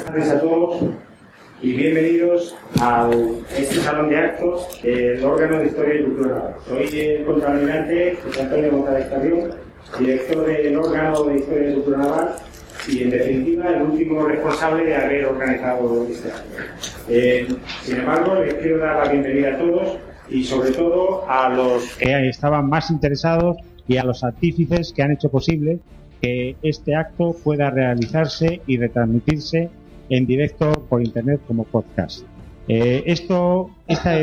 buenas tardes a todos y bienvenidos a este salón de actos del órgano de Historia y Cultura Soy el contraalmirante José Antonio González Carrión, director del órgano de Historia y Cultura Naval y, en definitiva, el último responsable de haber organizado este acto. Eh, sin embargo, les quiero dar la bienvenida a todos y, sobre todo, a los que estaban más interesados y a los artífices que han hecho posible que este acto pueda realizarse y retransmitirse en directo por internet como podcast. Eh, esto, esta,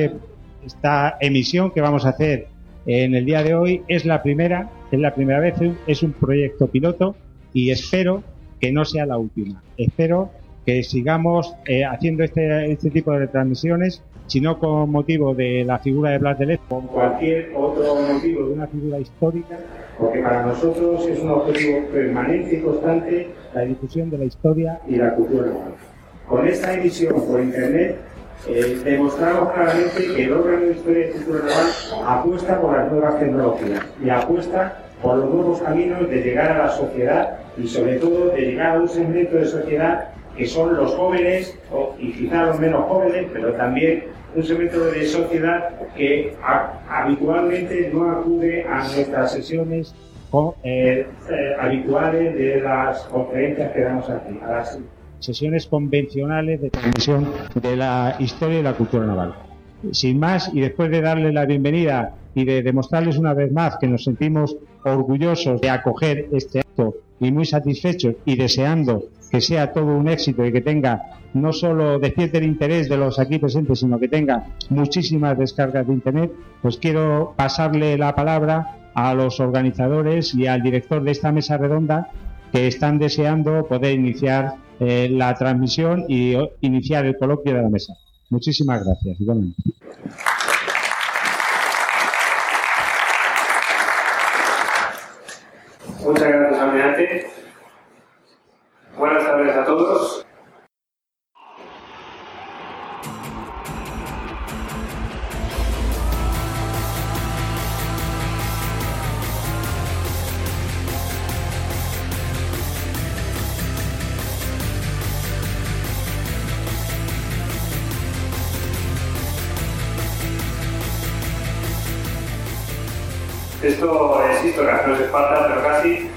esta emisión que vamos a hacer en el día de hoy es la primera, es la primera vez, es un proyecto piloto y espero que no sea la última. Espero que sigamos eh, haciendo este, este tipo de transmisiones, si no con motivo de la figura de Blas de Lezo, con cualquier otro motivo de una figura histórica, porque para nosotros es un objetivo permanente y constante la difusión de la historia y la cultura naval. Con esta emisión por Internet eh, demostramos claramente que el órgano de historia y cultura naval apuesta por las nuevas tecnologías y apuesta por los nuevos caminos de llegar a la sociedad y sobre todo de llegar a un segmento de sociedad que son los jóvenes, y quizá los menos jóvenes, pero también un segmento de sociedad que habitualmente no acude a nuestras sesiones eh, eh, habituales de las conferencias que damos aquí, sesiones convencionales de transmisión de la historia y la cultura naval. Sin más, y después de darle la bienvenida y de demostrarles una vez más que nos sentimos orgullosos de acoger este acto y muy satisfechos y deseando que sea todo un éxito y que tenga no solo despierte el interés de los aquí presentes, sino que tenga muchísimas descargas de Internet, pues quiero pasarle la palabra a los organizadores y al director de esta mesa redonda que están deseando poder iniciar eh, la transmisión y iniciar el coloquio de la mesa. Muchísimas gracias. Muchas gracias, tardes a todos. Esto es historia, no se falta, pero casi.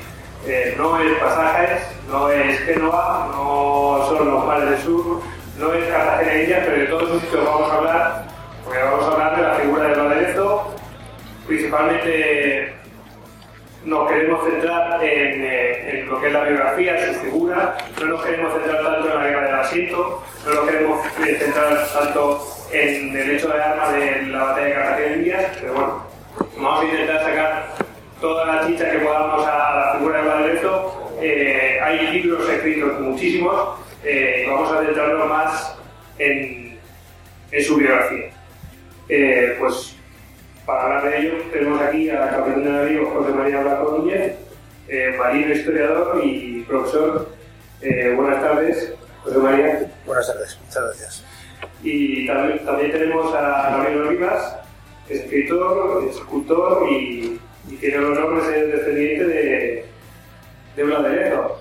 Eh, no es pasajes, no es Génova, no son los mares del sur, no es Cartagena y India, pero de todos los sitios vamos a hablar, porque vamos a hablar de la figura de Lorenzo, principalmente nos queremos centrar eh, en, lo que es la biografía, su figura, no nos queremos centrar tanto en la guerra del asiento, no nos queremos centrar tanto en el hecho de armas de la batalla de Cartagena y India, pero bueno, vamos a intentar sacar toda la chicha que podamos a la figura de Lorenzo. Eh, hay libros escritos muchísimos eh, y vamos a centrarnos más en, en su biografía. Eh, pues para hablar de ello tenemos aquí a la capitán de navío José María Blanco Núñez, marino historiador y profesor. buenas tardes, José María. Buenas tardes, muchas gracias. Y también, también tenemos a Ramiro Rivas, escritor, escultor y, y tiene el honor de ser descendiente de, de un laderero.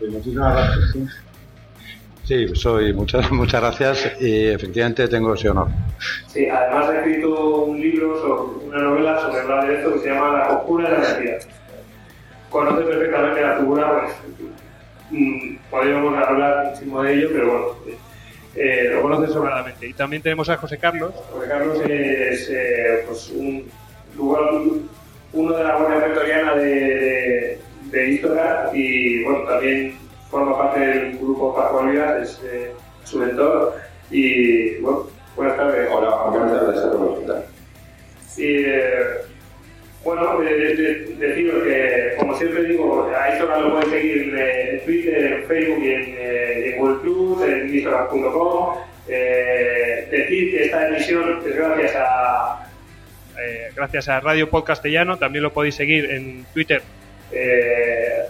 muchísimas gracias. Sí. soy, muchas, muchas gracias y efectivamente tengo ese honor. Sí, además ha escrito un libro, sobre, una novela sobre el laderezo que se llama La conjura de la energía. Conoce perfectamente la figura, pues mm, podríamos hablar muchísimo de ello, pero bueno, eh, lo conoce sobradamente. Y también tenemos a José Carlos. José Carlos es eh, pues un lugar, uno de la Guardia Pretoriana de, de, Historia y bueno, también forma parte del grupo Paco es eh, su mentor. Y bueno, buenas tardes. Hola, buenas tardes a todos. Y bueno, deciros que, como siempre digo, a Historia lo pueden seguir en Twitter, en Facebook y en, en Google Plus, en historia.com. decir que esta emisión es gracias a eh, gracias a Radio Podcast Castellano. También lo podéis seguir en Twitter, eh,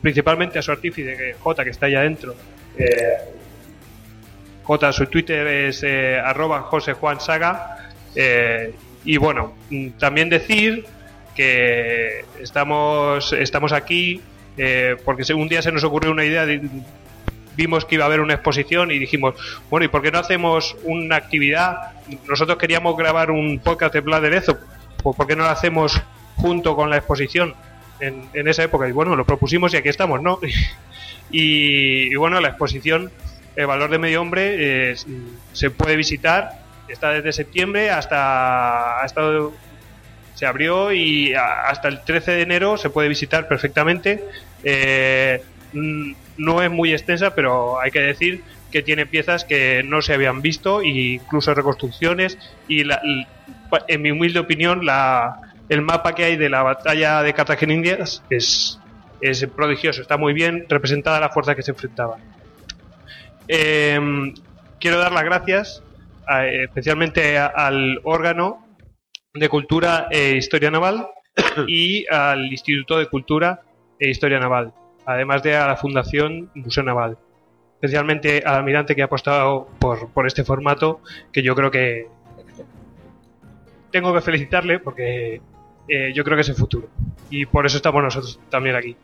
principalmente a su artífice, J, que está allá adentro. Eh, J, su Twitter es arroba José Juan Saga. y bueno, mm, también decir que estamos, estamos aquí porque un día se nos ocurrió una idea vimos que iba a haber una exposición y dijimos, bueno, ¿y por qué no hacemos una actividad? Nosotros queríamos grabar un podcast de Blas de Lezo, pues ¿por qué no lo hacemos junto con la exposición en, esa época? Y bueno, lo propusimos y aquí estamos, ¿no? y, y bueno, la exposición, el valor de medio hombre, eh, se puede visitar, está desde septiembre hasta, ha estado se abrió y hasta el 13 de enero se puede visitar perfectamente. Eh, no es muy extensa, pero hay que decir que tiene piezas que no se habían visto, e incluso reconstrucciones. Y en mi humilde opinión, la, el mapa que hay de la batalla de Cartagena es, es prodigioso, está muy bien representada la fuerza que se enfrentaba. Em, quiero dar las gracias especialmente al órgano de Cultura e Historia Naval y al Instituto de Cultura e Historia Naval además de a la Fundación Museo Naval. Especialmente al almirante que ha apostado por, por este formato, que yo creo que tengo que felicitarle porque eh, yo creo que es el futuro. Y por eso estamos nosotros también aquí.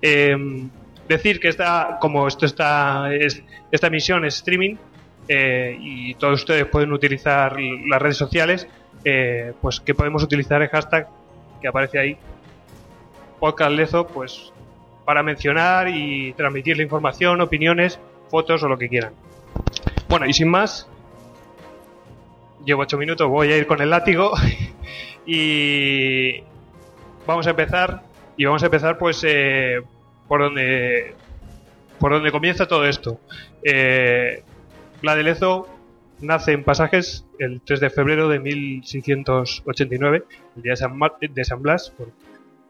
Em, decir que esta, como esto está, es, esta emisión es streaming eh, y todos ustedes pueden utilizar las redes sociales, eh, pues que podemos utilizar el hashtag que aparece ahí, podcast Lezo, pues para mencionar y transmitir la información, opiniones, fotos o lo que quieran. Bueno, y sin más, llevo ocho minutos, voy a ir con el látigo y vamos a empezar y vamos a empezar pues eh, por donde por donde comienza todo esto. Eh, la de nace en Pasajes el 3 de febrero de 1689, el día de San, de San Blas,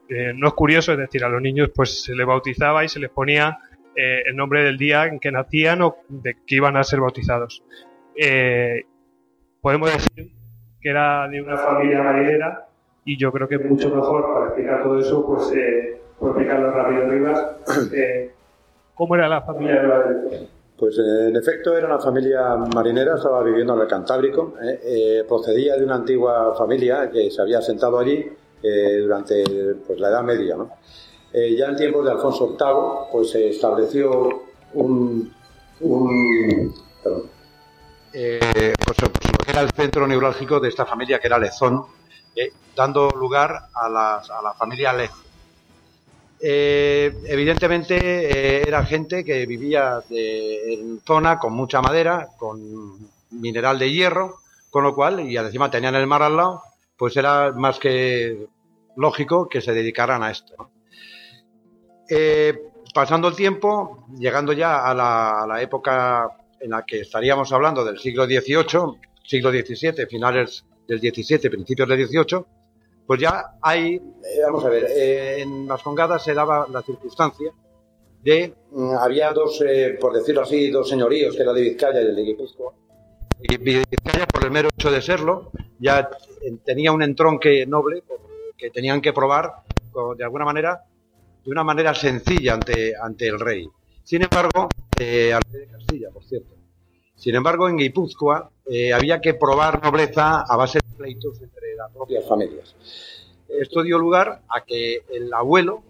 eh, no es curioso, es decir, a los niños pues se les bautizaba y se les ponía eh, el nombre del día en que nacían o de que iban a ser bautizados. Eh, podemos decir que era de una familia marinera y yo creo que es mucho mejor para explicar todo eso, pues por explicarlo rápido Rivas, ¿cómo era la familia de la pues en efecto era una familia marinera, estaba viviendo en el Cantábrico, procedía de una antigua familia que se había asentado allí eh, durante pues, la Edad Media. ¿no? Eh, ya en tiempos de Alfonso VIII pues, se estableció un, un perdón, eh, pues, pues, era el centro neurálgico de esta familia que era Lezón, dando lugar a, a la familia Lez. evidentemente era gente que vivía en zona con mucha madera, con mineral de hierro, con lo cual, y encima tenían el mar al lado, pues era más que lógico que se dedicaran a esto. Eh, pasando el tiempo, llegando ya a la, época en la que estaríamos hablando del siglo XVIII, siglo XVII, finales del XVII, principios del XVIII, pues ya hay, eh, vamos a ver, eh, en las congadas se daba la circunstancia de, mm, había dos, por decirlo así, dos señoríos, que era de Vizcaya y el de Guipúzcoa, Vizcaya, por el mero hecho de serlo, ya tenía un entronque noble que tenían que probar de alguna manera, de una manera sencilla ante, ante el rey. Sin embargo, eh, al rey de Castilla, por cierto. Sin embargo, en Guipúzcoa eh, había que probar nobleza a base de pleitos entre las propias familias. Esto dio lugar a que el abuelo,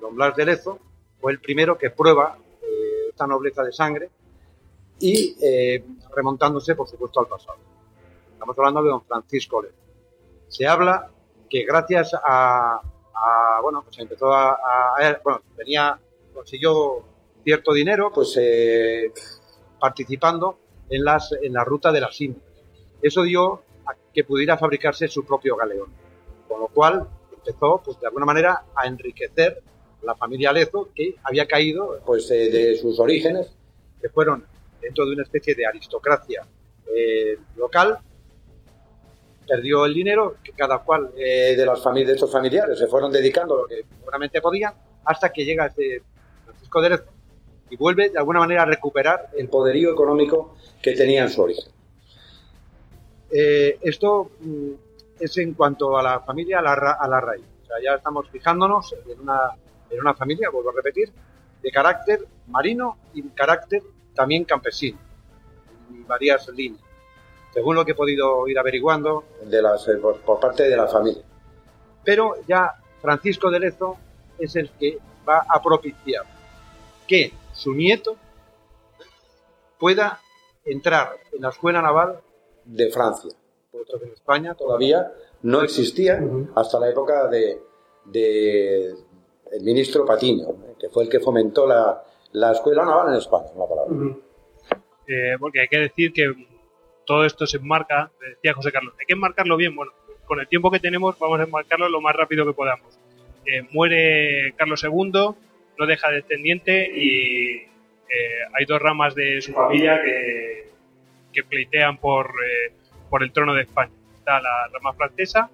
don Blas de Lezo, fue el primero que prueba eh, esta nobleza de sangre y remontándose, por supuesto, al pasado. Estamos hablando de don Francisco León. Se habla que gracias a, bueno, pues empezó a, bueno, consiguió cierto dinero, pues eh, participando en, las, en la ruta de las Indias. Eso dio a que pudiera fabricarse su propio galeón, con lo cual empezó, pues de alguna manera, a enriquecer la familia Lezo, que había caído, pues eh, de sus orígenes, que fueron dentro de una especie de aristocracia eh, local, perdió el dinero, que cada cual eh, de, las de estos familiares se fueron dedicando lo que seguramente podían, hasta que llega este Francisco de Lezo y vuelve de alguna manera a recuperar el poderío económico que tenía en su origen. Eh, esto mm, es en cuanto a la familia, a la, a la raíz. O sea, ya estamos fijándonos en una, en una familia, vuelvo a repetir, de carácter marino y carácter también campesino, en varias líneas, según lo que he podido ir averiguando eh, por, parte de la familia. Pero ya Francisco de Lezo es el que va a propiciar que su nieto pueda entrar en la escuela naval de Francia. Puesto que en España Todavía no existía hasta la época de, de el ministro Patiño, ¿eh? que fue el que fomentó la, la escuela naval en España, una palabra. Eh, porque hay que decir que todo esto se enmarca, decía José Carlos, hay que enmarcarlo bien, bueno, con el tiempo que tenemos vamos a enmarcarlo lo más rápido que podamos. Eh, muere Carlos II, no deja descendiente y eh, hay dos ramas de su familia que, que pleitean por, eh, por el trono de España. Está la rama francesa,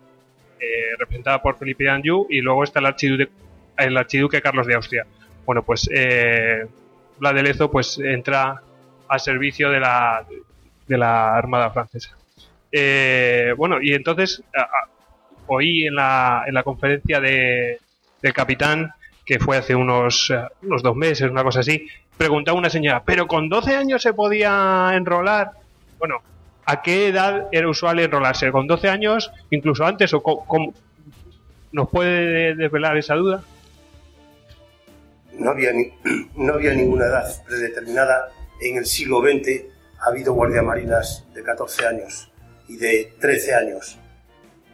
eh, representada por Felipe de Anjou, y luego está el archiduque, el archiduque Carlos de Austria. Bueno, pues Vlad de Lezo pues, entra al servicio de la, de la Armada Francesa. Bueno, y entonces a- oí en la, en la conferencia de, del capitán, que fue hace unos, eh, unos dos meses, una cosa así, preguntaba una señora, ¿pero con 12 años se podía enrolar? Bueno, ¿a qué edad era usual enrolarse? ¿Con 12 años? ¿Incluso antes? ¿O cómo- ¿Nos puede desvelar esa duda? no había, ni- no había ninguna edad predeterminada. En el siglo XX ha habido guardiamarinas de 14 años y de 13 años.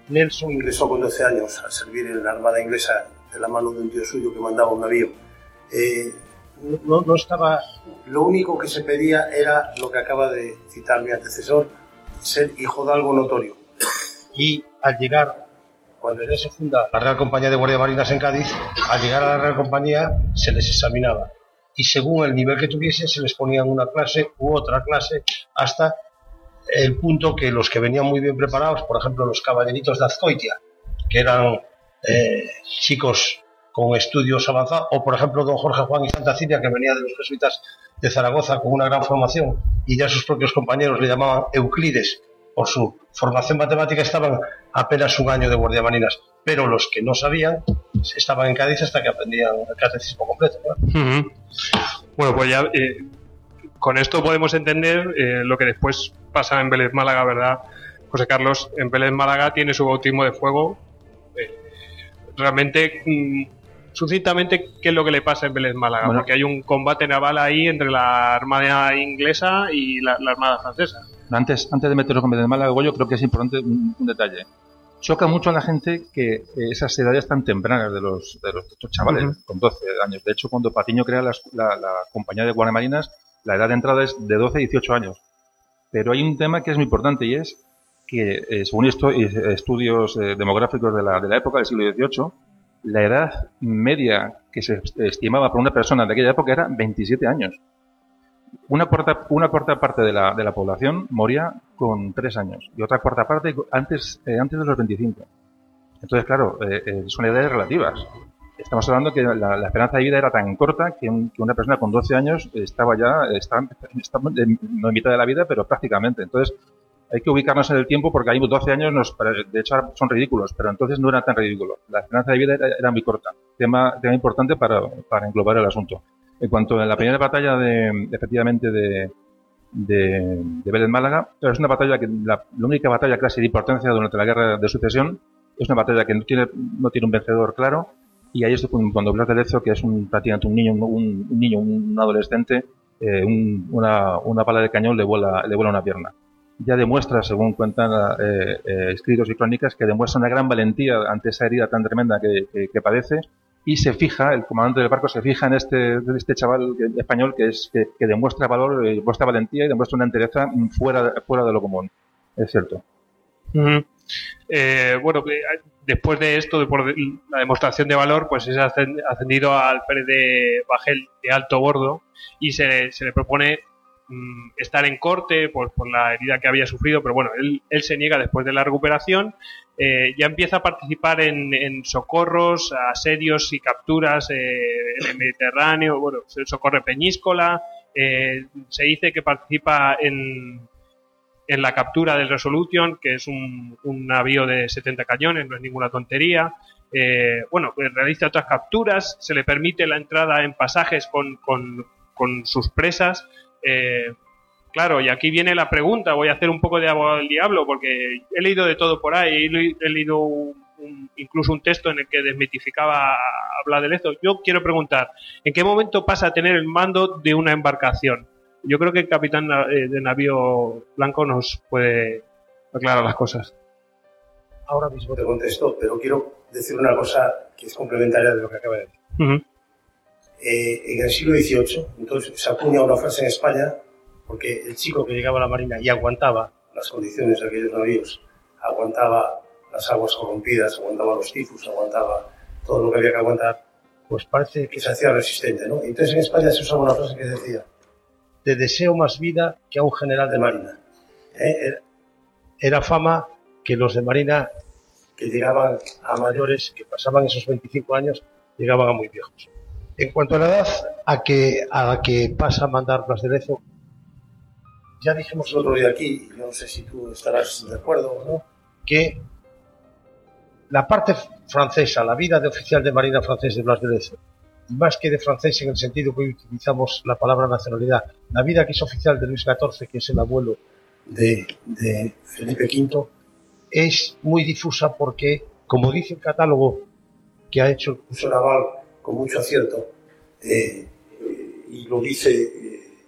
Nelson ingresó con 12 años a servir en la Armada inglesa de la mano de un tío suyo que mandaba un navío. Eh, no, no estaba... Lo único que se pedía era lo que acaba de citar mi antecesor, ser hijo de algo notorio. y al llegar, cuando ya se funda la Real Compañía de Guardia Marinas en Cádiz, al llegar a la Real Compañía se les examinaba y según el nivel que tuviesen se les ponían una clase u otra clase hasta el punto que los que venían muy bien preparados, por ejemplo los caballeritos de Azcoitia, que eran eh, chicos con estudios avanzados, o por ejemplo don Jorge Juan y Santa Cilia, que venía de los jesuitas de Zaragoza con una gran formación y ya sus propios compañeros le llamaban Euclides por su formación matemática estaban apenas un año de guardia marinas, pero los que no sabían estaban en Cádiz hasta que aprendían el catecismo completo. Bueno, pues ya eh, con esto podemos entender eh, lo que después pasa en Vélez Málaga, ¿verdad? José Carlos, en Vélez Málaga tiene su bautismo de fuego. Realmente, mm, sucintamente, ¿qué es lo que le pasa en Vélez Málaga? Bueno. Porque hay un combate naval ahí entre la Armada inglesa y la, la Armada francesa. Antes, antes de meternos con Vélez Málaga, yo creo que es importante un, un detalle. Choca mucho a la gente que eh, esas edades tan tempranas de los, de los de estos chavales, Ujú. con 12 años. De hecho, cuando Patiño crea la, la- la compañía de guardiamarinas, la edad de entrada es de 12 a 18 años. Pero hay un tema que es muy importante y es que, eh, según esto, eh, estudios eh, demográficos de la, de la época del siglo XVIII, la edad media que se estimaba por una persona de aquella época era 27 años. Una cuarta, una cuarta parte de la, de la población moría con 3 años y otra cuarta parte antes, eh, antes de los 25. Entonces, claro, son edades relativas. Estamos hablando que la, esperanza de vida era tan corta que, un- que una persona con 12 años estaba ya, estaba en- no en mitad de la vida, pero prácticamente. Entonces, hay que ubicarnos en el tiempo porque ahí 12 años, nos, de hecho, son ridículos, pero entonces no era tan ridículo. La esperanza de vida era, era muy corta. Tema, tema importante para, para englobar el asunto. En cuanto a la primera batalla de, efectivamente, de, de, de Málaga, es una batalla que, la, la única batalla casi de importancia durante la guerra de sucesión, es una batalla que no tiene, no tiene un vencedor claro, y ahí es cuando Blas de Lezo, que es un, prácticamente un niño, un, un niño, un adolescente, eh, un- una, una bala de cañón le vuela, le vuela una pierna. Ya demuestra, según cuentan eh, eh, escritos y crónicas, que demuestra una gran valentía ante esa herida tan tremenda que, que- padece y se fija, el comandante del barco se fija en este, este chaval español que, es, que, demuestra valor, eh, demuestra valentía y demuestra una entereza fuera, fuera de lo común. Es cierto. Eh, bueno, después de esto, de por la demostración de valor, pues es ascend- ascendido al Pérez de Bajel de alto bordo y se, se le propone mm, estar en corte por, la herida que había sufrido, pero bueno, él, se niega después de la recuperación, eh, ya empieza a participar en, socorros, asedios y capturas eh, en el Mediterráneo, bueno, se socorre Peñíscola, eh, se dice que participa en, en la captura del Resolution, que es un, un navío de 70 cañones, no es ninguna tontería. Eh, bueno, pues realiza otras capturas, se le permite la entrada en pasajes con sus presas. Eh, claro, y aquí viene la pregunta, voy a hacer un poco de abogado del diablo, porque he leído de todo por ahí, he le- he leído un- un- incluso un texto en el que desmitificaba a Blas de Lezo. Yo quiero preguntar, ¿en qué momento pasa a tener el mando de una embarcación? Yo creo que el capitán eh, de navío blanco nos puede aclarar las cosas. Ahora mismo te contesto, pero quiero decir una cosa que es complementaria de lo que acaba de decir. Eh, en el siglo XVIII, entonces se acuña una frase en España porque el chico que llegaba a la marina y aguantaba las condiciones de aquellos navíos, aguantaba las aguas corrompidas, aguantaba los tifus, aguantaba todo lo que había que aguantar, pues parece que se hacía resistente, ¿no? Entonces en España se usaba una frase que decía, te deseo más vida que a un general de marina. ¿Eh? Era fama que los de marina que llegaban a mayores, que pasaban esos 25 años, llegaban a muy viejos. En cuanto a la edad a que, a la que pasa a mandar Blas de Lezo, ya dijimos el otro día aquí, no sé si tú estarás de acuerdo o no, que la parte francesa, la vida de oficial de marina francés de Blas de Lezo, más que de francés en el sentido que hoy utilizamos la palabra nacionalidad, la vida que es oficial de Luis XIV, que es el abuelo de, de Felipe V, es muy difusa porque, como dice el catálogo que ha hecho el curso naval con mucho acierto, eh, y lo dice eh,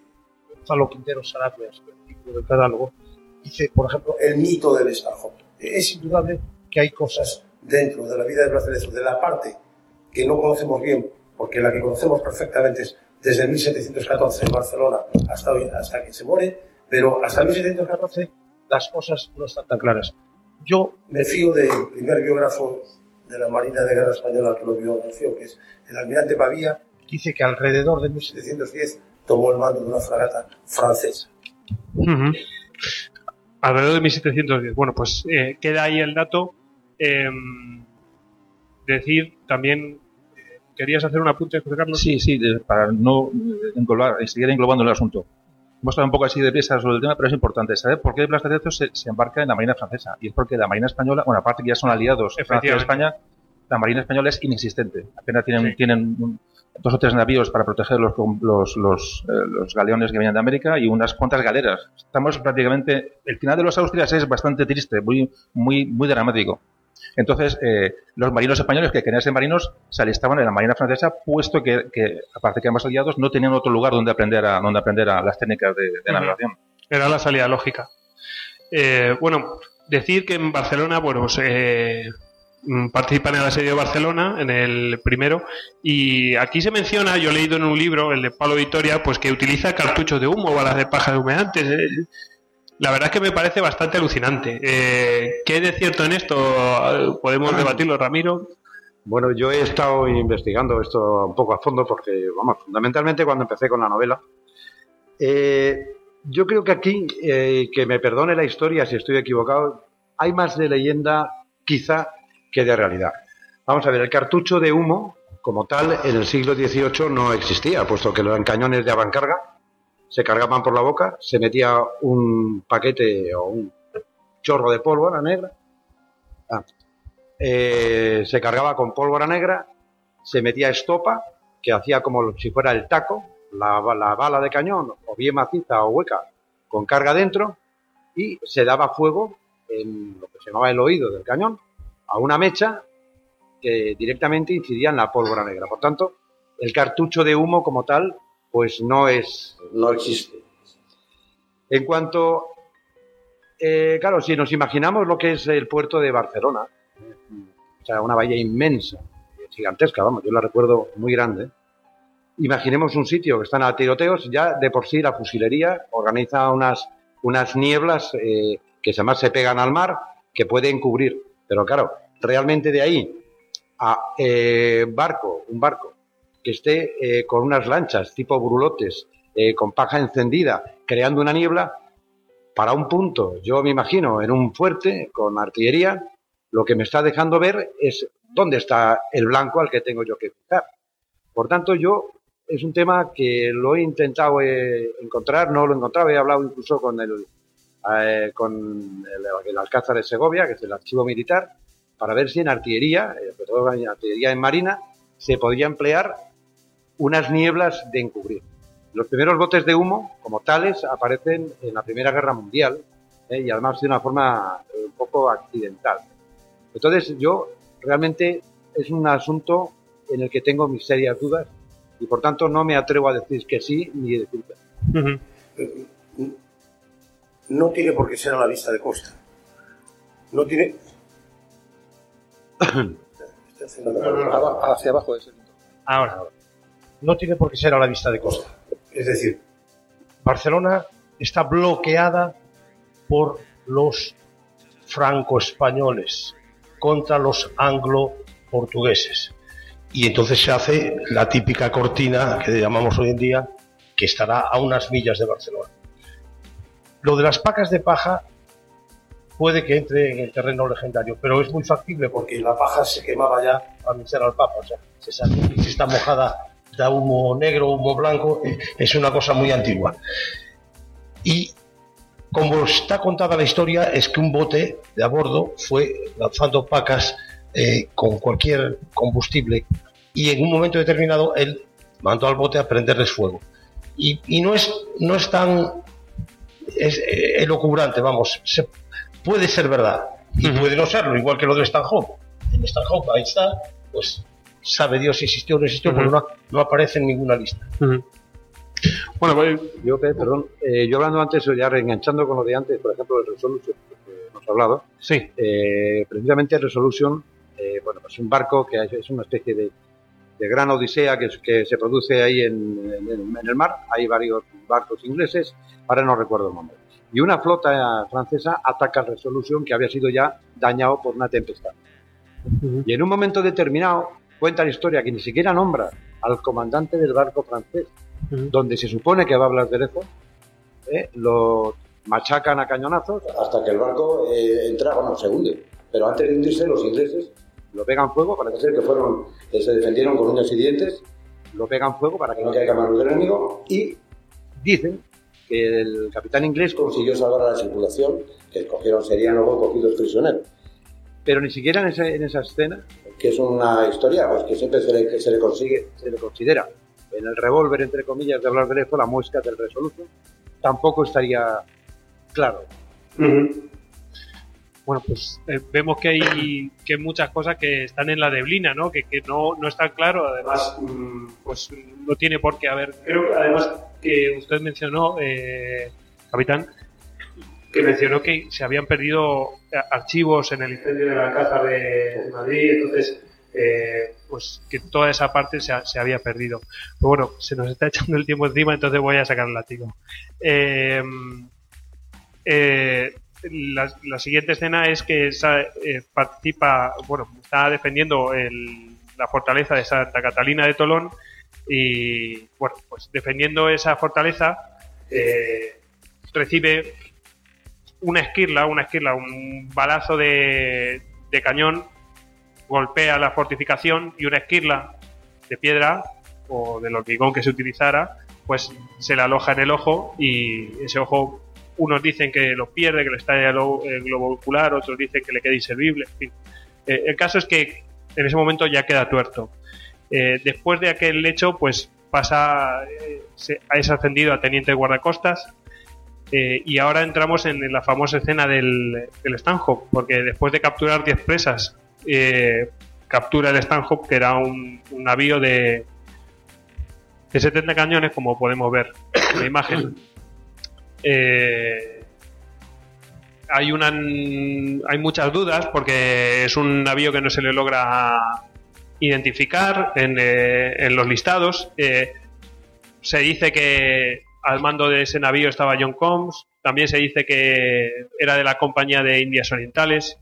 Gonzalo Quintero Sarabia, el título del catálogo, dice, por ejemplo, el mito del Estajón. Es indudable que hay cosas dentro de la vida de Blas de de la parte que no conocemos bien, porque la que conocemos perfectamente es desde 1714 en Barcelona hasta hoy, hasta que se muere, pero hasta 1714 las cosas no están tan claras. Yo me fío del primer biógrafo de la Marina de Guerra Española que lo vio, que es el almirante Pavía, dice que alrededor de 1710 tomó el mando de una fragata francesa. Alrededor de 1710. Bueno, pues eh, queda ahí el dato. Eh, decir también eh, ¿Querías hacer un apunte, José Carlos? Sí, sí, para no englobar, seguir englobando el asunto. Hemos estado un poco así de pieza sobre el tema, pero es importante saber por qué Blas de Lezo se, se, embarca en la Marina francesa. Y es porque la Marina española, bueno, aparte que ya son aliados Francia y España, la Marina española es inexistente. Apenas tienen, tienen dos o tres navíos para proteger los, los, los, eh, los, galeones que vienen de América y unas cuantas galeras. Estamos prácticamente. El final de los Austrias es bastante triste, muy, muy, muy dramático. Entonces, eh, los marinos españoles que querían ser marinos se alistaban en la marina francesa, puesto que, que aparte que ambos aliados no tenían otro lugar donde aprender a, donde aprender a las técnicas de, de navegación. Era la salida lógica. Eh, bueno, decir que en Barcelona, bueno, pues, eh, participan en el asedio de Barcelona, en el primero, y aquí se menciona, yo he leído en un libro, el de Pablo Victoria, pues que utiliza cartuchos de humo, balas de paja de humeantes. Eh, la verdad es que me parece bastante alucinante. Eh, ¿Qué es de cierto en esto? ¿Podemos debatirlo, Ramiro? Bueno, yo he estado investigando esto un poco a fondo porque, vamos, fundamentalmente cuando empecé con la novela, eh, yo creo que aquí, eh, que me perdone la historia si estoy equivocado, hay más de leyenda quizá que de realidad. Vamos a ver, el cartucho de humo como tal en el siglo XVIII no existía, puesto que eran cañones de avancarga se cargaban por la boca, se metía un paquete o un chorro de pólvora negra, ah, eh, se cargaba con pólvora negra, se metía estopa, que hacía como si fuera el taco, la, la bala de cañón, o bien maciza o hueca, con carga dentro, y se daba fuego en lo que se llamaba el oído del cañón, a una mecha que directamente incidía en la pólvora negra. Por tanto, el cartucho de humo como tal pues no es, no existe. En cuanto, eh, claro, si nos imaginamos lo que es el puerto de Barcelona, o sea, una bahía inmensa, gigantesca, vamos, yo la recuerdo muy grande. Imaginemos un sitio que están a tiroteos, ya de por sí la fusilería organiza unas, unas nieblas eh, que además se pegan al mar, que pueden cubrir. Pero claro, realmente de ahí a eh, barco, un barco que esté eh, con unas lanchas tipo brulotes, eh, con paja encendida, creando una niebla, para un punto, yo me imagino, en un fuerte con artillería, lo que me está dejando ver es dónde está el blanco al que tengo yo que fijar. Por tanto, yo es un tema que lo he intentado eh, encontrar, no lo he encontrado, he hablado incluso con el con el, Alcázar de Segovia, que es el archivo militar, para ver si en artillería, sobre en artillería en marina, se podía emplear unas nieblas de encubrir. Los primeros botes de humo, como tales, aparecen en la Primera Guerra Mundial ¿eh? y además de una forma eh, un poco accidental. Entonces yo realmente es un asunto en el que tengo mis serias dudas y por tanto no me atrevo a decir que sí ni decir que no. No tiene por qué ser a la vista de costa. No tiene. Hacia abajo es el... Ahora, no tiene por qué ser a la vista de costa. Es decir, Barcelona está bloqueada por los franco-españoles contra los anglo-portugueses. Y entonces se hace la típica cortina que llamamos hoy en día, que estará a unas millas de Barcelona. Lo de las pacas de paja puede que entre en el terreno legendario, pero es muy factible porque la paja se quemaba ya. para anunciar al Papa, o sea, se está mojada da humo negro, humo blanco, es una cosa muy antigua. Y como está contada la historia, es que un bote de a bordo fue lanzando pacas eh, con cualquier combustible y en un momento determinado él mandó al bote a prenderles fuego. Y, y no, es, no es tan es, eh, elucubrante, vamos, se, puede ser verdad y puede no serlo, igual que lo de Stanhope. En Stanhope, ahí está, pues sabe Dios si existió o no existió, porque no, no aparece en ninguna lista. Bueno, pues, yo, pe- perdón, eh, yo hablando antes, ya reenganchando con lo de antes, por ejemplo, el Resolution, que hemos hablado, Sí. eh, precisamente el Resolution, eh, bueno, pues un barco que es- una especie de, de gran odisea que, se produce ahí en, en- en el mar. Hay varios barcos ingleses, ahora no recuerdo el nombre. Y una flota francesa ataca el Resolution que había sido ya dañado por una tempestad. Y en un momento determinado cuenta la historia que ni siquiera nombra al comandante del barco francés, donde se supone que va a hablar de lejos, ¿eh? lo machacan a cañonazos, Hasta que el barco eh, entra, bueno, se hunde. Pero antes de hundirse, los ingleses, lo pegan fuego, para parece ser que fueron, que se defendieron con uñas y dientes, lo pegan fuego para que que no caiga mano del enemigo, Y dicen que el capitán inglés, consiguió salvar a la tripulación, que cogieron, serían luego cogidos prisioneros. pero ni siquiera en esa, en esa escena Que es una historia pues, que siempre se le, que se le consigue. se le considera en el revólver, entre comillas, de hablar de lejos, la muesca del Resolution, tampoco estaría claro. Bueno, pues eh, vemos que hay, que muchas cosas que están en la deblina, ¿no? Que, que no, no está claro, además, mm, pues no tiene por qué haber. Creo que además que usted mencionó, eh, capitán, que mencionó que se habían perdido eh, archivos en el incendio de la Alcázar de, Madrid, entonces, eh, pues que toda esa parte se, se había perdido. Pero bueno, se nos está echando el tiempo encima, entonces voy a sacar el látigo. Eh, la, siguiente escena es que participa, bueno, está defendiendo la fortaleza de Santa Catalina de Tolón y, bueno, pues defendiendo esa fortaleza recibe una esquirla, una esquirla, un balazo de, de cañón, golpea la fortificación y una esquirla de piedra o del hormigón que se utilizara, pues se le aloja en el ojo y ese ojo unos dicen que lo pierde, que le estalla el, globo ocular, otros dicen que le queda inservible, en fin. Eh, el caso es que en ese momento ya queda tuerto. Eh, después de aquel hecho, pues pasa, eh, se- es ascendido a teniente de guardacostas eh, y ahora entramos en, la famosa escena del, del Stanhope, porque después de capturar 10 presas, eh, captura el Stanhope, que era un, un navío de, de 70 cañones, como podemos ver en la imagen. Eh, hay una hay muchas dudas porque es un navío que no se le logra identificar en, en los listados. Se dice que al mando de ese navío estaba John Combs. También se dice que era de la compañía de Indias Orientales.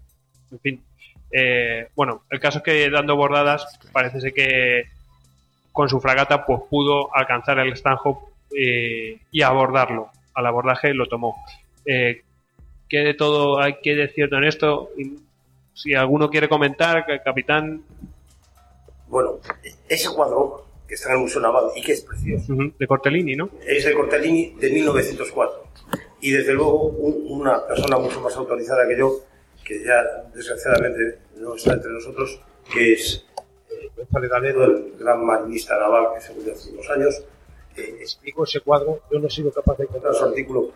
En fin. Eh, bueno, el caso es que dando bordadas parece ser que con su fragata pues pudo alcanzar el Stanhope eh, y abordarlo. Al abordaje lo tomó. Eh, ¿Qué de todo hay que de cierto en esto? Si alguno quiere comentar, capitán, Bueno, ese cuadro que está en el Museo Naval y que es precioso, ujú, de Cortellini, ¿no? es de Cortellini de 1904. Y desde luego un- una persona mucho más autorizada que yo, que ya desgraciadamente no está entre nosotros, que es eh, González Galedo, el gran marinista naval que se murió hace unos años, eh, Explico ese cuadro, yo no he sido capaz de encontrar su artículo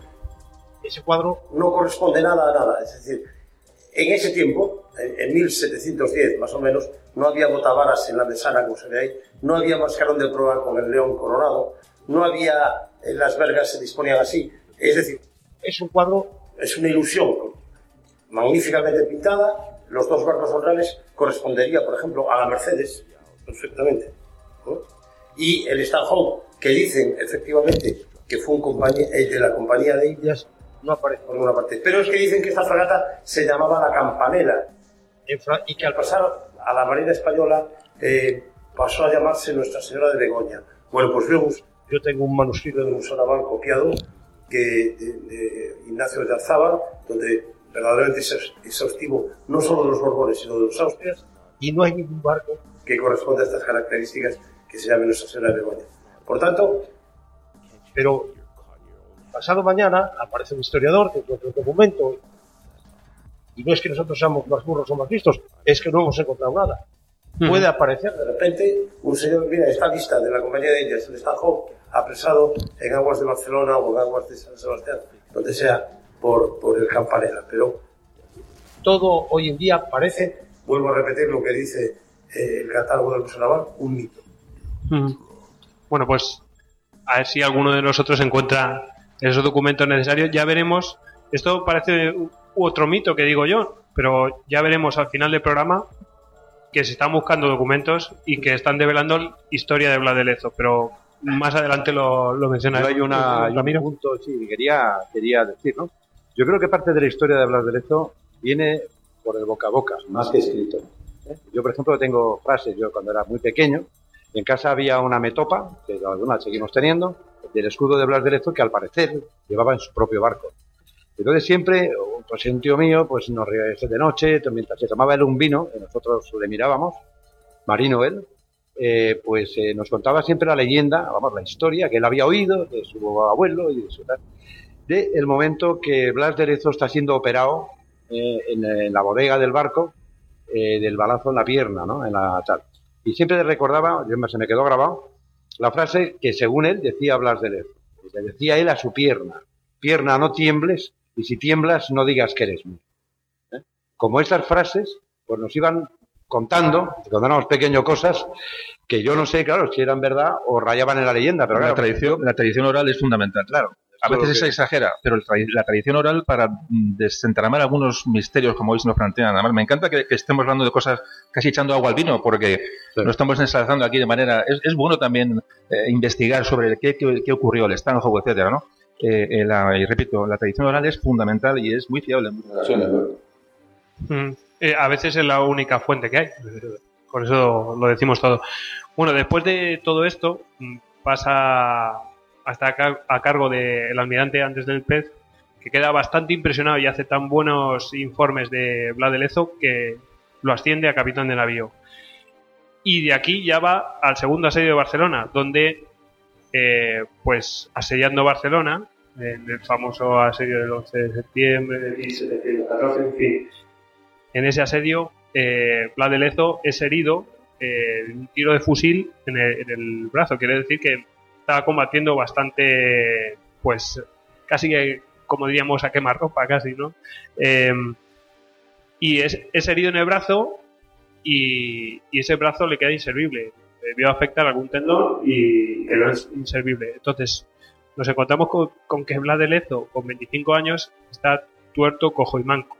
ese cuadro. no corresponde nada a nada. Es decir, en ese tiempo, en, en 1710 más o menos, no había botavaras en la mesana, como se ve ahí, no había mascarón de proa con el león coronado, no había eh, las vergas se disponían así. Es decir, es un cuadro, es una ilusión magníficamente pintada. Los dos barcos honrales correspondería, por ejemplo, a la Mercedes, perfectamente. Y el Stanhope, que dicen efectivamente que fue un eh, de la Compañía de Indias, no aparece por ninguna parte. Pero es que dicen que esta fragata se llamaba la Campanela y que al pasar a la Marina Española eh, pasó a llamarse Nuestra Señora de Begoña. Bueno, pues luego yo tengo un manuscrito de Museo Naval copiado que, de, Ignacio de Arzaba, donde verdaderamente es exhaustivo no solo de los Borbones, sino de los Austrias, y no hay ningún barco que corresponda a estas características que se llame Nuestra Señora de Begoña. Por tanto, pero pasado mañana aparece un historiador que encuentra un documento y no es que nosotros seamos más burros o más listos, es que no hemos encontrado nada. Puede aparecer de repente un señor, mira, esta lista de la Compañía de Indias, el Stanhope, apresado en aguas de Barcelona o en aguas de San Sebastián, donde sea, por, por el Campanella. Pero todo hoy en día parece, vuelvo a repetir lo que dice eh, el catálogo del Museo Naval, un mito. Bueno, pues a ver si alguno de nosotros encuentra esos documentos necesarios. Ya veremos. Esto parece otro mito que digo yo, pero ya veremos al final del programa que se están buscando documentos y que están develando historia de Blas de Lezo, pero más adelante lo, lo mencionaré. hay, una, hay un punto, sí, quería, quería decir, ¿no? Yo creo que parte de la historia de Blas de Lezo viene por el boca a boca, más que escrito. ¿eh? Yo, por ejemplo, tengo frases, yo cuando era muy pequeño, en casa había una metopa, que alguna seguimos teniendo, del escudo de Blas de Lezo, que al parecer llevaba en su propio barco. Entonces siempre, un tío mío, pues nos reía de noche, mientras se tomaba él un vino, y nosotros le mirábamos, marino él, eh, pues eh, nos contaba siempre la leyenda, vamos, la historia que él había oído de su abuelo y de su tal, de el momento que Blas de Lezo está siendo operado eh, en, la bodega del barco del balazo en la pierna, ¿no? En la tal. Y siempre recordaba, se me quedó grabado, la frase que según él decía Blas de Lezo. Le decía él a su pierna, pierna no tiembles y si tiemblas no digas que eres mío. ¿Eh? Como estas frases, pues nos iban contando, cuando éramos pequeños, cosas que yo no sé, claro, si eran verdad o rayaban en la leyenda. Pero la, tradición, la tradición oral es fundamental. Claro. A veces se exagera, pero la tradición oral para desentramar algunos misterios, como hoy se nos plantean. Además, me encanta que, estemos hablando de cosas casi echando agua al vino, porque no estamos ensalzando aquí de manera... Es, bueno también eh, investigar sobre qué, qué, ocurrió, el Stanhope, etcétera, ¿no? Eh, eh, la, y repito, la tradición oral es fundamental y es muy fiable. Mm, eh, a veces es la única fuente que hay, por eso lo decimos todo. Bueno, después de todo esto, mm, pasa hasta a cargo del almirante antes del pez, que queda bastante impresionado y hace tan buenos informes de Vlad de que lo asciende a capitán de navío. Y de aquí ya va al segundo asedio de Barcelona, donde eh, pues asediando Barcelona, en el famoso asedio del 11 de septiembre de 1714, en ese asedio, eh, de es herido eh, un tiro de fusil en el, brazo. Quiere decir que estaba combatiendo bastante, pues, casi que, como diríamos, a quemar ropa, casi, ¿no? Eh, y es, es, herido en el brazo y, ese brazo le queda inservible debió afectar algún tendón y quedó inservible. Entonces, nos encontramos con, que Vlad de Lezo, con 25 años, está tuerto, cojo y manco.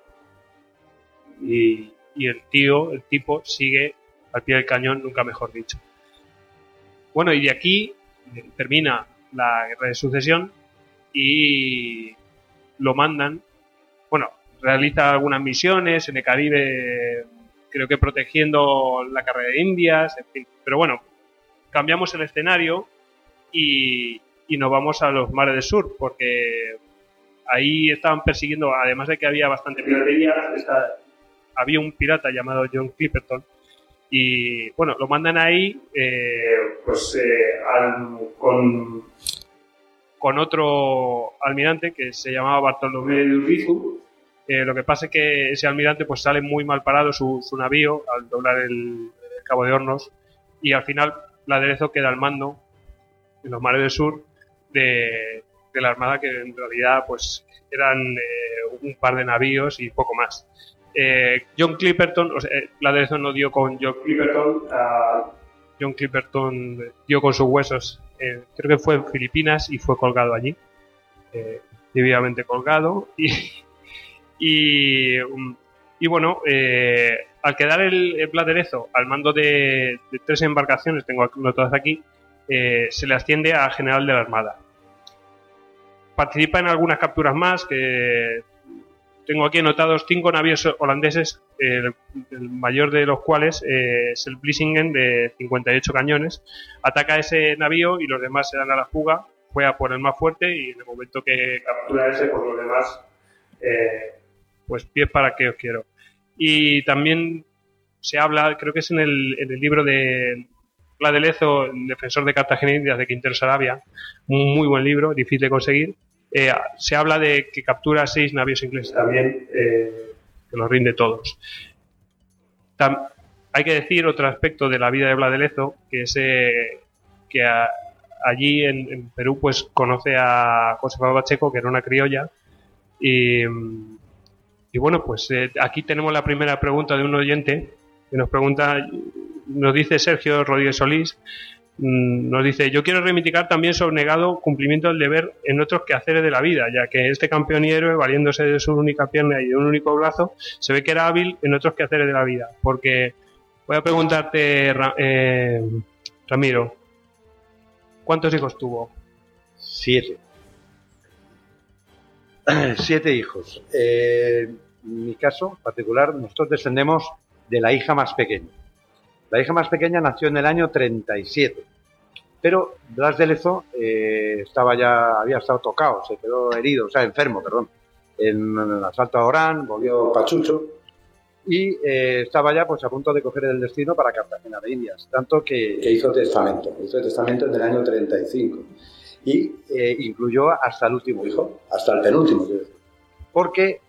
Y, el tío, el tipo, sigue al pie del cañón, nunca mejor dicho. Bueno, y de aquí termina la guerra de sucesión y lo mandan, bueno, realiza algunas misiones en el Caribe creo que protegiendo la carrera de Indias, en fin. Pero bueno, cambiamos el escenario y, nos vamos a los mares del sur, porque ahí estaban persiguiendo, además de que había bastante piratería, había un pirata llamado John Clipperton. Y bueno, lo mandan ahí eh, pues eh, con, con otro almirante que se llamaba Bartolomé de Urbizu eh, lo que pasa es que ese almirante pues sale muy mal parado su, navío al doblar el, Cabo de Hornos y al final la aderezo queda al mando en los mares del sur de, la armada que en realidad pues eran eh, un par de navíos y poco más. Eh, John Clipperton, o sea, la aderezo no dio con John Clipperton, John Clipperton dio con sus huesos eh, creo que fue en Filipinas y fue colgado allí, eh, debidamente colgado. Um, y bueno, eh, al quedar el, Bladerezo al mando de, tres embarcaciones, tengo notadas aquí, eh, se le asciende a general de la Armada. Participa en algunas capturas más, que tengo aquí anotados cinco navíos holandeses, el, mayor de los cuales eh, es el Vlissingen de 58 cañones. Ataca ese navío y los demás se dan a la fuga, fue a por el más fuerte y en el momento que captura ese, por los demás, eh, pues pies para que os quiero. Y también se habla, creo que es en el, el libro de la de Lezo, el defensor de Cartagena Indias de Quintero Sarabia, un muy buen libro, difícil de conseguir. Eh, se habla de que captura seis navíos ingleses también, eh, que los rinde todos. Hay que decir otro aspecto de la vida de Blas que es eh, que allí en, Perú pues conoce a Josefa Pacheco, que era una criolla, y, y bueno, pues aquí tenemos la primera pregunta de un oyente que nos pregunta, nos dice Sergio Rodríguez Solís, nos dice, yo quiero reivindicar también su negado cumplimiento del deber en otros quehaceres de la vida, ya que este campeón y héroe, valiéndose de su única pierna y de un único brazo, se ve que era hábil en otros quehaceres de la vida. Porque voy a preguntarte, eh, Ramiro, ¿cuántos hijos tuvo? Siete. Siete hijos. Eh, en mi caso particular, nosotros descendemos de la hija más pequeña. La hija más pequeña nació en el año 37. Pero Blas de Lezo eh, estaba ya, había estado tocado, se quedó herido, o sea, enfermo, perdón, en, el asalto a Orán, volvió pachucho y eh, estaba ya pues a punto de coger el destino para Cartagena de Indias. Tanto que, que hizo testamento. Hizo testamento en el año 35. y eh, incluyó hasta el último hijo. Hasta el penúltimo. porque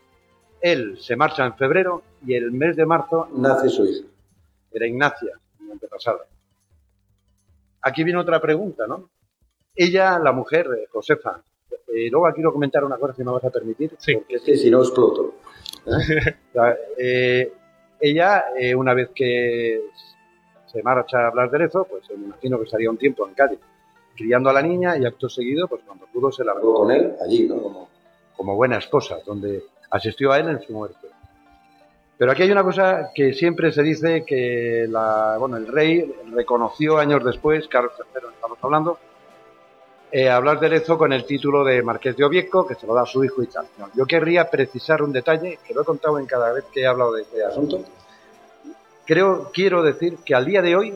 él se marcha en febrero y el mes de marzo Nace su hija. Era Ignacia, mi antepasada. Aquí viene otra pregunta, ¿no? Ella, la mujer, Josefa, eh, luego quiero comentar una cosa si me vas a permitir. Sí. porque Es que si no exploto. Eh, ella, eh, una vez que se marcha a Blas de Lezo, pues me imagino que estaría un tiempo en Cádiz, criando a la niña y acto seguido, pues cuando pudo se largó con él, allí, ¿no? Como, como buena esposa, donde asistió a él en su muerte. Pero aquí hay una cosa que siempre se dice que la, bueno, el rey reconoció años después, Carlos III estamos hablando, eh, a Blas de Lezo con el título de Marqués de Obieco, que se lo da a su hijo y tal. Yo querría precisar un detalle, que lo he contado en cada vez que he hablado de este asunto. Creo, quiero decir que al día de hoy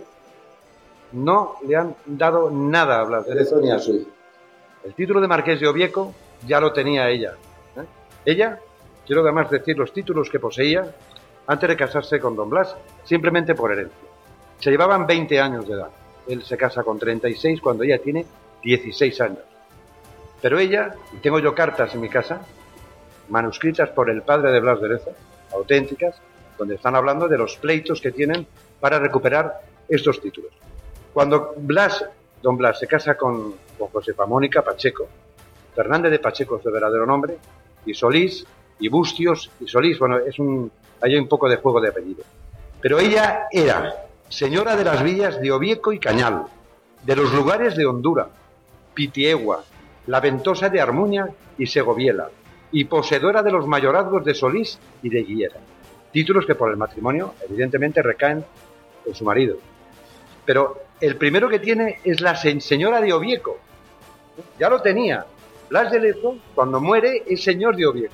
no le han dado nada a Blas de Lezo ni a su hijo. el título de Marqués de Obieco ya lo tenía ella. ¿eh? Ella, quiero además decir los títulos que poseía antes de casarse con Don Blas, simplemente por herencia. Se llevaban 20 años de edad. Él se casa con 36 cuando ella tiene 16 años. Pero ella, y tengo yo cartas en mi casa, manuscritas por el padre de Blas de Lezo, auténticas, donde están hablando de los pleitos que tienen para recuperar estos títulos. Cuando Blas, don Blas, se casa con, con Josefa Mónica Pacheco, Fernández de Pacheco es su verdadero nombre, y Solís, y Bustios, y Solís, bueno, es un, hay un poco de juego de apellido. Pero ella era señora de las villas de Ovieco y Cañal, de los lugares de Honduras, Pitiegua, la Ventosa de Armuña y Segoviela, y poseedora de los mayorazgos de Solís y de Guillera. Títulos que por el matrimonio, evidentemente, recaen en su marido. Pero el primero que tiene es la señora de Ovieco. Ya lo tenía. Blas de Lezo, cuando muere, es señor de Ovieco.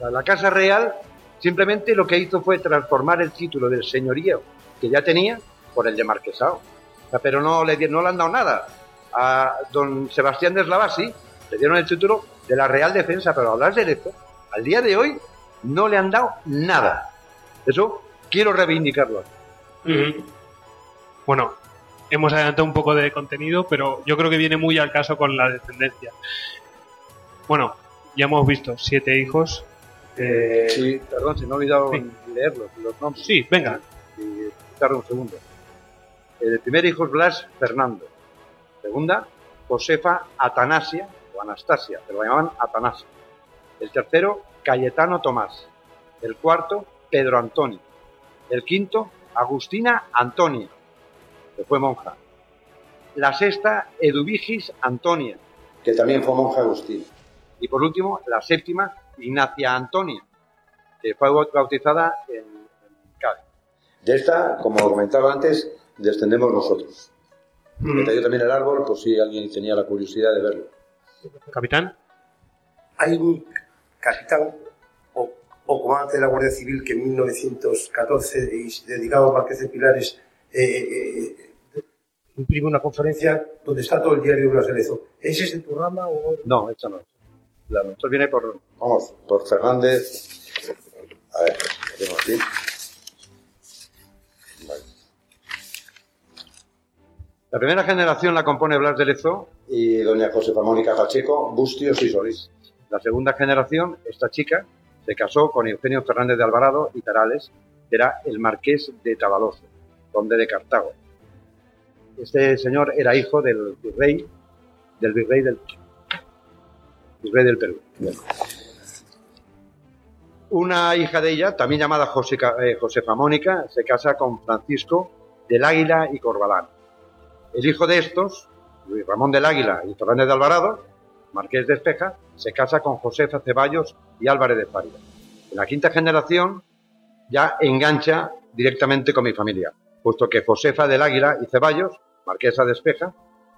La, la Casa Real simplemente lo que hizo fue transformar el título del señorío que ya tenía por el de marquesado. Pero no le, no le han dado nada. A don Sebastián de Eslavasi le dieron el título de la Real Defensa, pero a Blas de Lezo, al día de hoy, no le han dado nada. Eso quiero reivindicarlo. Bueno, hemos adelantado un poco de contenido, pero yo creo que viene muy al caso con la descendencia. Bueno, ya hemos visto siete hijos. Eh, Sí, perdón, se me ha olvidado Sí. leerlos, los nombres. sí, venga. Y tarda un segundo. El primer hijo es Blas Fernando. Segunda, Josefa Atanasia, o Anastasia, pero lo llamaban Atanasia. El tercero, Cayetano Tomás. El cuarto, Pedro Antonio. El quinto, Agustina Antonia, que fue monja. la sexta, Eduvigis Antonia. Que también fue monja agustina. Y por último, la séptima, Ignacia Antonia, que fue bautizada en, en Cádiz. De esta, como comentaba antes, descendemos nosotros. Me traigo también el árbol por si alguien tenía la curiosidad de verlo. Capitán. Hay un capitán o, o comandante de la Guardia Civil que en 1914, y dedicado a Marqués de Pilares, eh, eh, imprime una conferencia donde está todo el diario de Lezo. ¿Es ese tu rama o...? No, esta no. La nuestra viene por... Vamos, por Fernández. A ver, lo tengo aquí. Vale. La primera generación la compone Blas de Lezo. Y doña Josefa Mónica Pacheco, Bustios y Solís. La segunda generación, esta chica, se casó con Eugenio Fernández de Alvarado y Tarales, que era el marqués de Tabaloso, conde de Cartago. Este señor era hijo del virrey, del virrey del, virrey del Perú. Una hija de ella, también llamada eh, Josefa Mónica, se casa con Francisco del Águila y Corbalán. El hijo de estos, Luis Ramón del Águila y Fernández de Alvarado, marqués de Espeja, se casa con Josefa Ceballos y Álvarez de Faria. En la quinta generación ya engancha directamente con mi familia, puesto que Josefa del Águila y Ceballos, marquesa de Espeja,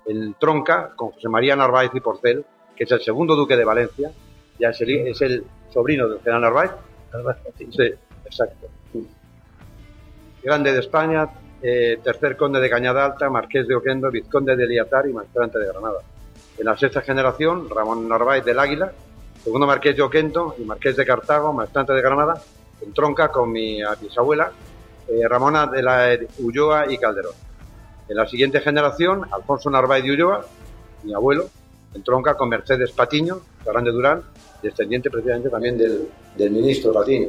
entronca con José María Narváez y Porcel, que es el segundo duque de Valencia, ya es el, es el sobrino del general Narváez. Sí, exacto. Grande de España, eh, tercer conde de Cañada Alta, marqués de Oquendo, vizconde de Liatar y maestrante de Granada. En la sexta generación, Ramón Narváez del Águila, segundo marqués de Oquendo y marqués de Cartago, maestrante de Granada, entronca con mi bisabuela, eh, Ramona de la Ulloa y Calderón. En la siguiente generación, Alfonso Narváez de Ulloa, mi abuelo, entronca con Mercedes Patiño, Fernández Durán, descendiente precisamente también del, Del ministro Patiño.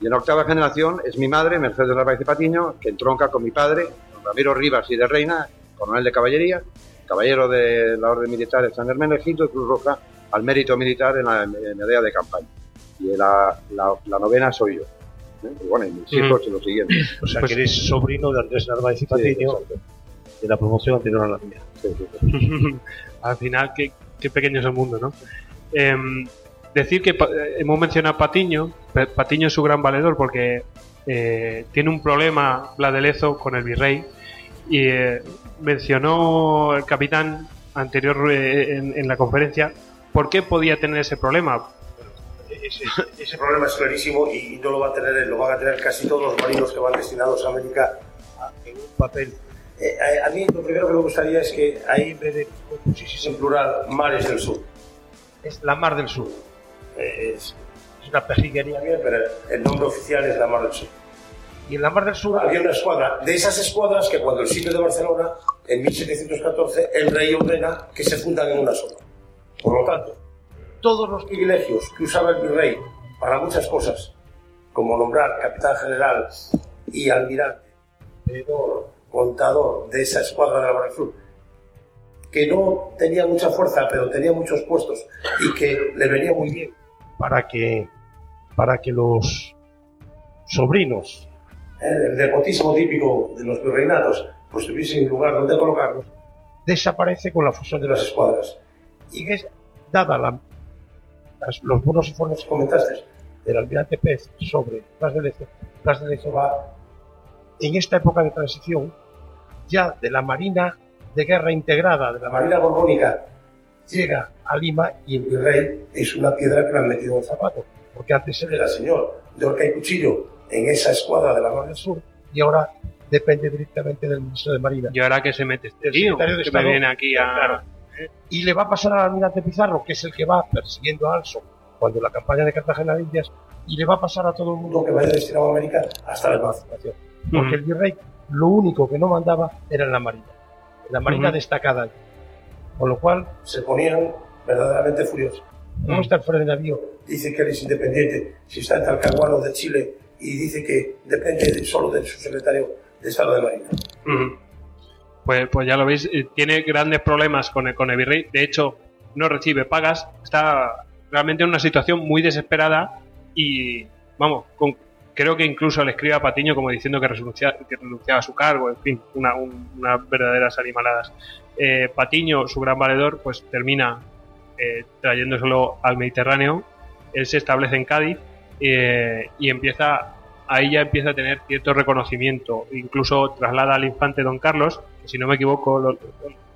y en la octava generación es mi madre, Mercedes Narváez de Patiño, que entronca con mi padre, Ramiro Rivas y de Reina, coronel de caballería, caballero de la Orden Militar de San Hermenegildo y Cruz Roja al mérito militar en la medalla de campaña. Y la, la- la novena soy yo. ¿eh? Y bueno, y mis hijos y los siguientes. O sea, Pues- que eres sobrino de Andrés Narváez y Patiño, de la promoción anterior a la mía. Al final, qué, pequeño es el mundo, ¿no? Em, decir que eh, hemos mencionado a Patiño. Pa- Patiño es su gran valedor porque eh, tiene un problema, la de Lezo, con el virrey. Y eh, mencionó el capitán anterior en, la conferencia por qué podía tener ese problema. Ese, problema es clarísimo y no lo va a tener lo van a tener casi todos los marinos que van destinados a América en un papel. Eh, a, a mí lo primero que me gustaría es que ahí en vez de en plural mares del sur. Es la Mar del Sur. Eh, es, Es una pejiguería. bien, pero el nombre oficial es la mar del sur. Y en la Mar del Sur Había una escuadra, de esas escuadras que cuando el sitio de Barcelona, en 1714, el rey ordena que se fundan en una sola. Por lo tanto, todos los privilegios que usaba el virrey para muchas cosas, como nombrar capitán general y almirante, contador de esa escuadra de la del Sur, que no tenía mucha fuerza, pero tenía muchos puestos y que le venía muy bien para que, para que los sobrinos eh, el nepotismo típico de los virreinatos, pues tuviesen lugar donde colocarlos, desaparece con la fusión de las escuadras. y que es dada la- las- los buenos informes que comentaste del almirante Pez sobre Plas de Lezo, Plas de Lezo va en esta época de transición ya de la Marina de Guerra Integrada, de la Marina Borbónica llega a Lima y el virrey es una piedra que le han metido en el zapato. porque antes Era señor de horca y cuchillo en esa escuadra de la Mar del Sur. Y ahora depende directamente del ministro de Marina. Y ahora que se mete este El tío, secretario de que me Estado, viene aquí a... claro. Y le va a pasar al almirante Pizarro, que es el que va persiguiendo a Alson cuando la campaña de Cartagena de Indias, y le va a pasar a todo el mundo que vaya destinado a América hasta la emancipación. porque el virrey lo único que no mandaba era en la marina, la marina Ujú. destacada. Con lo cual, Se ponían verdaderamente furiosos. ¿cómo está el Fred de Navío? Dice que él es independiente, si está en Talcahuano de Chile, y dice que depende de- solo de su secretario de Estado de Marina. Ujú. Pues, pues ya lo veis, eh, tiene grandes problemas con el, con el virrey. De hecho, no recibe pagas. Está realmente en una situación muy desesperada y, vamos, con creo que incluso le escribe a Patiño como diciendo que renunciaba, que renunciaba a su cargo, en fin, una, un- unas verdaderas animaladas. Eh, Patiño, su gran valedor, pues termina eh, trayéndoselo al Mediterráneo. Él se establece en Cádiz eh, y empieza, ahí ya empieza a tener cierto reconocimiento. Incluso traslada al infante Don Carlos, que si no me equivoco lo,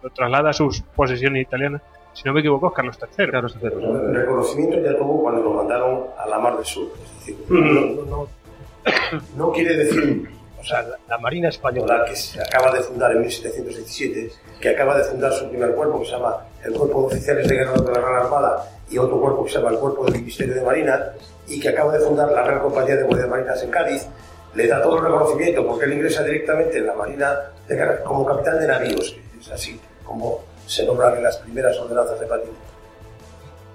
lo traslada a sus posesiones italianas. Si no me equivoco, es Carlos III. Carlos III. El reconocimiento ya tuvo cuando lo mandaron a la Mar del Sur. Es decir, no, no- no- no quiere decir, o sea, la, Marina Española que se acaba de fundar en 1717, que acaba de fundar su primer cuerpo, que se llama el Cuerpo de Oficiales de Guerra de la Real Armada, y otro cuerpo que se llama el Cuerpo del Ministerio de Marina, y que acaba de fundar la Real Compañía de Guardias Marinas en Cádiz, le da todo el reconocimiento porque él ingresa directamente en la Marina de como capitán de navíos, es así como se nombran en las primeras ordenanzas de Patiño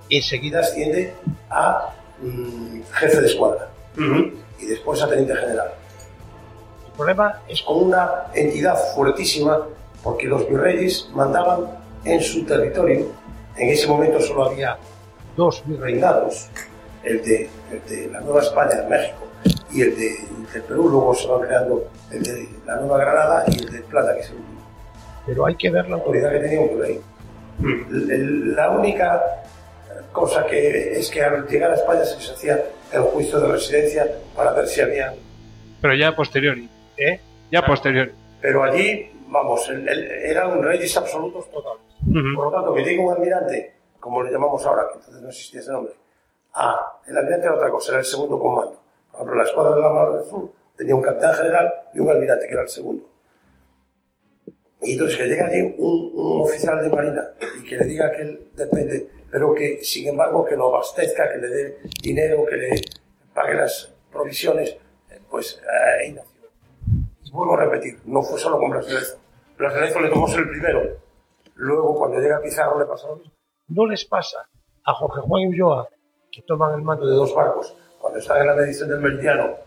enseguida asciende a mm, jefe de escuadra y después a teniente general. El problema es con una entidad fuertísima porque los virreyes mandaban en su territorio, en ese momento solo había dos virreinados, el de, el de la Nueva España, México, y el de, el de Perú, luego se va creando el de la Nueva Granada y el de Plata, que es el último. Pero hay que ver la autoridad que tenía un virrey. El- La única cosa que es que al llegar a España se les hacía el juicio de residencia para ver si habían... Pero ya posteriori. ¿eh? Ya posteriori. Pero allí, vamos, el- el- eran reyes absolutos totales. Por lo tanto, que llegue un almirante, como le llamamos ahora, que entonces no existía ese nombre, ah, el almirante era otra cosa, era el segundo comando. Por ejemplo, la escuadra de la Mar del Sur tenía un capitán general y un almirante, que era el segundo. Y entonces que llega allí un, un oficial de marina y que le diga que él depende, pero que sin embargo que lo abastezca, que le dé dinero, que le pague las provisiones, eh, pues ahí nació. Y vuelvo a repetir, no fue solo con Brasileiro. Brasileiro le tomó el primero. Luego, cuando llega Pizarro, le pasa lo mismo. No les pasa a Jorge Juan y Ulloa, que toman el mando de dos barcos. Cuando están en la medición del meridiano,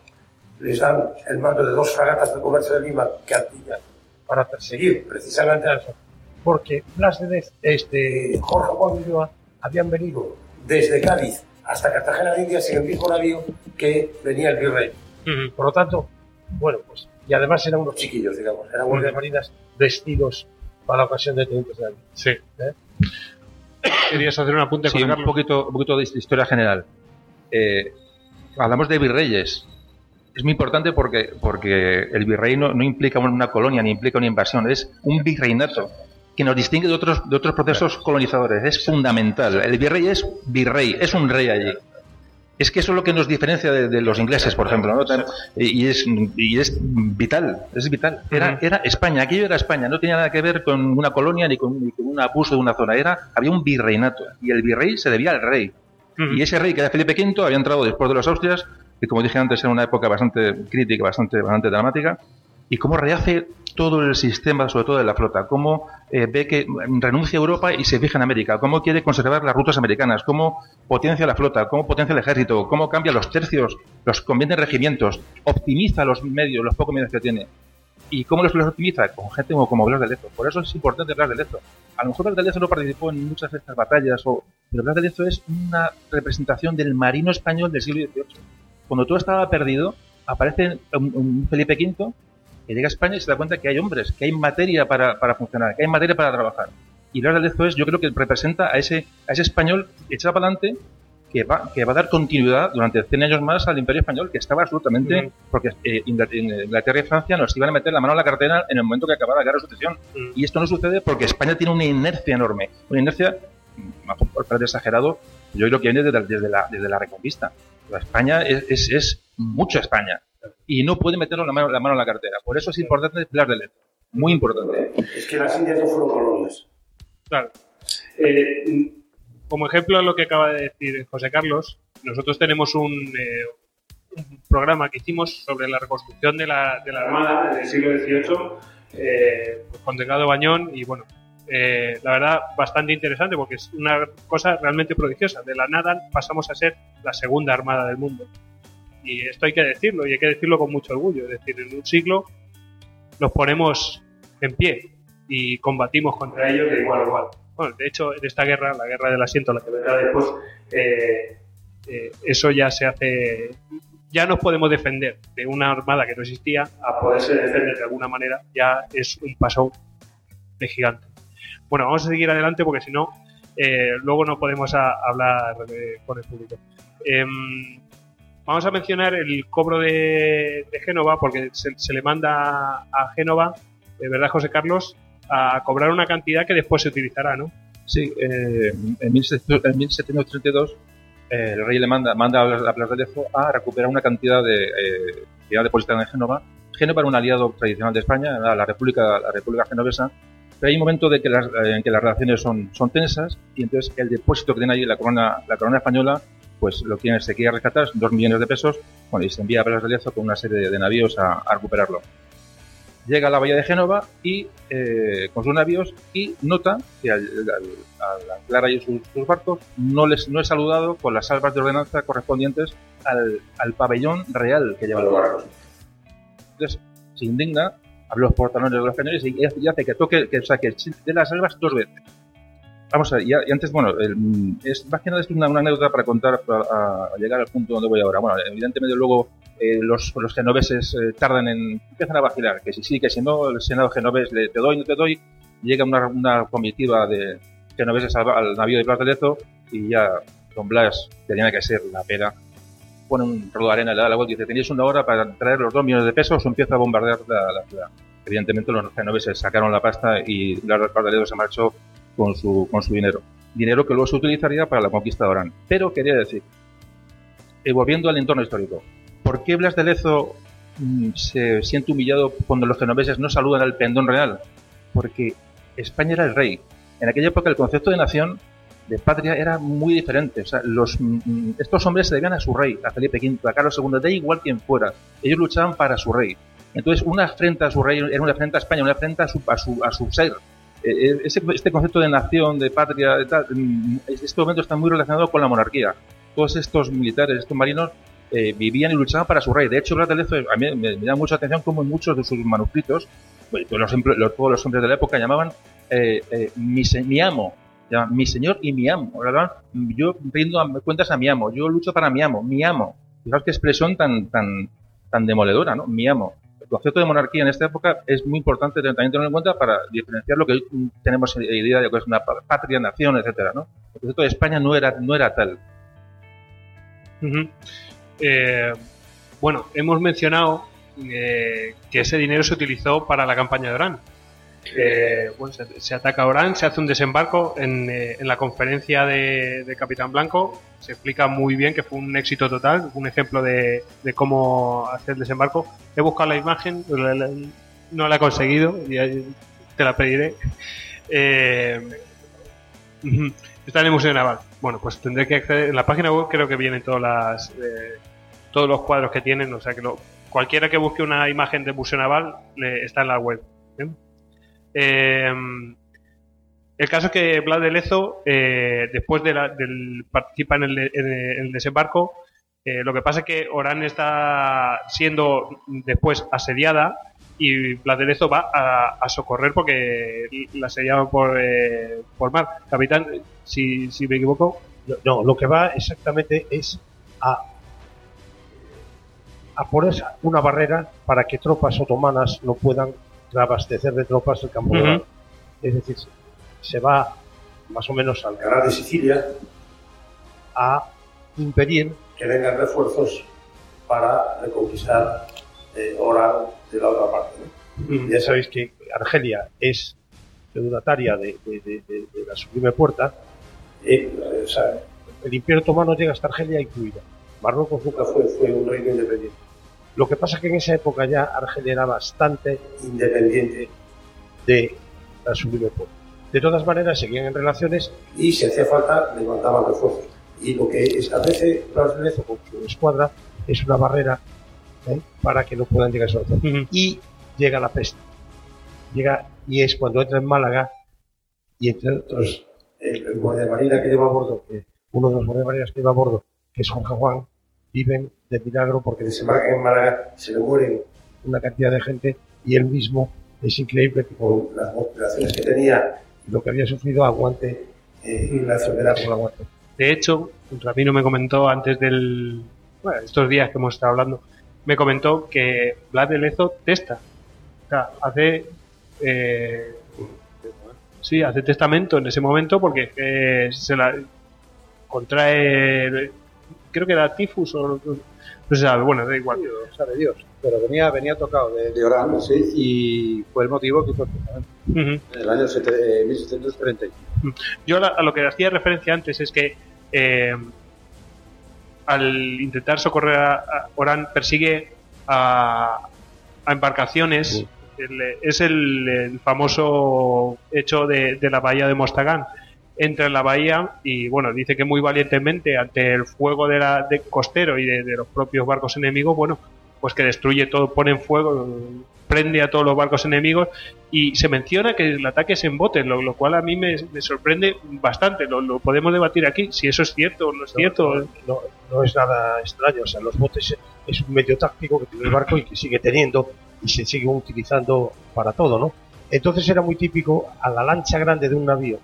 les dan el mando de dos fragatas de comercio de Lima que artillan para perseguir precisamente a eso. Porque Blas de Dez, este, Jorge Juan y Ulloa habían venido desde Cádiz hasta Cartagena de Indias en el mismo navío que venía el virrey. Ujú. Por lo tanto, bueno, pues, y además eran unos chiquillos, digamos, eran guardias marinas vestidos para la ocasión de tenientes de año. Sí. ¿eh? ¿Querías hacer un apunte, Sí, un poquito, un poquito de historia general. Eh, hablamos de virreyes. Es muy importante porque, porque el virrey no, no implica una colonia ni implica una invasión, es un virreinato que nos distingue de otros, de otros procesos colonizadores. Es fundamental. El virrey es virrey, es un rey allí. Es que eso es lo que nos diferencia de, de los ingleses, por ejemplo, ¿no? Y, es, y es vital, es vital. Era, era España, aquello era España, no tenía nada que ver con una colonia ni con, ni con un abuso de una zona, era, había un virreinato y el virrey se debía al rey. Y ese rey, que era Felipe V, había entrado después de los Austrias, que como dije antes era una época bastante crítica, bastante, bastante dramática, y cómo rehace todo el sistema, sobre todo de la flota, cómo eh, ve que renuncia a Europa y se fija en América, cómo quiere conservar las rutas americanas, cómo potencia la flota, cómo potencia el ejército, cómo cambia los tercios, los convierte en regimientos, optimiza los medios, los pocos medios que tiene. ¿Y cómo los, optimiza? Con gente como, como Blas de Lezo. Por eso es importante Blas de Lezo. A lo mejor Blas de Lezo no participó en muchas de estas batallas, pero Blas de Lezo es una representación del marino español del siglo XVIII. Cuando todo estaba perdido, aparece un, un Felipe V que llega a España y se da cuenta que hay hombres, que hay materia para, para funcionar, que hay materia para trabajar. Y Blas de Lezo es, yo creo que representa a ese, a ese español echado para adelante que va, que va a dar continuidad durante 100 años más al Imperio Español, que estaba absolutamente. Mm. Porque eh, Ingl- Inglaterra y Francia nos iban a meter la mano a la cartera en el momento que acabara la guerra de sucesión. Mm. Y esto no sucede porque España tiene una inercia enorme. Una inercia, mm, por parecer exagerado, yo creo que viene desde, desde la, desde la Reconquista. La España es, es, es mucho España. Y no puede meternos la mano, la mano en la cartera. Por eso es importante hablar de Lezo. Muy importante. Es que las Indias no fueron colonias. Claro. Eh, como ejemplo a lo que acaba de decir José Carlos, nosotros tenemos un, eh, un programa que hicimos sobre la reconstrucción de la, de la Armada del siglo XVIII eh, con Delgado Bañón y bueno, eh, la verdad bastante interesante porque es una cosa realmente prodigiosa. De la nada pasamos a ser la segunda Armada del mundo. Y esto hay que decirlo y hay que decirlo con mucho orgullo. Es decir, en un siglo nos ponemos en pie y combatimos contra ellos de igual a igual. Bueno, de hecho, en esta guerra, la guerra del asiento, la que vendrá después, eh, eh, eso ya se hace ya nos podemos defender de una armada que no existía a poderse defender de alguna manera, ya es un paso de gigante. Bueno, vamos a seguir adelante porque si no, eh, luego no podemos hablar eh, con el público. Em, vamos a mencionar el cobro de, de Génova porque se, le manda a Génova, de verdad José Carlos, a cobrar una cantidad que después se utilizará, ¿no? Sí, eh, en, 1700 en 1732 eh, el rey le manda, manda a la a Plaza de Lezo a recuperar una cantidad de eh, depositada en Génova. Génova era un aliado tradicional de España, la República, la República Genovesa, pero hay un momento de que las, eh, en que las relaciones son, son tensas y entonces el depósito que tiene ahí la corona, la corona española, pues lo quiere, se quiere rescatar, dos millones de pesos, bueno, y se envía a Plaza de Lezo con una serie de, de navíos a, a recuperarlo llega a la bahía de Génova y eh, con sus navíos y nota que al, al- al anclar ahí sus, sus barcos no les no es saludado con las salvas de ordenanza correspondientes al, al pabellón real que llevan los barcos. Entonces se indigna, abre los portalones de los cañones y, y hace que toque, que saque de las salvas dos veces. Vamos a ver, y, a- y antes, bueno, el, es, más que nada es una, una anécdota para contar, para, a- a llegar al punto donde voy ahora. Bueno, evidentemente luego eh, los, los genoveses eh, tardan en. empiezan a vacilar, que si sí, que si no, el senado genovés le te doy, no te doy. Llega una, una comitiva de genoveses al, al navío de Blas de Lezo y ya Don Blas tenía que ser la pera. Pone un rodo de arena, le la y dice: Tenéis una hora para traer los dos millones de pesos o empieza a bombardear la, ciudad. Evidentemente, los genoveses sacaron la pasta y de Lezo se marchó con su, con su dinero. Dinero que luego se utilizaría para la conquista de Orán. Pero quería decir, eh, volviendo al entorno histórico, ¿por qué Blas de Lezo mm, se siente humillado cuando los genoveses no saludan al pendón real? Porque España era el rey. En aquella época el concepto de nación, de patria, era muy diferente. O sea, los, mm, estos hombres se debían a su rey, a Felipe V, a Carlos II, da igual quien fuera. Ellos luchaban para su rey. Entonces, una afrenta a su rey era una afrenta a España, una afrenta a su, a su, a su ser. Eh, ese- este concepto de nación, de patria, de tal, mm, en este momento está muy relacionado con la monarquía. Todos estos militares, estos marinos, eh, vivían y luchaban para su rey. De hecho, Blas de Lezo, a mí me, me da mucha atención como en muchos de sus manuscritos, pues, todos, los, todos los hombres de la época llamaban eh, eh, mi amo, mi señor y mi amo. Yo a- cuentas a mi amo, yo lucho para mi amo, mi amo. Fijaos qué expresión tan, tan, tan demoledora, ¿no? Mi amo. El concepto de monarquía en esta época es muy importante también tenerlo en cuenta para diferenciar lo que hoy tenemos idea de que es una pa- patria, nación, etcétera, ¿no? El concepto de España no era, no era tal. Eh, bueno, hemos mencionado eh, que ese dinero se utilizó para la campaña de Orán. Eh, bueno, se, ataca a Orán, se hace un desembarco en, eh, en la conferencia de, de Capitán Blanco. Se explica muy bien que fue un éxito total, un ejemplo de, de cómo hacer el desembarco. He buscado la imagen, la- no la he conseguido, y te la pediré. Eh. Está en el Museo Naval. Bueno, pues tendré que acceder. En la página web creo que vienen todas las, eh, todos los cuadros que tienen. O sea que lo- cualquiera que busque una imagen del Museo Naval está en la web. Eh, el caso es que Blas de Lezo, eh, después de la- del participa en el, en el- desembarco, eh, lo que pasa es que Orán está siendo después asediada y Blas de Lezo va a, socorrer porque la asediaban por, eh, por mar. Capitán, si, si me equivoco. No, lo que va exactamente es a poner una barrera para que tropas otomanas no puedan abastecer de tropas el campo de Ujú. Orán. Es decir, se- va más o menos al canal de Sicilia a impedir que vengan refuerzos para reconquistar eh, Orán de la otra parte. ¿no? Ya sabéis que Argelia es feudataria de, de- de- de- de la sublime puerta. Eh, o sea, el Imperio Otomano llega hasta Argelia incluida. Marruecos nunca fue, fue un reino independiente. Lo que pasa es que en esa época ya Argelia era bastante independiente de la sublime puerta. De todas maneras, seguían en relaciones y si hacía falta levantaban refuerzos. Y lo que establece Blas de Lezo con su escuadra es una barrera ¿eh? para que no puedan llegar a esa zona. Y llega la peste. Llega y es cuando entra en Málaga y entre otros el, el guardiamarina que lleva a bordo, que uno de los guardiamarinas que lleva a bordo, que es Jorge Juan, viven de milagro porque desembarcan en Málaga, se le mueren una cantidad de gente y él mismo es increíble que con las operaciones que tenía y lo que había sufrido aguante eh, la enfermedad por la muerte. De hecho, Ramiro me comentó antes del, bueno, estos días que hemos estado hablando, me comentó que Blas de Lezo testa. O sea, hace. Eh, sí, hace testamento en ese momento porque eh, se la contrae. Creo que era tifus o. No se sabe, bueno, da igual. Lo sabe Dios. Pero venía, venía tocado de, de Orán, sí, y fue el motivo que hizo el. En el año eh, 1730. Yo la- a lo que hacía referencia antes es que eh, al intentar socorrer a, a Orán persigue a, a embarcaciones. El- es el, el famoso hecho de, de la bahía de Mostagán. Entra en la bahía y bueno, dice que muy valientemente ante el fuego de la, de costero y de, de los propios barcos enemigos, bueno, pues que destruye todo, pone en fuego, prende a todos los barcos enemigos y se menciona que el ataque es en botes, lo, lo cual a mí me, me sorprende bastante. Lo, lo podemos debatir aquí, si eso es cierto o no es cierto. No, no es nada extraño, o sea, los botes es un medio táctico que tiene el barco y que sigue teniendo y se sigue utilizando para todo, ¿no? Entonces era muy típico a la lancha grande de un navío.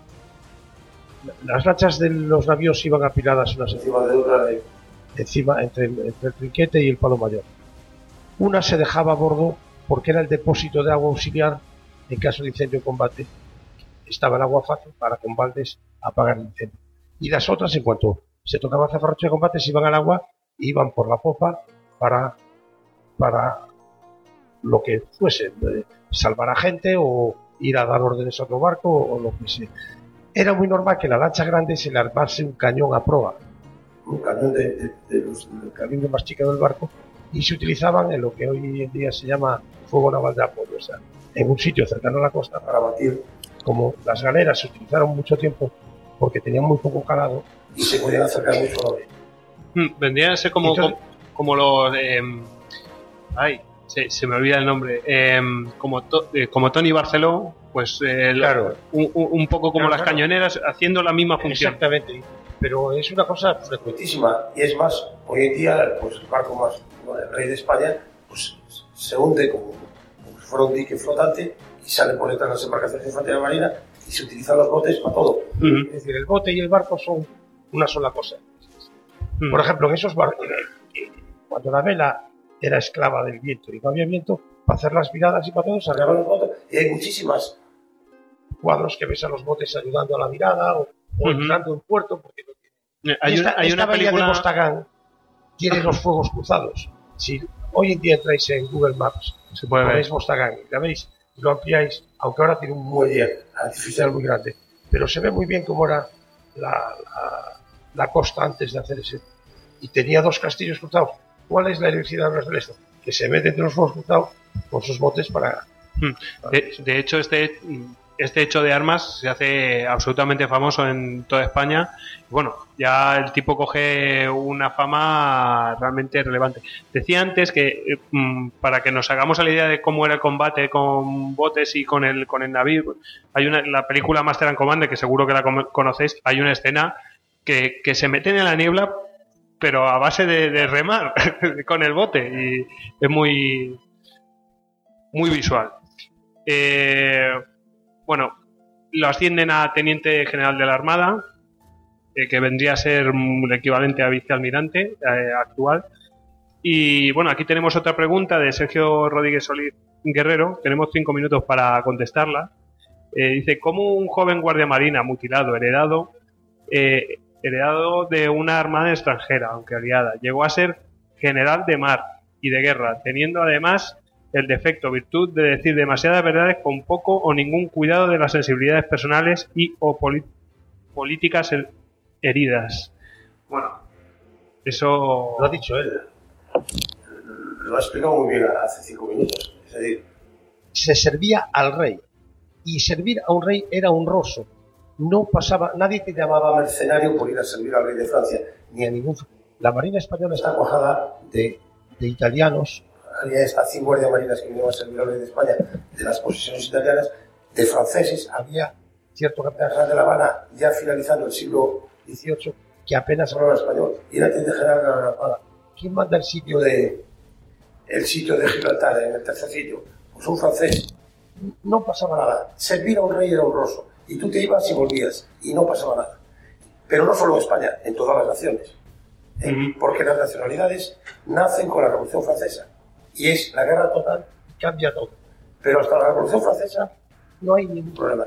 Las lanchas de los navíos iban apiladas unas encima de otra, encima entre, el- entre el trinquete y el palo mayor. Una se dejaba a bordo porque era el depósito de agua auxiliar en caso de incendio o combate. Estaba el agua fácil para combates apagar el incendio. Y las otras, en cuanto se tocaba zafarrocho de combate, se iban al agua e iban por la popa para, para lo que fuese, eh, salvar a gente o ir a dar órdenes a otro barco o lo que sea. Era muy normal que la lancha grande se le armase un cañón a proa, un cañón de, de- de los- del calibre más chico del barco, y se utilizaban en lo que hoy en día se llama fuego naval de apoyo, o sea, en un sitio cercano a la costa para batir, como las galeras se utilizaron mucho tiempo porque tenían muy poco calado y se podían acercar mucho a la orilla. Mm, Vendrían a ser como, Entonces- como, como los. em, ay, se, se me olvida el nombre. em, como, To- eh, como Tony Barceló, pues eh, Claro. un, poco como Claro, las claro. cañoneras haciendo la misma función. Exactamente. Pero es una cosa frecuentísima. Y es más, hoy en día, pues el barco más, bueno, el rey de España, pues se hunde como, como si fuera un dique flotante y sale por detrás de las embarcaciones de infantería marina y se utilizan los botes para todo. Es decir, el bote y el barco son una sola cosa. Por ejemplo, en esos barcos, cuando la vela era esclava del viento y no había viento, para hacer las miradas y para todo, se los botes. Y hay muchísimas cuadros que ves a los botes ayudando a la mirada o, o entrando en puerto porque no Eh, Hay esta, una, hay esta una bahía de película. Mostagán tiene los fuegos cruzados. Si hoy en día entráis en Google Maps, Se puede ponéis Mostagán y la veis y lo ampliáis, aunque ahora tiene un muelle artificial muy grande, pero se ve muy bien cómo era la, la- la costa antes de hacer ese. Y tenía dos castillos cruzados. ¿Cuál es la electricidad de esto? Que se mete entre los fuegos cruzados con sus botes para. De, de hecho, este, este hecho de armas se hace absolutamente famoso en toda España. Bueno, ya el tipo coge una fama realmente relevante. Decía antes que eh, mm, para que nos hagamos la idea de cómo era el combate con botes y con el con el navío, hay una la película Master and Commander que seguro que la conocéis. Hay una escena que, que se meten en la niebla, pero a base de, de remar con el bote y es muy muy visual. Eh, bueno, lo ascienden a teniente general de la Armada, eh, que vendría a ser el equivalente a vicealmirante eh, actual. Y bueno, aquí tenemos otra pregunta de Sergio Rodríguez Solís Guerrero. Tenemos cinco minutos para contestarla. Eh, dice, ¿cómo un joven guardia marina mutilado, heredado, heredado de una armada extranjera, aunque aliada, llegó a ser general de mar y de guerra, teniendo además el defecto, virtud de decir demasiadas verdades con poco o ningún cuidado de las sensibilidades personales y o políticas her- heridas. Bueno, eso... Lo ha dicho él. Lo ha explicado muy bien hace cinco minutos. Es decir, se servía al rey. Y servir a un rey era honroso. No pasaba, nadie te llamaba mercenario por ir a servir al rey de Francia, ni a ningún. La Marina Española está cuajada de, de italianos, había hasta 100 guardias marinas que vinieron a servir al rey de España, de las posesiones italianas, de franceses, había cierto capitán general de La Habana, ya finalizando el siglo XVIII, que apenas hablaba español, y era teniente general de la Armada. ¿Quién manda el sitio de, el sitio de Gibraltar, en el tercer sitio? Pues un francés. No pasaba nada. Servir a un rey era honroso. Y tú te ibas y volvías. Y no pasaba nada. Pero no solo en España, en todas las naciones. ¿eh? Porque las nacionalidades nacen con la Revolución Francesa y es la guerra total cambia todo. Pero hasta la Revolución Francesa no hay ningún problema.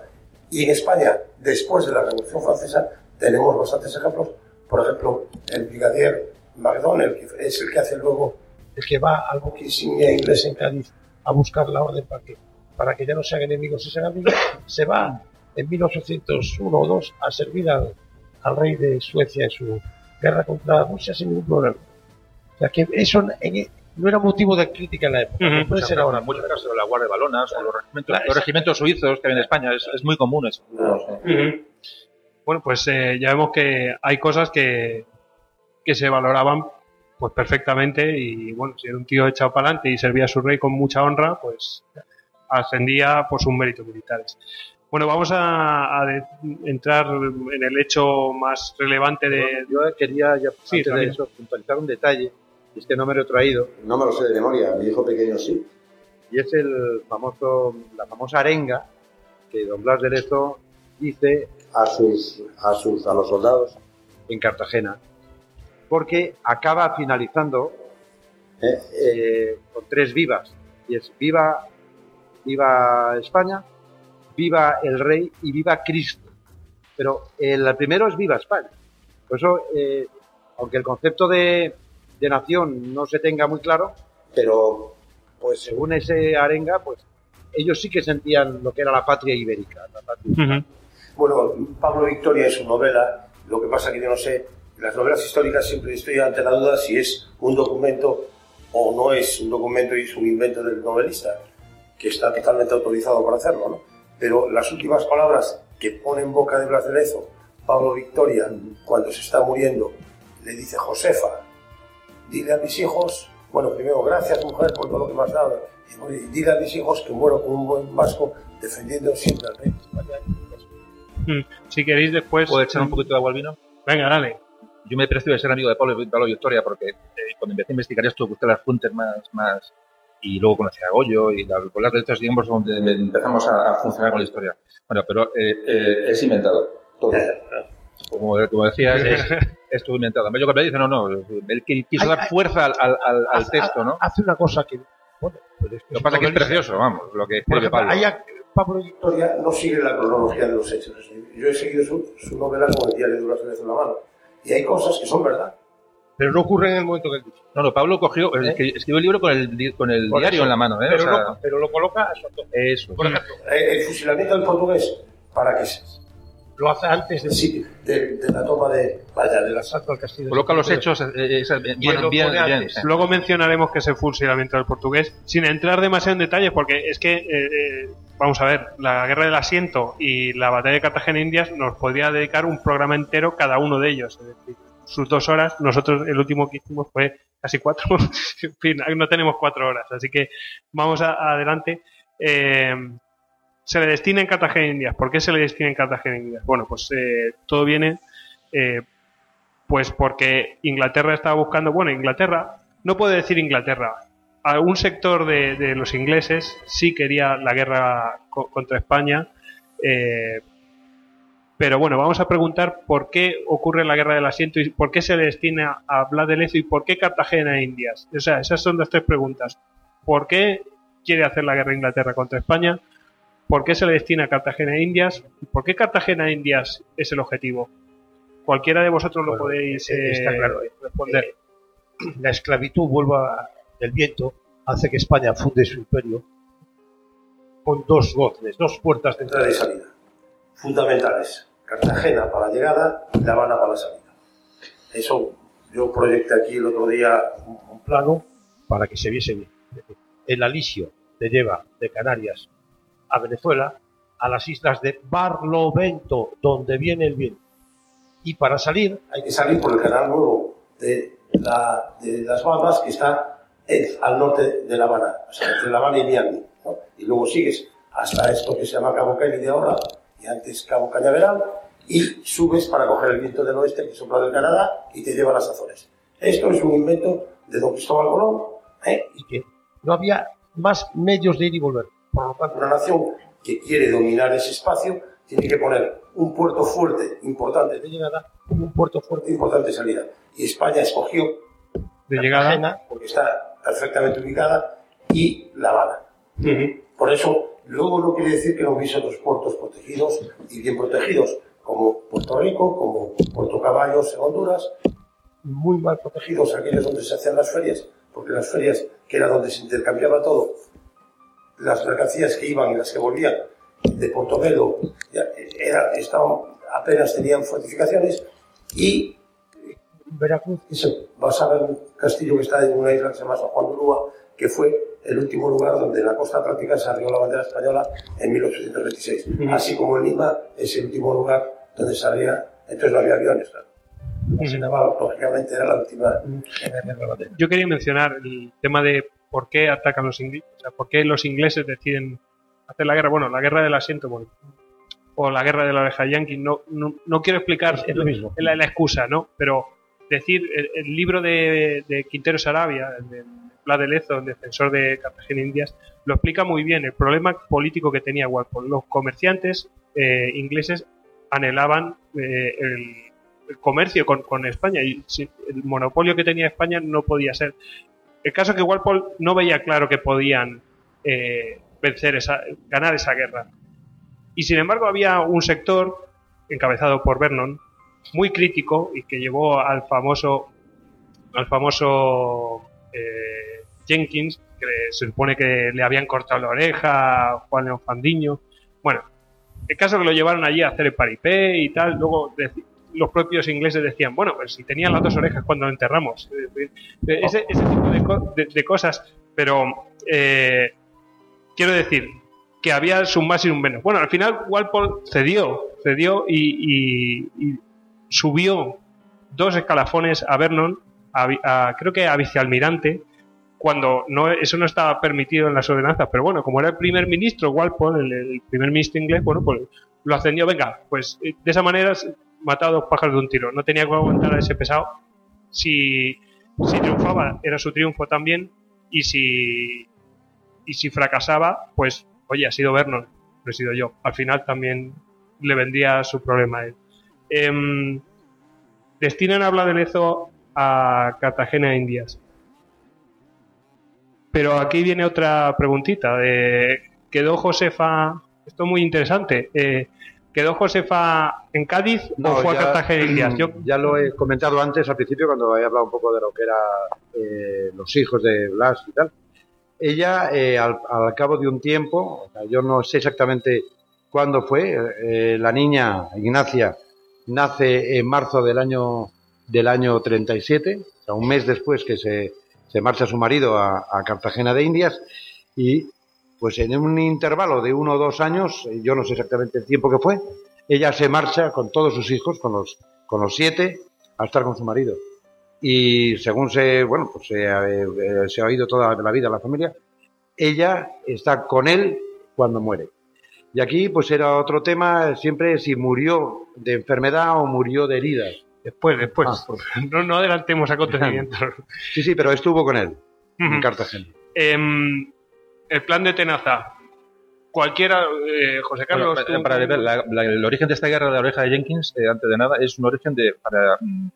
Y en España, después de la Revolución Francesa, tenemos bastantes ejemplos. Por ejemplo, el brigadier MacDonald, que es el que hace luego, el que va al insignia inglés en Cádiz a buscar la orden para que, para que ya no sean enemigos y sean amigos, se va en 1801 o 2 a servir al, al rey de Suecia en su guerra contra Rusia sin ningún problema. O sea que eso en- no era motivo de crítica en la época. Ujú. no puede ser ahora. muchos casos de la Guardia de Balonas o los regimientos, Claro, los regimientos suizos que hay en España, es, es muy común eso. Bueno, pues eh, ya vemos que hay cosas que, que se valoraban pues perfectamente y bueno, si era un tío echado para adelante y servía a su rey con mucha honra, pues ascendía por sus méritos militares. Bueno, vamos a, a de- entrar en el hecho más relevante de... Yo quería, ya, Sí, antes de eso, puntualizar un detalle, es que no me lo he traído, No me lo sé de memoria, mi hijo pequeño sí. y es el famoso, la famosa arenga que don Blas de Lezo dice A sus, a sus, a los soldados. en Cartagena, porque acaba finalizando ¿eh? eh, con tres vivas, y es viva, viva España, viva el rey y viva Cristo. Pero el primero es viva España. Por eso, eh, aunque el concepto de, de nación no se tenga muy claro, Pero, pues, según ese arenga, pues ellos sí que sentían lo que era la patria ibérica. la patria- Ujú. Bueno, Pablo Victoria en su novela, lo que pasa que yo no sé, en las novelas históricas siempre estoy ante la duda si es un documento o no es un documento y es un invento del novelista, que está totalmente autorizado para hacerlo, ¿no? Pero las últimas palabras que pone en boca de Blas de Lezo, Pablo Victoria, cuando se está muriendo, le dice, Josefa, dile a mis hijos, bueno, primero, gracias mujer por todo lo que me has dado, y dile a mis hijos que muero como un buen vasco defendiendo siempre al rey. Mm. Si queréis después... ¿Puedo echar un poquito de agua al vino? Venga, dale. Yo me he parecido de ser amigo de Pablo, Pablo Victoria porque eh, cuando empecé a investigar esto busqué las fuentes más, más y luego conocí a Goyo y la, con las letras digamos donde empezamos a, a funcionar con la historia. Bueno, pero eh, eh, es inventado todo. Como, como decía, es, es todo inventado. Yo creo que dice, no, no, él qui- quiso dar fuerza al, al, al- texto, ¿no? Hace una cosa que, bueno, pero es que Lo que pasa es que es precioso, vamos, lo que escribe ejemplo, Pablo. hay a- Pablo Victoria no sigue la cronología de los hechos. Yo he seguido su, su novela con el diario de Blas de la mano. Y hay cosas que son verdad. Pero no ocurre en el momento que él dice. No, no, Pablo cogió, ¿Eh? escri- escribió el libro con el, con el diario eso. en la mano, ¿eh? Pero, O sea, no- pero lo coloca a su eso. Por ejemplo, Eh, El fusilamiento del portugués, para que se, lo hace antes de sí, de, de la toma de, vaya, del asalto. salto al castillo. Coloca los hechos eh, eh, eh, bien, bien, bien. Luego mencionaremos que es el fusilamiento del portugués, sin entrar demasiado en detalles, porque es que, eh, eh, vamos a ver, la guerra del asiento y la batalla de Cartagena Indias nos podría dedicar un programa entero cada uno de ellos. Es decir, sus dos horas, nosotros el último que hicimos fue casi cuatro, en fin, no tenemos cuatro horas, así que vamos a- adelante. Eh, se le destina en Cartagena Indias. ¿Por qué se le destina en Cartagena Indias? Bueno, pues eh, todo viene eh, pues porque Inglaterra estaba buscando, bueno, Inglaterra, no puedo decir Inglaterra, un sector de, los ingleses sí quería la guerra co- contra España, eh, pero bueno, vamos a preguntar por qué ocurre la guerra del asiento y por qué se le destina a Blas de Lezo y por qué Cartagena e Indias. O sea, esas son las tres preguntas. ¿Por qué quiere hacer la guerra Inglaterra contra España? ¿Por qué se le destina a Cartagena e Indias? ¿Y por qué Cartagena e Indias es el objetivo? Cualquiera de vosotros lo Bueno, podéis eh, eh, está claro, eh, responder. eh, la esclavitud vuelva del viento hace que España funde su imperio con dos goznes, dos puertas de Entrada y salida. Fundamentales. Cartagena para la llegada, La Habana para la salida. Eso yo proyecté aquí el otro día un- un plano para que se viese bien. El alisio te lleva de Canarias a Venezuela, a las islas de Barlovento, donde viene el viento. Y para salir hay que salir por el canal nuevo de, la- de las Bahamas que está en- al norte de La Habana, o sea, entre La Habana y Miami. ¿no? Y luego sigues hasta esto que se llama Cabo Kennedy ahora, y antes Cabo Cañaveral, y subes para coger el viento del oeste que sopla del Canadá y te lleva a las Azores. Esto es un invento de don Cristóbal Colón, ¿eh? y que no había más medios de ir y volver. Por lo tanto, una nación que quiere dominar ese espacio tiene que poner un puerto fuerte, importante de llegada, un puerto fuerte, importante de salida. Y España escogió De llegada. Porque está perfectamente ubicada, y La Habana. Por eso, luego no quiere decir que no hubiese otros puertos protegidos y bien protegidos, como Puerto Rico, como Puerto Caballos en Honduras, muy mal protegidos aquellos donde se hacían las ferias, porque las ferias, que era donde se intercambiaba todo, las mercancías que iban y las que volvían de Portobelo, ya era, estaban, apenas tenían fortificaciones, y Veracruz, que se basaba en un castillo que está en una isla que se llama San Juan de Ulúa, que fue el último lugar donde en la costa atlántica se arrió la bandera española en 1826. Así como en Lima es el último lugar donde se arriba, entonces no había aviones, claro. Lógicamente, era la última. Yo quería mencionar el tema de por qué atacan los ingleses, o sea, por qué los ingleses deciden hacer la guerra. Bueno, la guerra del asiento, bueno, o la guerra de la oreja yankee. No, no, no quiero explicar mismo. la, la excusa, ¿no? Pero decir, el, el libro de, de Quintero Sarabia, el de Pla de Lezo, el defensor de Cartagena Indias, lo explica muy bien. El problema político que tenía Walpole. Los comerciantes eh, ingleses anhelaban eh, el, el comercio con, con España y si- el monopolio que tenía España no podía ser. El caso es que Walpole no veía claro que podían eh, vencer esa, ganar esa guerra. Y sin embargo había un sector encabezado por Vernon muy crítico y que llevó al famoso al famoso eh, Jenkins que se supone que le habían cortado la oreja Juan León Fandiño bueno el caso que lo llevaron allí a hacer el paripé y tal luego los propios ingleses decían bueno pues si tenían las dos orejas cuando lo enterramos ese, tipo de, co- de- de cosas pero eh, quiero decir que había su más y un menos. Bueno, al final Walpole cedió, cedió y, subió dos escalafones a Vernon, a- creo que a vicealmirante, cuando no, eso no estaba permitido en las ordenanzas. Pero bueno, como era el primer ministro Walpole, el, el primer ministro inglés, bueno, pues lo ascendió. Venga, pues eh, de esa manera a dos pájaros de un tiro. No tenía que aguantar a ese pesado. Si, si triunfaba, era su triunfo también. Y si, y si fracasaba, pues, oye, ha sido Vernon, no he sido yo. Al final también le vendría su problema a él. Em, destinan habla de Lezo a Cartagena Indias. Pero aquí viene otra preguntita. ¿Quedó Josefa? Esto es muy interesante. eh, ¿Quedó Josefa en Cádiz o fue a Cartagena de Indias? Yo, ya lo he comentado antes al principio cuando he hablado un poco de lo que era eh, los hijos de Blas y tal. Ella, eh, al, al cabo de un tiempo, o sea, yo no sé exactamente cuándo fue, eh, la niña Ignacia nace en marzo del año del año 37, o sea, un mes después que se, se marcha su marido a, a Cartagena de Indias y pues en un intervalo de uno o dos años, eh, yo no sé exactamente el tiempo que fue, ella se marcha con todos sus hijos, con los, con los siete, a estar con su marido. Y según se, bueno, pues se, ha- eh, se ha oído toda la vida la familia, ella está con él cuando muere. Y aquí, pues era otro tema, siempre si murió de enfermedad o murió de heridas. después, después. Ah, pues- no, no adelantemos acontecimientos. sí, sí, pero estuvo con él, en. Cartagena. Em, el plan de Tenaza. Cualquiera, eh, José Carlos. Bueno, tú- para, para ver, la- la- el origen de esta guerra de la oreja de Jenkins, eh, antes de nada, es un origen de, para mm,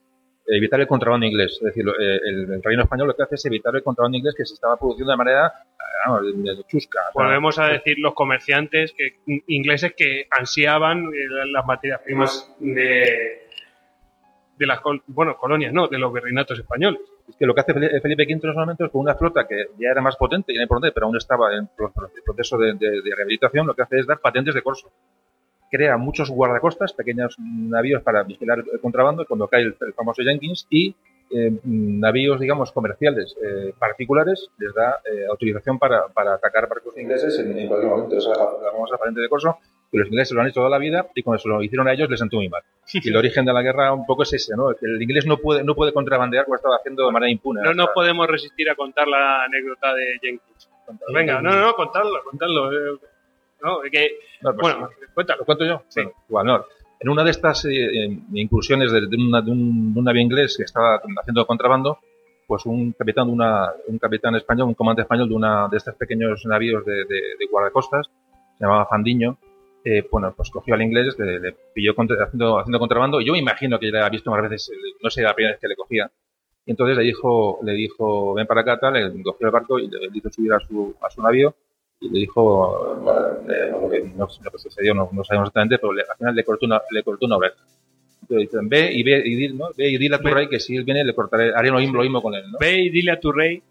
evitar el contrabando inglés. Es decir, eh, el, el reino español lo que hace es evitar el contrabando inglés que se estaba produciendo de manera eh, vamos, de- de chusca. Volvemos a decir los comerciantes que, ingleses que ansiaban las materias primas de, de las bueno, colonias, no, de los virreinatos españoles. Que lo que hace Felipe V en esos momentos con una flota que ya era más potente y era importante, pero aún estaba en pro- pro- proceso de, de- rehabilitación, lo que hace es dar patentes de corso. Crea muchos guardacostas, pequeños navíos para vigilar el contrabando, cuando cae el, famoso Jenkins, y eh, navíos, digamos, comerciales eh, particulares, les da eh, autorización para, para atacar barcos ingleses en, cualquier momento. Esa es la famosa patente de corso, que los ingleses lo han hecho toda la vida y cuando se lo hicieron a ellos les sentó muy mal. Y el origen de la guerra un poco es ese, ¿no? El inglés no puede, no puede contrabandear como estaba haciendo de manera impune. No nos podemos resistir a contar la anécdota de Jenkins. Venga, no, no, no, contadlo, contadlo. eh, No, que, No, pues, bueno, cuéntalo. ¿Lo cuento yo? Sí. Bueno, igual, no. En una de estas eh, incursiones de, de una- de un, de un navío inglés que estaba haciendo contrabando, pues un capitán, de una, un capitán español, un comandante español de una de estos pequeños navíos de guardacostas, se llamaba Fandiño, eh, bueno, pues cogió al inglés, le, le pilló contra- haciendo, haciendo contrabando, y yo me imagino que ya le había visto más veces, eh, no sé, la primera vez que le cogía. Y entonces le dijo, le dijo, ven para acá, tal, le cogió el barco y le hizo subir a su, a su navío y le dijo bueno, eh, lo, que, no, lo que sucedió, no, no sabemos exactamente, pero le- al final le cortó una, le cortó una oreja. Entonces dicen, ve y ve y, ¿no? ve y dile a tu Ve. rey que si él viene le cortaré, haré lo mismo, lo mismo con él, ¿no? Ve y dile a tu rey.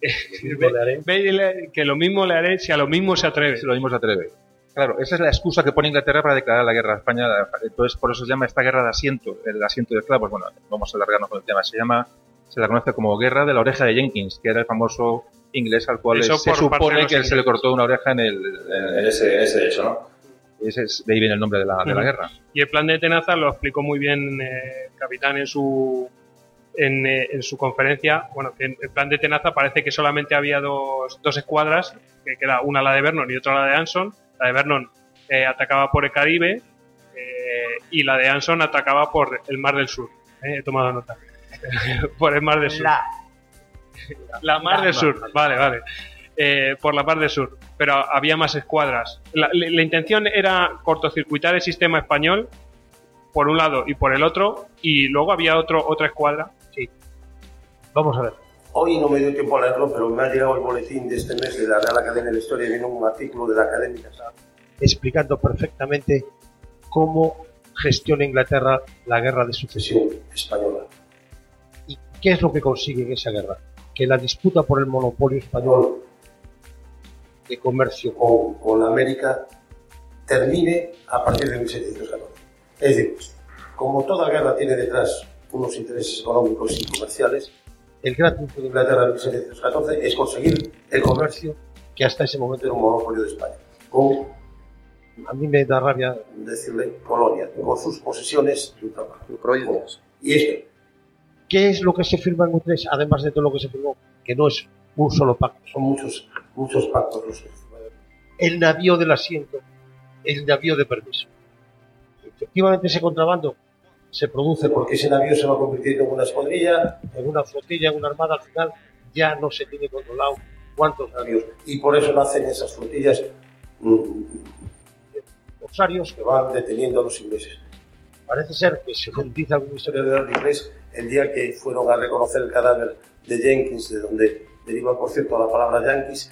ve, ve y dile que lo mismo le haré si a lo mismo se atreve. Si lo mismo se atreve. Claro, esa es la excusa que pone Inglaterra para declarar la guerra a España. Entonces, por eso se llama esta guerra de asiento, el asiento de esclavos. Bueno, vamos a alargarnos con el tema. Se llama, se la conoce como guerra de la oreja de Jenkins, que era el famoso inglés al cual Eso se supone que se le cortó una oreja en el, en- en ese, ese hecho, ¿no? Ese es- de ahí viene el nombre de la, de la guerra. Y el plan de Tenaza lo explicó muy bien eh, el capitán en su en, eh, en su conferencia. Bueno, que en el plan de Tenaza parece que solamente había dos, dos escuadras, que, que era una la de Vernon y otra la de Anson. La de Vernon eh, atacaba por el Caribe eh, y la de Anson atacaba por el Mar del Sur. Eh, he tomado nota. por el Mar del Sur. La Mar del Sur, vale, vale. Eh, por la Mar del Sur. Pero había más escuadras. La, la- la intención era cortocircuitar el sistema español por un lado y por el otro, y luego había otro, otra escuadra. Sí. Vamos a ver. Hoy no me dio tiempo a leerlo, pero me ha llegado el boletín de este mes de la Real Academia de la Historia y viene un artículo de la Academia. explicando perfectamente cómo gestiona Inglaterra la guerra de sucesión española. ¿Y qué es lo que consigue en esa guerra? Que la disputa por el monopolio español de comercio con, con América termine a partir de 1714. Es decir, como toda guerra tiene detrás unos intereses económicos y comerciales, el gran triunfo de Inglaterra en 1714 es conseguir el comercio que hasta ese momento era un monopolio de España, con a mí me da rabia decirle colonia, con sus posesiones y. Y esto, ¿Qué es lo que se firma en Utrecht, además de todo lo que se firmó? Que no es un solo pacto. son muchos, muchos pactos los que El navío del asiento, el navío de permiso. Efectivamente, ese contrabando se produce porque ese navío se va convirtiendo en una escuadrilla, en una flotilla, en una armada, al final ya no se tiene controlado cuántos navíos y por eso nacen esas flotillas mm, corsarios. que van deteniendo a los ingleses. Parece ser que se utiliza alguna historia historia de inglés el día que fueron a reconocer el cadáver de Jenkins, de donde deriva, por cierto, la palabra Yankees,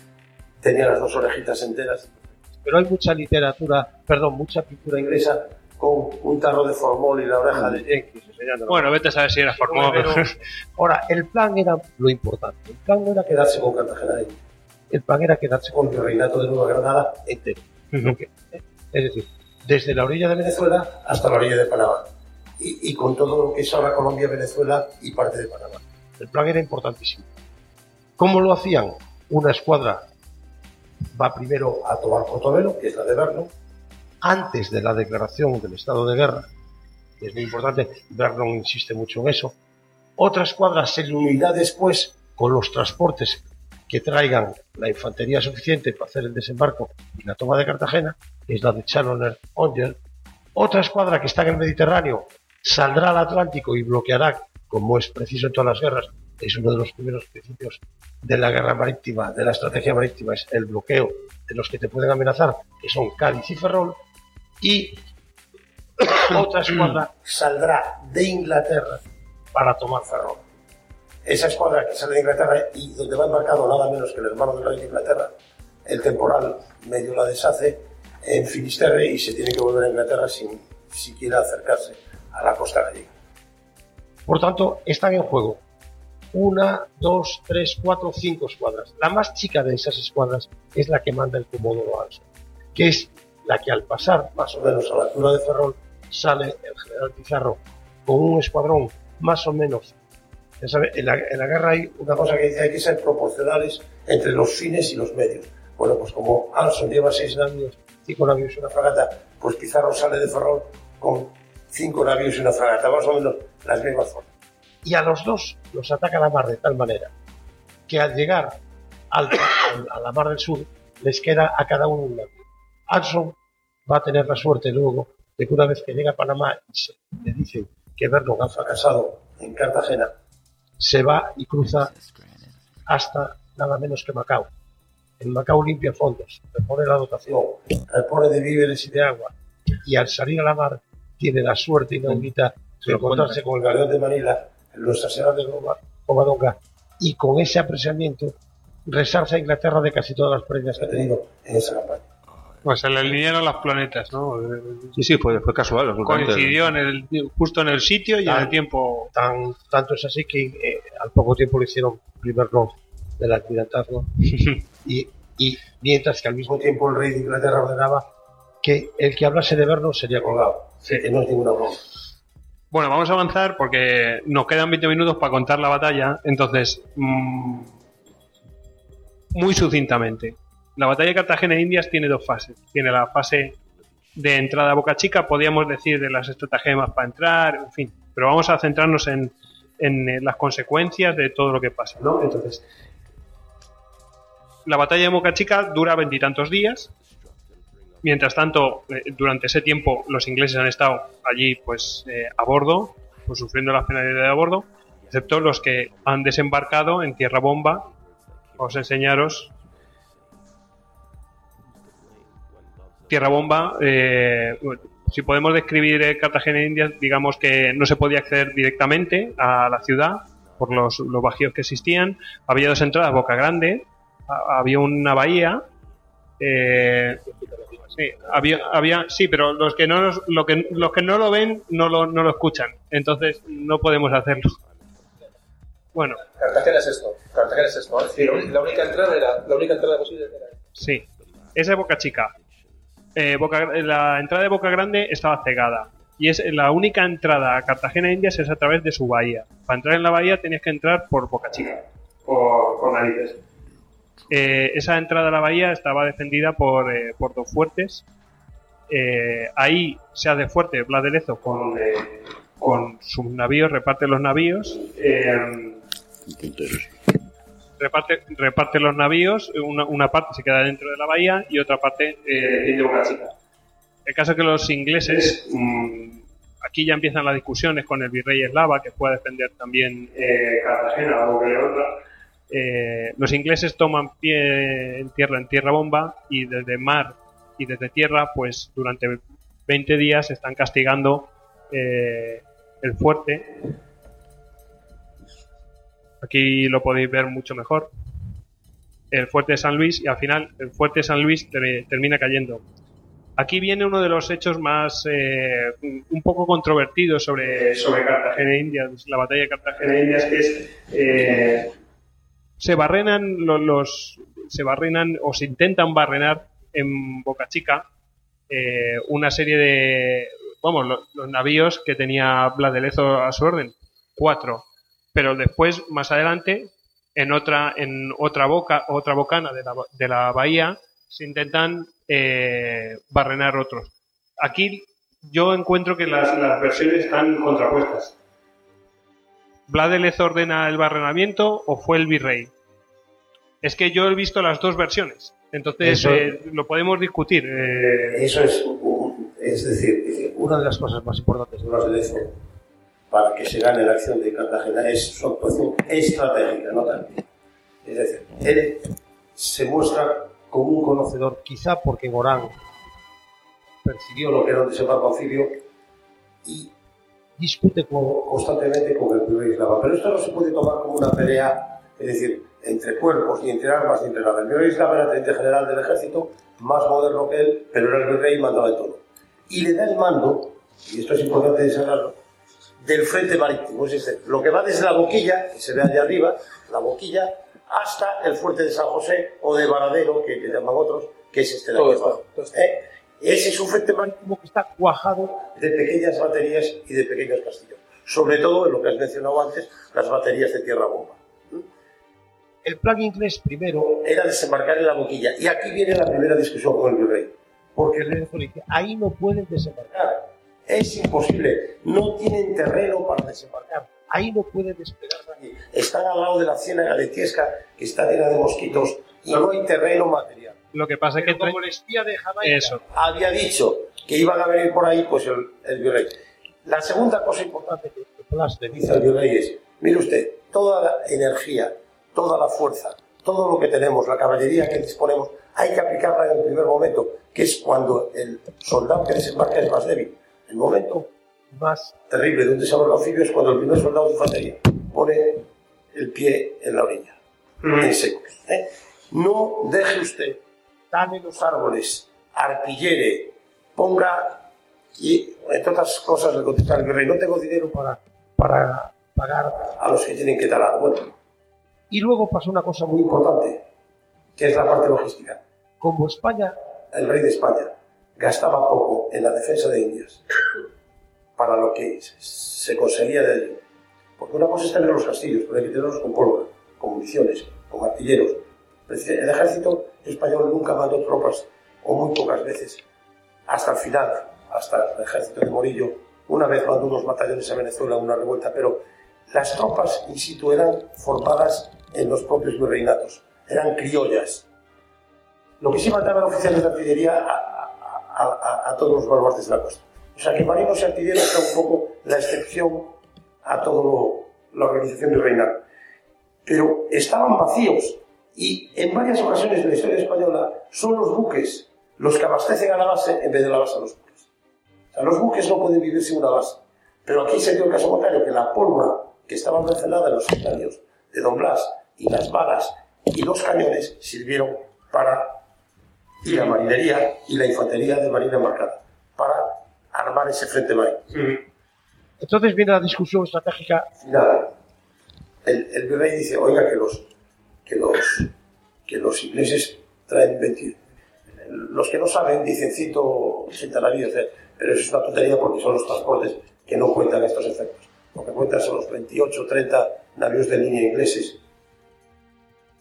tenía las dos orejitas enteras, pero hay mucha literatura, perdón, mucha pintura inglesa, con un tarro de formol y la oreja de Jenkins. Bueno, vete a saber si era formado. Pero, ahora, el plan era lo importante. El plan no era quedarse con Cartagena de Indias, el plan era quedarse con con el reinato de Nueva Granada entero. Es decir, desde la orilla de Venezuela hasta la orilla de Panamá. Y, y con todo lo que es ahora Colombia, Venezuela y parte de Panamá. el plan era importantísimo. ¿Cómo lo hacían? Una escuadra va primero A tomar Portobelo, que es la de Vernon, antes de la declaración del estado de guerra. Es muy importante, Vernon insiste mucho en eso. Otra escuadra se le unirá después con los transportes que traigan la infantería suficiente para hacer el desembarco y la toma de Cartagena, que es la de Challoner Angel. Otra escuadra que está en el Mediterráneo saldrá al Atlántico y bloqueará, como es preciso en todas las guerras, es uno de los primeros principios de la guerra marítima, de la estrategia marítima, es el bloqueo de los que te pueden amenazar, que son Cádiz y Ferrol, y otra escuadra saldrá de Inglaterra para tomar Ferrol. esa escuadra que sale de Inglaterra y donde va embarcado nada menos que el hermano del rey de Inglaterra, el temporal medio la deshace en Finisterre y se tiene que volver a Inglaterra sin siquiera acercarse a la costa gallega. Por tanto, están en juego una, dos, tres, cuatro, cinco escuadras. La más chica de esas escuadras es la que manda el Comodoro Anson, que es la que al pasar más o menos a la altura de Ferrol sale el general Pizarro con un escuadrón más o menos. Ya sabe, en la, en la guerra hay Una cosa que dice hay que ser proporcionales entre los fines y los medios. Bueno, pues como Anson lleva seis navíos, cinco navíos y una fragata, pues Pizarro sale de Ferrol con cinco navíos y una fragata, más o menos las mismas formas. y a los dos los ataca la mar de tal manera que al llegar al- a la mar del sur les queda a cada uno un navío. Anson va a tener la suerte luego de que una vez que llega a Panamá y se le dicen que Vernon ha fracasado En Cartagena, se va y cruza hasta nada menos que Macao. En Macao limpia fondos, repone la dotación, repone de víveres y de agua. Y al salir a la mar, tiene la suerte inaudita de encontrarse con el galeón de Manila, en Nuestra Señora de Covadonga, y con ese apresamiento resarce a Inglaterra de casi todas las pérdidas que ha tenido en esa campaña. Pues se le alinearon los planetas, ¿no? Sí, sí, fue, fue casual. Coincidió en el, justo en el sitio y en el tiempo. Tan, tanto es así que eh, al poco tiempo le hicieron primer lord del almirantazgo y, y mientras que al mismo tiempo el rey de Inglaterra ordenaba que el que hablase de vernos sería colgado. Que no es ninguna broma. Bueno, vamos a avanzar porque nos quedan 20 minutos para contar la batalla. Entonces, mm, muy sucintamente. La batalla de Cartagena de Indias tiene dos fases. Tiene la fase de entrada a Boca Chica, podríamos decir de las estratagemas para entrar, en fin. Pero vamos a centrarnos en, en, eh, las consecuencias de todo lo que pasa, ¿no? Entonces, la batalla de Boca Chica dura veintitantos días. Mientras tanto, eh, durante ese tiempo los ingleses han estado allí pues eh, a bordo, pues sufriendo las penalidades a bordo, excepto los que han desembarcado en tierra bomba. A enseñaros. Tierra bomba, eh, si podemos describir eh, Cartagena de Indias, digamos que no se podía acceder directamente a la ciudad por los, los bajíos que existían. Había dos entradas, Boca Grande, a- había una bahía. eh, sí, había, había, sí, pero los que no nos- lo que, los que no lo ven no lo, no lo escuchan, entonces no podemos hacerlo. Bueno, Cartagena es esto. Cartagena es esto. Sí, la, única- la única entrada era, la única entrada posible era Sí, esa es Boca Chica. Eh, Boca- la entrada de Boca Grande estaba cegada. Y es la única entrada a Cartagena de Indias es a través de su bahía. Para entrar en la bahía tenías que entrar por Boca Chica. Por, por narices. Eh, esa entrada a la bahía estaba defendida por, eh, por dos fuertes. Eh, ahí se hace fuerte Blas de Lezo con, eh, con sus navíos, reparte los navíos. Eh, reparte, reparte los navíos, una, una parte se queda dentro de la bahía y otra parte eh, Boca Chica. El caso es que los ingleses, aquí ya empiezan las discusiones con el virrey eslava, que fue a defender también eh, Cartagena, Boca de Honra. Eh, los ingleses toman pie en tierra, en tierra bomba, y desde mar y desde tierra, pues durante 20 días están castigando eh, el fuerte Aquí lo podéis ver mucho mejor. El fuerte de San Luis y al final el fuerte de San Luis ter- termina cayendo. Aquí viene uno de los hechos más eh, un poco controvertidos sobre, sobre Cartagena de Indias, la batalla de Cartagena de Indias, que es eh, se barrenan los, los- se barrenan o se intentan barrenar en Boca Chica eh, una serie de vamos lo- los, navíos que tenía Blas de Lezo a su orden cuatro pero después más adelante en otra en otra boca otra bocana de la, de la bahía se intentan eh, barrenar otros. Aquí yo encuentro que las, las versiones están contrapuestas. Blas de Lezo ordena el barrenamiento o fue el virrey es que yo he visto las dos versiones. Entonces Eso- eh, lo podemos discutir eh, Eso es, es decir, una de las cosas más importantes de para que se gane la acción de Cartagena es su actuación estratégica, no táctica. Es decir, él se muestra como un conocedor, quizá porque Morán persiguió lo que era un desembarco y discute con- constantemente con el primer Islava. Pero esto no se puede tomar como una pelea, es decir, entre cuerpos, ni entre armas, ni entre nada. El primer Islava era teniente general del ejército, más moderno que él, pero era el virrey y mandaba en todo. Y le da el mando, y esto es importante destacarlo, del frente marítimo, es decir, lo que va desde la boquilla, que se ve allá arriba, la boquilla, hasta el fuerte de San José o de Varadero, que le llaman otros, que es este de aquí abajo. ¿Eh? Ese es un frente marítimo que está cuajado de pequeñas baterías y de pequeños castillos. Sobre todo en lo que has mencionado antes, las baterías de tierra bomba. El plan inglés primero era desembarcar en la boquilla. Y aquí viene la primera discusión con el virrey. Porque el rey dice, ahí no pueden desembarcar. Es imposible. No tienen terreno para desembarcar. Ahí no pueden despegar nadie. Están al lado de la ciénaga de Tiesca, que está llena de mosquitos, y no hay terreno material. lo que pasa es que como el espía de Jamaica Eso. había dicho que iban a venir por ahí, pues el, el virrey. La segunda cosa importante que Blas le dice al virrey es, mire usted, toda la energía, toda la fuerza todo lo que tenemos, la caballería que disponemos, hay que aplicarla en el primer momento, que es cuando el soldado que desembarca es más débil. El momento más terrible de un desarrollo anfibio es cuando el primer soldado de infantería pone el pie en la orilla, en seco. ¿eh? No deje usted, dame los árboles, arpillere, ponga, y entre otras cosas le contesta el virrey, no tengo dinero para, para pagar a los que tienen que talar. Bueno, y luego pasó una cosa muy importante, que es la parte logística. Como España, el rey de España, gastaba poco en la defensa de Indias para lo que se conseguía de allí. Porque una cosa es tener los castillos, pero hay que tenerlos con pólvora, con municiones, con artilleros. El ejército español nunca mandó tropas, o muy pocas veces, hasta el final, hasta el ejército de Morillo. Una vez mandó unos batallones a Venezuela, una revuelta, pero las tropas in situ eran formadas en los propios virreinatos, eran criollas. Lo que sí mandaban oficiales de artillería todos los baluartes de la costa. O sea que marinos y artilleros un poco la excepción a toda la organización virreinal. Pero estaban vacíos y en varias ocasiones de la historia española son los buques los que abastecen a la base en vez de la base a los buques. O sea, los buques no pueden vivir sin una base. Pero aquí se dio el caso contrario, que la pólvora que estaba almacenada en los escenarios de Don Blas y las balas y los cañones sirvieron para y la marinería y la infantería de marina marcada para armar ese frente marítimo. Entonces viene la discusión estratégica final. El, el virrey dice, oiga, que los, que los, que los ingleses traen 20... Los que no saben dicen 180 navíos, pero eso es una tontería porque son los transportes que no cuentan estos efectos. Lo que cuentan son los 28 30 navíos de línea ingleses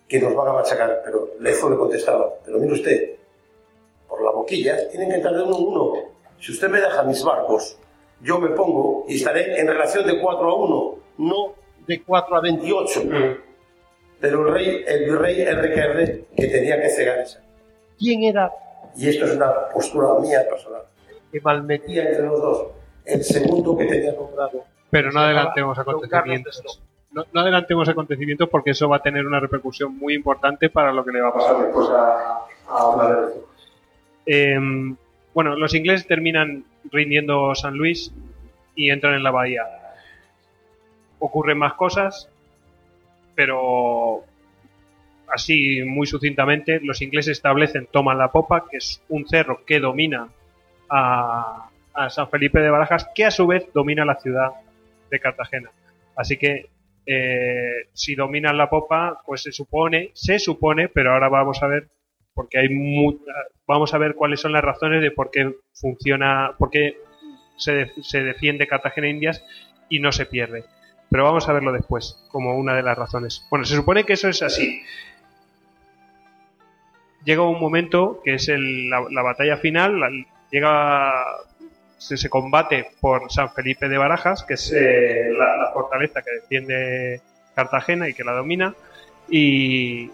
que nos van a machacar. Pero Lezo le contestaba, pero mire usted, tienen que entrar de uno en uno. Si usted me deja mis barcos, yo me pongo y estaré en relación de 4 a 1, no de 4 a 28. Pero el rey, el virrey RQR, que tenía que cegar esa. ¿Quién era? Y esto es una postura mía personal. Que malmetía entre los dos. El segundo que tenía nombrado. Pero no adelantemos acontecimientos no, adelantemos acontecimientos porque eso va a tener una repercusión muy importante para lo que le va a pasar después a, hablar de em, bueno, los ingleses terminan rindiendo San Luis y entran en la bahía. Ocurren más cosas, pero así muy sucintamente, los ingleses establecen, toman la popa, que es un cerro que domina a, San Felipe de Barajas, que a su vez domina la ciudad de Cartagena. Así que eh, si dominan la popa, pues se supone, se supone, pero ahora vamos a ver, porque hay vamos a ver cuáles son las razones de por qué funciona, por qué se, se defiende Cartagena Indias y no se pierde. Pero vamos a verlo después, como una de las razones. Bueno, se supone que eso es así. Llega un momento que es la, batalla final, llega se, combate por San Felipe de Barajas, que es eh, la, fortaleza que defiende Cartagena y que la domina. Y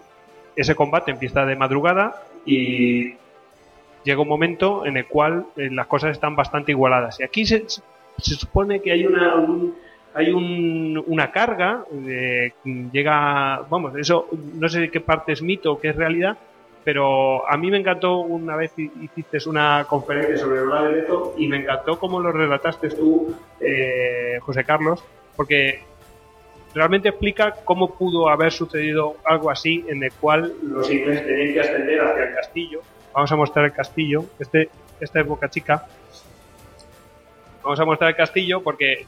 ese combate empieza de madrugada y llega un momento en el cual eh, las cosas están bastante igualadas. Y aquí se, supone que hay una, hay una carga, llega, vamos, eso no sé qué parte es mito o qué es realidad, pero a mí me encantó una vez hiciste una conferencia sobre el de Leto y me encantó cómo lo relataste tú, eh, José Carlos, porque realmente explica cómo pudo haber sucedido algo así en el cual los ingleses tenían que ascender hacia el castillo. Vamos a mostrar el castillo. Este, esta es Boca Chica. Vamos a mostrar el castillo porque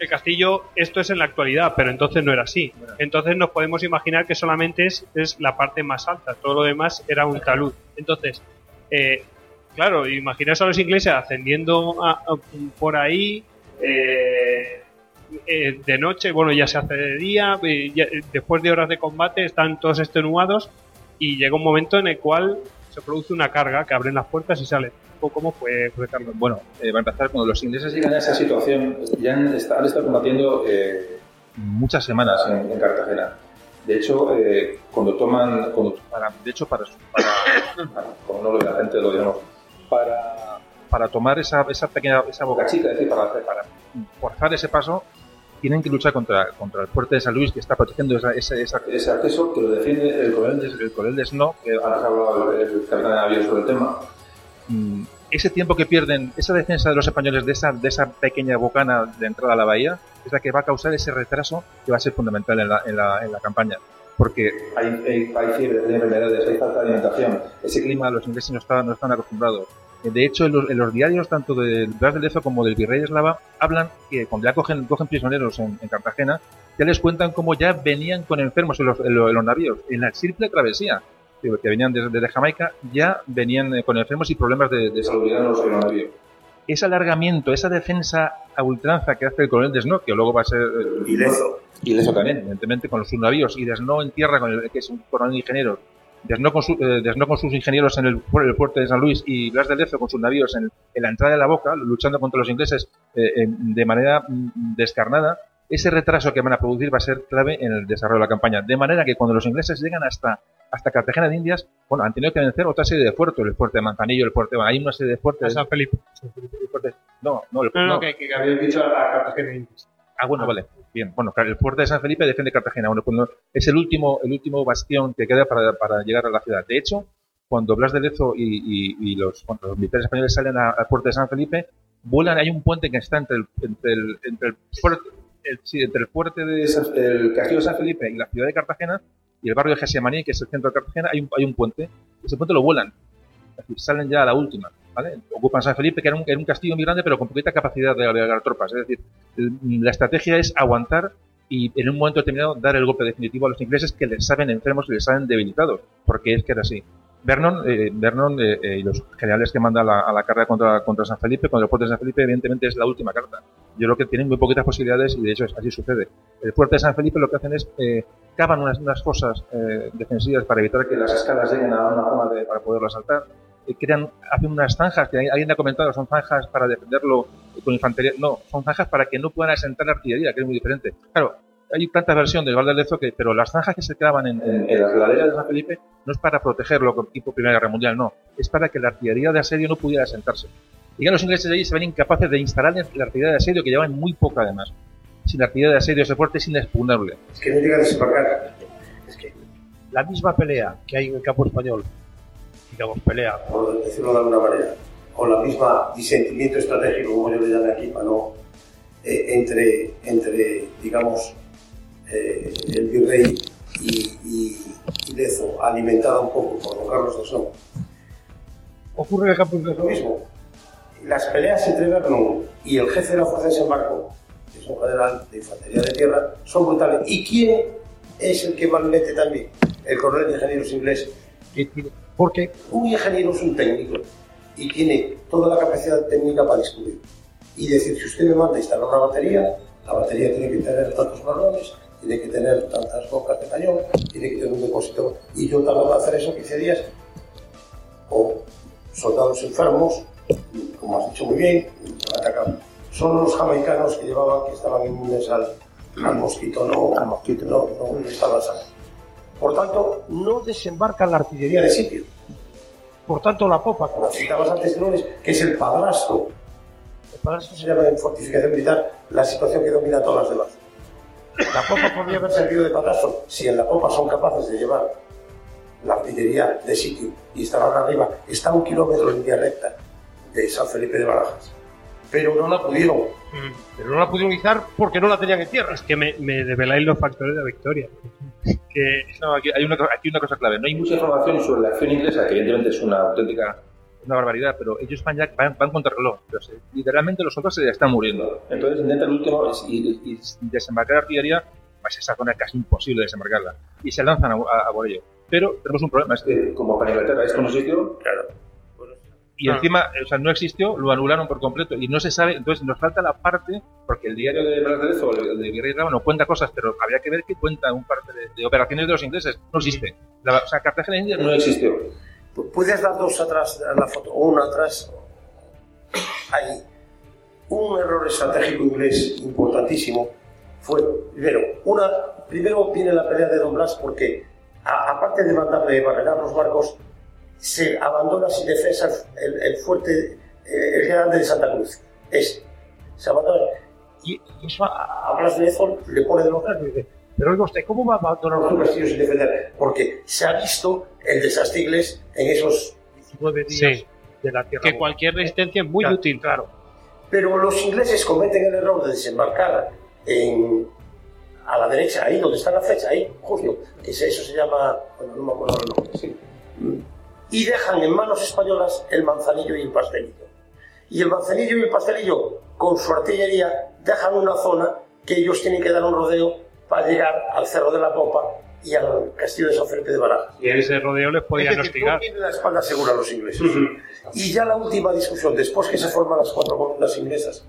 el castillo, esto es en la actualidad, pero entonces no era así. Entonces nos podemos imaginar que solamente es, es la parte más alta, todo lo demás era un talud. Entonces, eh, claro, imaginaos a los ingleses ascendiendo por ahí eh, eh, de noche, bueno, ya se hace de día, después de horas de combate están todos extenuados y llega un momento en el cual se produce una carga que abren las puertas y salen. ¿Cómo fue, Carlos? Bueno, eh, va a empezar, cuando los ingleses llegan a esa situación, ya han, estado combatiendo eh, muchas semanas en, Cartagena. De hecho, eh, cuando toman, cuando, para, de hecho, para, para, como no lo la gente lo digamos, para, para tomar esa, esa pequeña, esa boca chica, es decir, para, para forzar ese paso, tienen que luchar contra, contra el fuerte de San Luis que está protegiendo esa, Ese acceso que lo defiende el coronel, el coronel de Snow, que ha hablado el capitán navío sobre el tema. mm, ese tiempo que pierden, esa defensa de los españoles de esa, de esa pequeña bocana de entrada a la bahía, es la que va a causar ese retraso que va a ser fundamental en la, en la, en la campaña. Porque Hay, hay, hay fiebre, hay enfermedades, hay falta de alimentación. ese clima los ingleses no están, no están acostumbrados. Eh, De hecho, en los, en los diarios, tanto del Blas de Lezo como del Virrey Eslava, hablan que cuando ya cogen, cogen prisioneros en, en Cartagena, ya les cuentan cómo ya venían con enfermos en los, en los- en los navíos, en la simple travesía, que venían desde, desde Jamaica, ya venían eh, con enfermos y problemas de, de salud. En los aeronavíos. Ese alargamiento, esa defensa a ultranza que hace el coronel de Snow, que luego va a ser... eh, Y Lezo. y Lezo también, evidentemente, con los subnavíos, y Desno en tierra, con el, que es un coronel de ingenieros, Desno con, su- eh, Desno con sus ingenieros en el, el puerto de San Luis y Blas de Lezo con sus navíos en, en la entrada de la boca, luchando contra los ingleses eh, de manera mm, descarnada, ese retraso que van a producir va a ser clave en el desarrollo de la campaña. De manera que cuando los ingleses llegan hasta, hasta Cartagena de Indias, bueno, han tenido que vencer otra serie de puertos, el fuerte de Manzanillo, el fuerte, hay una serie de fuertes. San Felipe. no, no, el, No, no, no. que, que habéis dicho a Cartagena de Indias. Ah, bueno, vale. Bien. Bueno, el fuerte de San Felipe defiende Cartagena. Bueno, cuando es el último, el último bastión que queda para, para llegar a la ciudad. De hecho, cuando Blas de Lezo y, y- y los, cuando los militares españoles salen a- al puerto de San Felipe, vuelan, hay un puente que está entre el, entre el, entre el fuerte, el- sí, entre el fuerte de San- el castillo de San Felipe y la ciudad de Cartagena y el barrio de Gesimaní, que es el centro de Cartagena, hay un, hay un puente. Ese puente lo vuelan. Es decir, salen ya a la última. ¿Vale? Ocupan San Felipe, que era un, era un castillo muy grande, pero con poquita capacidad de albergar tropas. Es decir, el- la estrategia es aguantar y en un momento determinado dar el golpe definitivo a los ingleses que les saben enfermos y les saben debilitados, porque es que era así. Vernon, eh, Vernon eh, eh, y los generales que manda la, a la carga contra, contra San Felipe, contra el fuerte de San Felipe, evidentemente es la última carta. Yo creo que tienen muy poquitas posibilidades y de hecho así sucede. El fuerte de San Felipe lo que hacen es eh, cavan unas, unas fosas eh, defensivas para evitar que las escalas lleguen a una zona de- para poderlo asaltar. Eh, crean, hacen unas zanjas, que alguien ha comentado, son zanjas para defenderlo con infantería. No, son zanjas para que no puedan asentar la artillería, que es muy diferente. Claro, hay tanta versión del Val del Lezo que, pero las zanjas que se clavan en, en- en las laderas de San Felipe no es para protegerlo con tipo Primera Guerra Mundial, no. Es para que la artillería de asedio no pudiera asentarse. Y ya los ingleses de allí se ven incapaces de instalar la artillería de asedio, que llevan muy poca además. Sin artillería de asedio ese fuerte es inexpugnable. Es que no llega a desembarcar. Es que, La misma pelea que hay en el campo español, digamos, pelea, por decirlo de alguna manera, o la misma disentimiento estratégico, como yo le llamo aquí, para no, eh, entre, entre, digamos, eh, el virrey y, y, y Lezo, alimentada un poco por don Carlos de Snow, ocurre en el campo lo mismo. Las peleas entre Vernon y el jefe de la fuerza de desembarco, que es un general de infantería de tierra, son brutales. ¿Y quién es el que más mete también? El coronel de ingenieros inglés. tiene- porque Un ingeniero es un técnico y tiene toda la capacidad técnica para discutir. Y decir, si usted me manda instalar una batería, la batería tiene que tener tantos balones, tiene que tener tantas bocas de cañón, tiene que tener un depósito. Y yo tardo en hacer eso 15 días. O soldados enfermos, como has dicho muy bien, atacan. Son los jamaicanos que llevaban, que estaban inmunes al, al mosquito, no, al mosquito, no, no, no estaban sanos. Por tanto, no desembarcan la artillería de sitio. Por tanto, la popa, Como citabas antes, Lones, que es el padrastro. El padrastro se llama en fortificación militar la situación que domina todas las demás. La popa podría haber servido de padrastro si en la popa son capaces de llevar la artillería de sitio y estar ahora arriba. Está un kilómetro en vía recta de San Felipe de Barajas. Pero no la pudieron. pero no la pudieron izar porque no la tenían en tierra. Es que me, me develáis los factores de la victoria. Que No, aquí hay una, aquí una cosa clave. No hay Mucha información sobre la acción inglesa, que evidentemente es una auténtica. una barbaridad, pero ellos van, ya, van, van contra el reloj. Pero se- literalmente los soldados se ya están muriendo. Entonces intenta el último. y, y- y desembarcar artillería, pues esa zona es casi imposible desembarcarla. Y se lanzan a, a- a por ello. Pero tenemos un problema, es que, eh, como para Inglaterra esto no existió, Claro. Y encima, o sea, no existió, lo anularon por completo, y no se sabe, entonces nos falta la parte, porque el diario de de Lezo, el de Virrey Raba, no cuenta cosas, pero habría que ver que cuenta un parte de, de operaciones de los ingleses, no existe. La- o sea, Cartagena de Indias no existió. ¿Puedes dar dos atrás a la foto? O una atrás. Hay un error estratégico inglés importantísimo. Fue, primero, una, primero viene la pelea de Don Blas porque, a- aparte de mandarle barrerar los barcos, se abandona sin defensa el, el fuerte, eh, el grande de Santa Cruz. Es, se abandona. Y, y eso a, a Blas de Lezo le pone de los nervios. Dice, pero oiga usted, ¿cómo va a abandonar un castillo sin defender? Porque se ha visto el desastre inglés en esos 19 días Sí. de la tierra. Que Buena. cualquier resistencia es muy Claro, útil. Claro. Pero los ingleses cometen el error de desembarcar en, a la derecha, ahí donde está la flecha, ahí, justo, que eso se llama, bueno, no me acuerdo el nombre, sí. Y dejan en manos españolas el manzanillo y el pastelillo. Y el manzanillo y el pastelillo, con su artillería, dejan una zona que ellos tienen que dar un rodeo para llegar al Cerro de la Popa y al castillo de San Felipe de Barajas. Y en ese rodeo les podían hostigar. tienen la espalda segura los ingleses. Y ya la última discusión, después que se forman las cuatro columnas inglesas,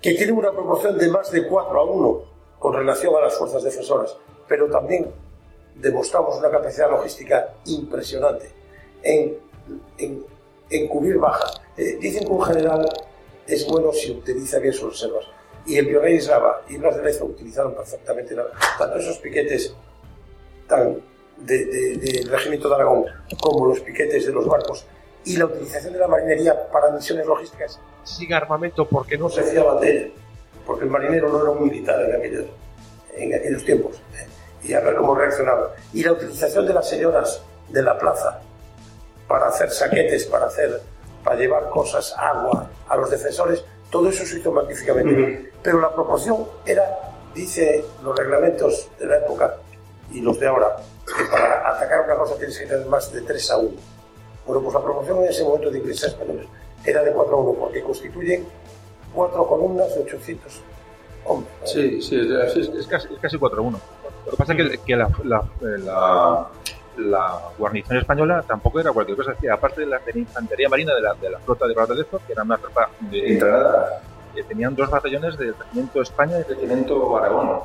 que tienen una proporción de más de 4 a 1 con relación a las fuerzas defensoras, pero también demostramos una capacidad logística impresionante en, en, en cubrir bajas. Eh, dicen que un general es bueno si utiliza bien sus reservas. Y el virrey Eslava y Blas de Lezo utilizaron perfectamente la- tanto esos piquetes tan de- de- del regimiento de Aragón como los piquetes de los barcos y la utilización de la marinería para misiones logísticas sin armamento porque no se fiaban de ella, porque el marinero no era un militar en aquellos, en aquellos tiempos, ¿eh? Y a ver cómo reaccionaba. Y la utilización de las señoras de la plaza para hacer saquetes, para hacer, para llevar cosas, agua a los defensores, todo eso se hizo magníficamente. Pero la proporción era, dice los reglamentos de la época y los de ahora, que para atacar una cosa tienes que tener más de 3 a 1. Bueno, pues la proporción en ese momento de ingleses españoles era de 4 a 1, porque constituyen cuatro columnas de 800 hombres. Sí, sí, es, es- es casi, es casi 4-1. Lo que pasa es que, que la, la, la- la guarnición española tampoco era cualquier cosa. Decir, aparte de la, de la infantería marina de la, de la flota de Lezo, que era una tropa de entrenada, eh, tenían dos batallones del Regimiento España y del Regimiento Aragón.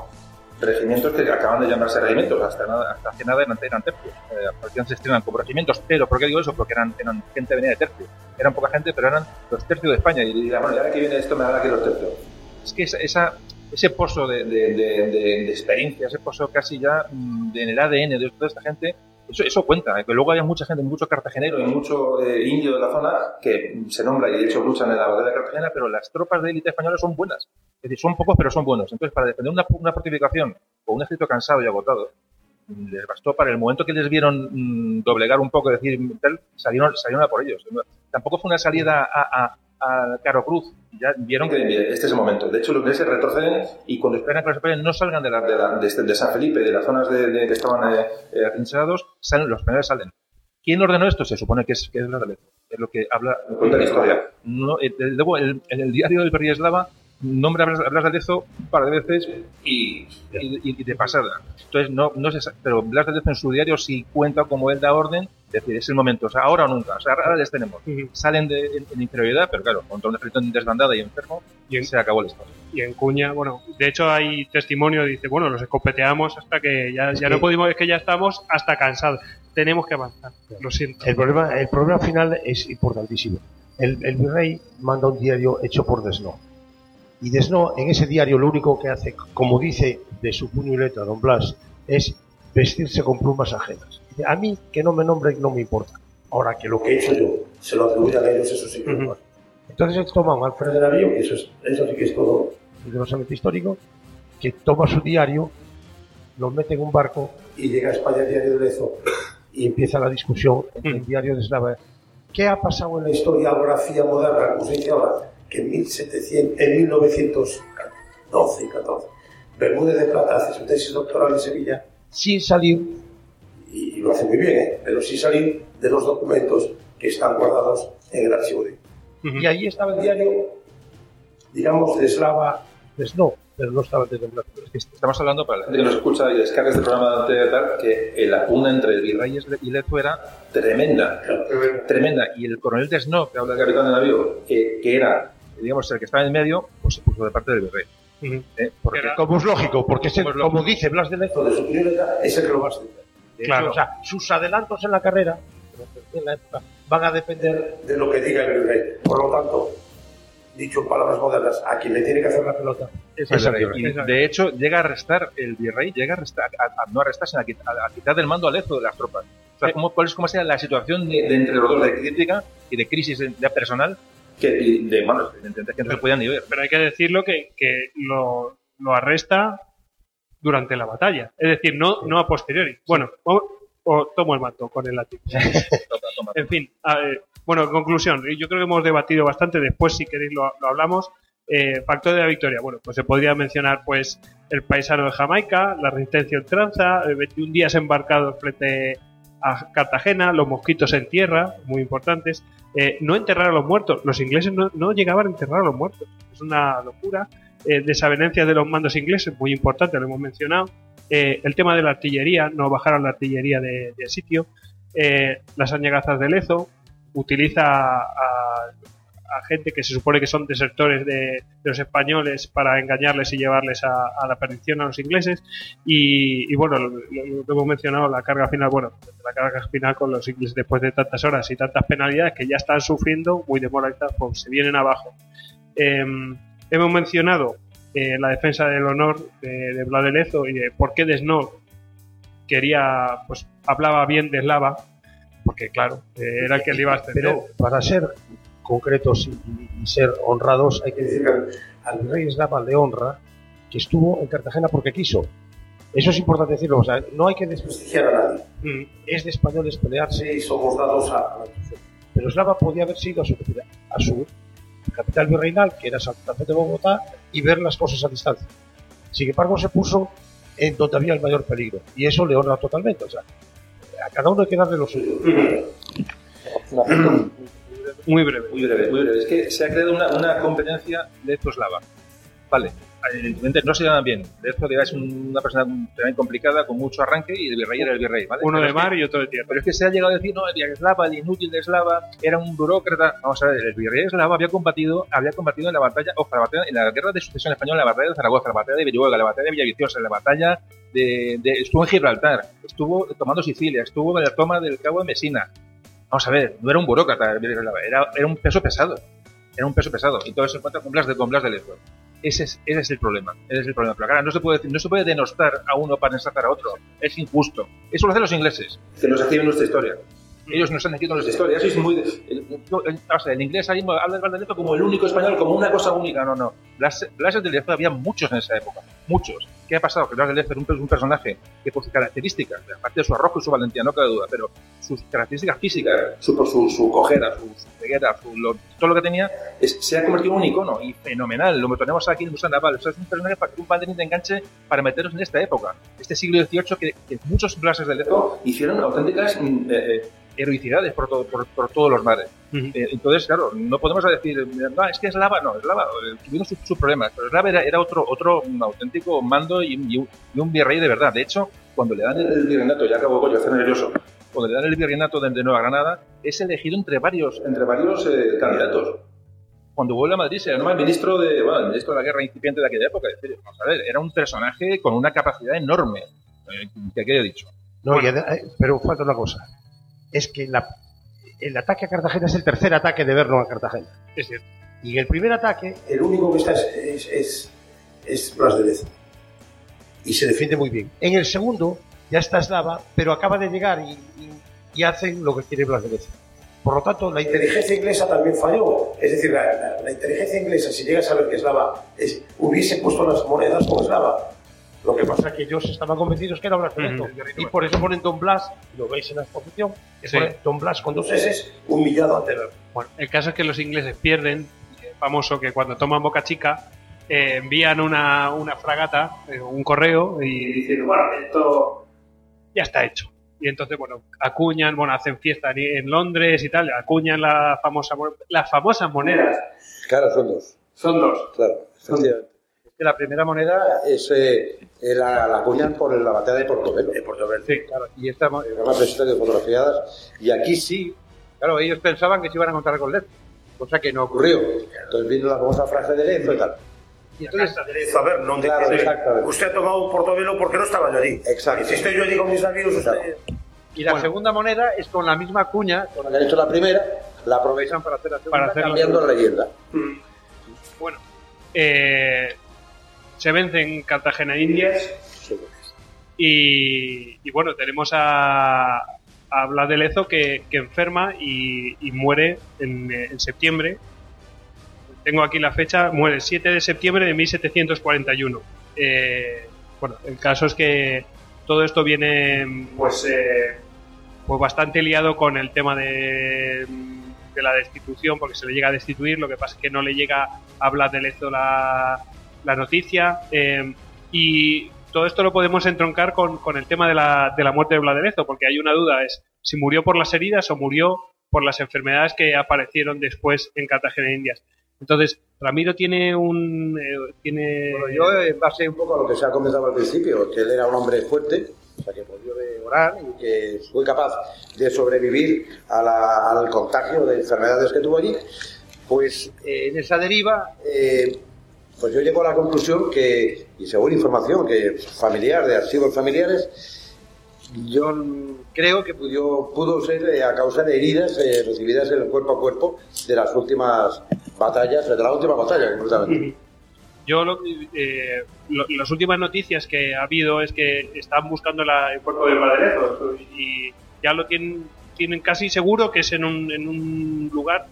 Regimientos que acaban de llamarse regimientos, hasta, nada, hasta hace nada eran, eran tercios. Eh, parecían se estrenan como regimientos, pero ¿por qué digo eso? Porque eran, eran gente venida de tercio. Eran poca gente, pero eran los tercios de España. Y diría, bueno, ya que viene esto, me da que los tercios es que esa, esa- ese pozo de, experiencia, ese pozo casi ya mm, en el ADN de toda esta gente, eso, cuenta, que luego hay mucha gente, mucho cartagenero y mucho eh, indio de la zona que se nombra y de hecho luchan en la batalla de Cartagena, pero las tropas de élite españolas son buenas. Es decir, son pocos, pero son buenos. Entonces, para defender una, fortificación o un ejército cansado y agotado, mm, les bastó para el momento que les vieron mm, doblegar un poco, decir, tal, salieron, a por ellos. Tampoco fue una salida a, a Caro Cruz. Ya vieron que este es el momento. De hecho, los ingleses retroceden y cuando esperan que los españoles no salgan de, la, de, la- de este- de San Felipe, de las zonas de, que estaban eh, eh, atrincherados, salen, los españoles salen. ¿Quién ordenó esto? Se supone que es, que es la Lezo. Es lo que habla, cuenta la historia. No, eh, luego, el, en el diario del Berry Eslava nombra a Blas, de Lezo un par de veces y, y- y de pasada. Entonces, no, no se pero Blas de Lezo en su diario sí cuenta como él da orden, es decir, es el momento, o sea, ahora o nunca, o sea, ahora les tenemos. Salen de, en, en inferioridad, pero claro, contra un ejército desbandada y enfermo, y se acabó el estado. Y en Cuña, bueno, de hecho hay testimonio, dice, bueno, los escopeteamos hasta que ya, ya no pudimos, es que ya estamos hasta cansados. Tenemos que avanzar. Lo siento. El problema, el problema final es importantísimo. El, el virrey manda un diario hecho por Desno. Y Desno, en ese diario, lo único que hace, como dice de su puño y letra don Blas, es vestirse con plumas ajenas. A mí, que no me nombren, no me importa. Ahora que lo que he hecho yo se lo atribuyan a ellos, eso sí no pasa. Entonces él toma un Alfred de navío, eso, es, eso sí que es todo rigurosamente histórico, que toma su diario, lo mete en un barco y llega a España el diario de Lezo y empieza la discusión entre el diario de Eslava. ¿Qué ha pasado en la historiografía moderna, como se dice ahora? Que en, 1700, en 1912 y 14, Bermúdez de Plata hace su tesis doctoral en Sevilla sin salir, lo hace muy bien, ¿eh? pero sin salir de los documentos que están guardados en el archivo de Y ahí estaba el diario, digamos, de Eslava, de Snow, pero no estaba de Blas. Estamos hablando para la gente que nos escucha y descarga este programa de tal, que la pugna entre el virrey y Lezo era tremenda, tremenda. Y el coronel de Snow, que habla el capitán de navío, que, que era, digamos, el que estaba en medio, pues se puso de parte del virrey. ¿Eh? Porque, Como es lógico, porque es el- Como dice Blas de Lezo de su es el que lo va a extender. De Claro. hecho, O sea, sus adelantos en la carrera en la época, van a depender de lo que diga el virrey. Por lo tanto, dicho en palabras modernas, a quien le tiene que hacer la pelota Es el al. Y de hecho, llega a arrestar, el virrey llega a arrestar, a, a- no a arrestar, sino a, quit- a- a quitar del mando a Lezo de las tropas. O sea, ¿cómo, ¿cuál es cómo sería la situación de, de entre los dos de crítica y de crisis de- de personal que, y de, bueno, que no se podían ni ver. Pero hay que decirlo que, que lo, lo arresta durante la batalla. Es decir, no, no a posteriori. Bueno, o, o tomo el manto con el latín. En fin, a ver, bueno, en conclusión, yo creo que hemos debatido bastante, después si queréis lo, lo hablamos. Eh, factor de la victoria, bueno, pues se podría mencionar pues el paisano de Jamaica, la resistencia ultranza, eh, 21 días embarcados frente a Cartagena, los mosquitos en tierra, muy importantes, eh, no enterrar a los muertos, los ingleses no, no llegaban a enterrar a los muertos, es una locura, eh, desavenencias de los mandos ingleses, muy importante, lo hemos mencionado, Eh, el tema de la artillería, no bajaron la artillería de, sitio, Eh, las añagazas de Lezo, utiliza a, gente que se supone que son desertores de, los españoles para engañarles y llevarles a, la perdición a los ingleses. Y, bueno, lo hemos mencionado, la carga final, bueno, la carga final con los ingleses después de tantas horas y tantas penalidades que ya están sufriendo, muy demoralizados, pues se vienen abajo. Em, hemos mencionado eh, la defensa del honor de, de y de por qué Desno quería, pues hablaba bien de Eslava, porque claro, eh, era el que le iba a ascender. Pero para ser concretos y, y ser honrados, hay que decir al, rey Eslava le honra que estuvo en Cartagena porque quiso. Eso es importante decirlo. O sea, no hay que desprestigiar a nadie. Mm, Es de españoles pelearse Sí, somos dados a. Pero Eslava podía haber sido a su, a su capital virreinal, que era Santa Fe de Bogotá, y ver las cosas a distancia. Sin embargo, se puso en donde había el mayor peligro. Y eso le honra totalmente. O sea, a cada uno hay que darle lo suyo. Muy breve. Muy breve, muy breve. Es que se ha creado una, una competencia de eslava. Vale, evidentemente no se llaman bien. De esto es un- una persona también complicada, con mucho arranque, y el virrey era el virrey, ¿vale? Uno Pero de es que- mar y otro de tierra. Pero es que se ha llegado a decir, no, el eslava, el inútil de eslava, era un burócrata. Vamos a ver, el virrey eslava había combatido, había combatido en la batalla, ojo, la batalla, en la guerra de sucesión española, la batalla de Zaragoza, la batalla de Villuega, la batalla de Villaviciosa, la batalla de, de- estuvo en Gibraltar, estuvo tomando Sicilia, estuvo en la toma del Cabo de Mesina. Vamos a ver, no era un burócrata, el virrey eslava, era, era un peso pesado. Era un peso pesado. Y todo se encuentra con Blas de, con Blas de Lezo. Ese es, ese es el problema. Ese es el problema. Pero claro, no se puede decir, no se puede denostar a uno para ensalzar a otro. Es injusto. Eso lo hacen los ingleses, que nos escriben nuestra historia. Ellos nos han escrito nuestra historia. Eso es muy. El, el- el- o sea, el inglés ahí habla Lezo como el único español, como una cosa única. No, no. Blas, Blas de Lezo había muchos en esa época. Muchos. ¿Qué ha pasado? Que Blas de Lezo era un, personaje que por sus características, aparte de su arrojo y su valentía, no cabe duda, pero sus características físicas, su, su, su cojera, su, su ceguera, su- lo- todo lo que tenía, es- se ha convertido en un icono y fenomenal. Lo tenemos aquí en Museo Naval. Es un personaje, para- un banderín de enganche para meternos en esta época, este siglo XVIII, que, muchos blases de Lezo hicieron auténticas mm, eh, eh, heroicidades por, todo, por todos los mares. Eh, entonces, claro, no podemos decir, no, es que es lava, no, es lava, eh, tuvieron sus, sus problemas, pero Eslava era, era otro, otro un auténtico mando y, un- y un, y un virrey de verdad. De hecho, cuando le dan el, virreinato, ya acabo Goyo, está nervioso, cuando le dan el virreinato de, de Nueva Granada, es elegido entre varios, entre varios eh, candidatos. Cuando vuelve a Madrid se llama el ministro de, bueno, el ministro de la guerra incipiente de aquella época. Es decir, vamos a ver, era un personaje con una capacidad enorme, eh, que aquí he dicho. No, y ade- eh, pero falta una cosa. Es que la- el ataque a Cartagena es el tercer ataque de Verno a Cartagena. Es cierto. Y en el primer ataque, El único que está es, es, es, es Blas de Lezo. y se defiende muy bien. En el segundo, ya está Eslava, pero acaba de llegar y, y- y hacen lo que quiere Blas de Lezo. Por lo tanto, la inteligencia inglesa también falló. Es decir, la, la- la inteligencia inglesa, si llega a saber que Eslava es, hubiese puesto las monedas con Eslava. Lo que pasa es que ellos estaban convencidos que era Blas de Lezo. Ujú. Y por eso ponen Don Blas, lo veis en la exposición, que Sí. pone Don Blas con dos S. es humillado ante. Bueno, el caso es que los ingleses pierden, famoso que cuando toman Boca Chica eh, envían una, una fragata, eh, un correo y dicen, bueno, esto ya está hecho. Y entonces, bueno, acuñan, bueno, hacen fiesta en, Londres y tal, acuñan la famosa, las famosas monedas. Claro, son dos. Son dos. Claro, efectivamente. La primera moneda Es eh, la, la acuñan por la batalla de Portobelo. De Portobelo. Sí, claro. Y esta, de fotografiadas. Y aquí sí claro, ellos pensaban que se iban a encontrar con Lezo, cosa que no ocurrió. Entonces vino la famosa frase de Lezo y tal. Y entonces, De Lezo, a ver, no Claro. Usted ha tomado Portobelo porque no estaba yo allí. Exacto. Y si estoy yo allí con mis amigos, usted... Y la segunda moneda es con la misma cuña, Con la que han hecho la primera, la aprovechan para hacer la segunda. Para hacer la cambiando la leyenda. Bueno, eh, se vencen Cartagena e Indias y, bueno, tenemos a, a Blas de Lezo que, que enferma y, muere en, en septiembre tengo aquí la fecha, muere el 7 de septiembre de 1741. Eh, bueno, el caso es que todo esto viene pues, eh, pues bastante liado con el tema de, de la destitución, porque se le llega a destituir, lo que pasa es que no le llega a hablar de Lezo la, la noticia. eh, y todo esto lo podemos entroncar con, con el tema de la, de la muerte de Vladerezo, porque hay una duda, es si murió por las heridas o murió por las enfermedades que aparecieron después en Cartagena de Indias. Entonces, Ramiro tiene un... eh, tiene... Bueno, yo en base un poco a lo que se ha comentado al principio, que él era un hombre fuerte, o sea, que podía orar y que fue capaz de sobrevivir a la- al contagio de enfermedades que tuvo allí, pues eh, en esa deriva, eh, pues yo llego a la conclusión que, y según información que familiar, de archivos familiares, yo creo que pudo, pudo ser eh, a causa de heridas eh, recibidas en el cuerpo a cuerpo de las últimas batallas, de la última batalla, concretamente. Yo lo, eh, lo- las últimas noticias que ha habido es que están buscando la- el cuerpo de Vladerezo y ya lo tienen, tienen casi seguro que es en un, en un lugar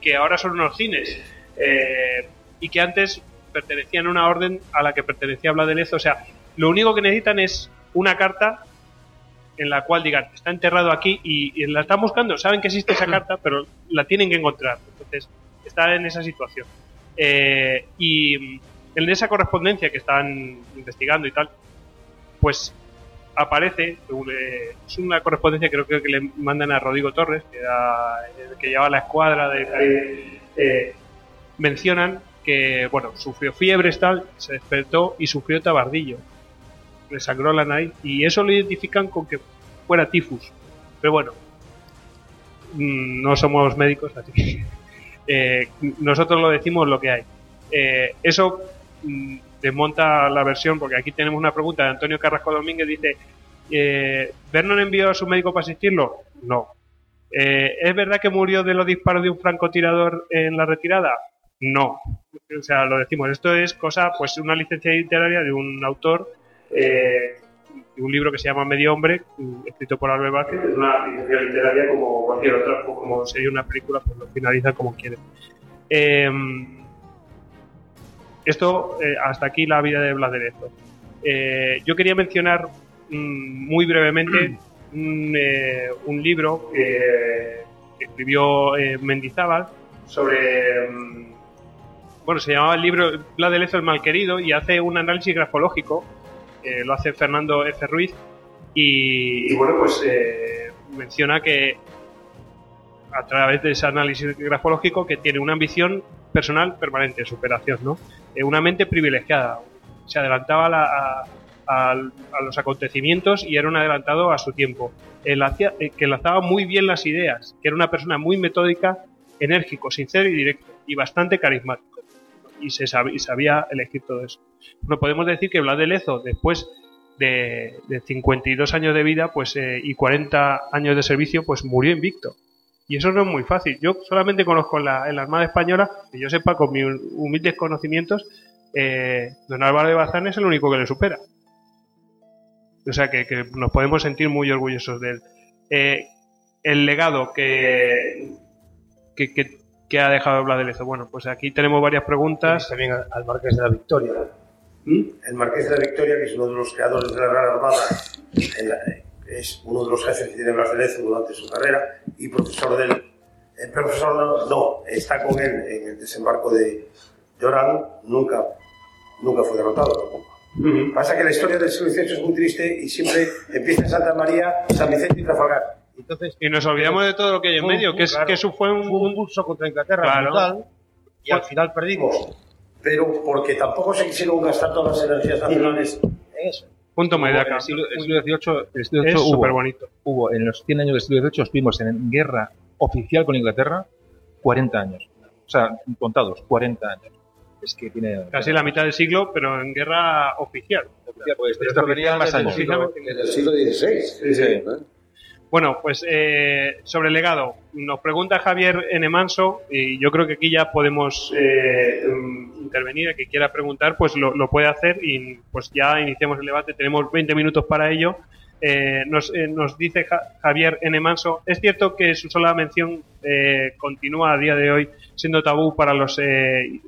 que ahora son unos cines eh, y que antes pertenecían a una orden a la que pertenecía Vladerezo. O sea, lo único que necesitan es una carta en la cual digan, está enterrado aquí y, y la están buscando, saben que existe esa carta, pero la tienen que encontrar. Entonces, está en esa situación. Eh, y en esa correspondencia que están investigando y tal, pues aparece, eh, es una correspondencia que creo que le mandan a Rodrigo Torres, que, era el que llevaba la escuadra de eh, mencionan que, bueno, sufrió fiebre, tal, se despertó y sufrió tabardillo. Le sangró la nariz y eso lo identifican con que fuera tifus. Pero bueno, mm, no somos médicos, así eh, nosotros lo decimos lo que hay. Eh, eso mm, desmonta la versión, porque aquí tenemos una pregunta de Antonio Carrasco Domínguez, dice, eh, ¿Vernon envió a su médico para asistirlo? No. Eh, ¿Es verdad que murió de los disparos de un francotirador en la retirada? No. O sea, lo decimos, esto es cosa, pues una licencia literaria de un autor eh, de un libro que se llama Medio Hombre, escrito por Albert Vázquez, es una licencia literaria como cualquier otra, o como sería una película, pues lo finalizan como quieren. Eh, esto, eh, hasta aquí la vida de Vladerezo. Eh, yo quería mencionar mm, muy brevemente un, eh, un libro que, escribió Mendizábal sobre. mm, bueno, se llamaba el libro Vladerezo el Malquerido y hace un análisis grafológico. eh, lo hace Fernando F. Ruiz. Y, bueno, pues eh, menciona que a través de ese análisis grafológico que tiene una ambición personal permanente, superación, ¿no? Eh, una mente privilegiada. Se adelantaba la- a- a- los acontecimientos y era un adelantado a su tiempo. Eh, que lanzaba muy bien las ideas, que era una persona muy metódica, enérgico, sincero y directo, y bastante carismático. Y, se sab- y sabía elegir todo eso. No podemos decir que Vlad de Lezo, después de, de 52 años de vida pues eh, y 40 años de servicio, pues murió invicto. Y eso no es muy fácil. Yo solamente conozco en la, en la Armada Española, que yo sepa, con mis humildes conocimientos, eh, don Álvaro de Bazán es el único que le supera. O sea que, nos podemos sentir muy orgullosos de él. Eh, el legado que, que, que ha dejado Vlad de Lezo. Bueno, pues aquí tenemos varias preguntas. También al, Marqués de la Victoria. ¿Mm? El Marqués de la Victoria, que es uno de los creadores de la Real Armada, la- es uno de los jefes que tiene Blas de Lezo durante su carrera y profesor del. El profesor no, no, está con él en el desembarco de Llorán, nunca, nunca fue derrotado tampoco. Pasa que la historia del siglo XVIII es muy triste y siempre empieza en Santa María, San Vicente y Trafalgar. Entonces, Y nos olvidamos de todo lo que hay en Un- medio, que, es, claro. que eso fue un, Fue un pulso contra Inglaterra Claro. brutal y al final perdimos. Pero porque tampoco se quisieron gastar todas las energías nacionales en eso. punto Maidaca. el siglo, el siglo XVIII, el siglo Es súper bonito. hubo, en los 100 años del siglo XVIII estuvimos en guerra oficial con Inglaterra 40 años. O sea, contados, 40 años. Es que tiene... Casi la mitad del siglo, pero en guerra oficial. Pues esto quería más años. En el siglo XVI. sí. ¿eh? Bueno, pues eh, sobre el legado, nos pregunta Javier N. Y yo creo que aquí ya podemos eh, mm, intervenir, el que quiera preguntar, pues lo, puede hacer y pues ya iniciamos el debate, tenemos 20 minutos para ello. Eh, nos, eh, nos dice Ja- Javier N. Es cierto que su sola mención eh, continúa a día de hoy siendo tabú para los eh,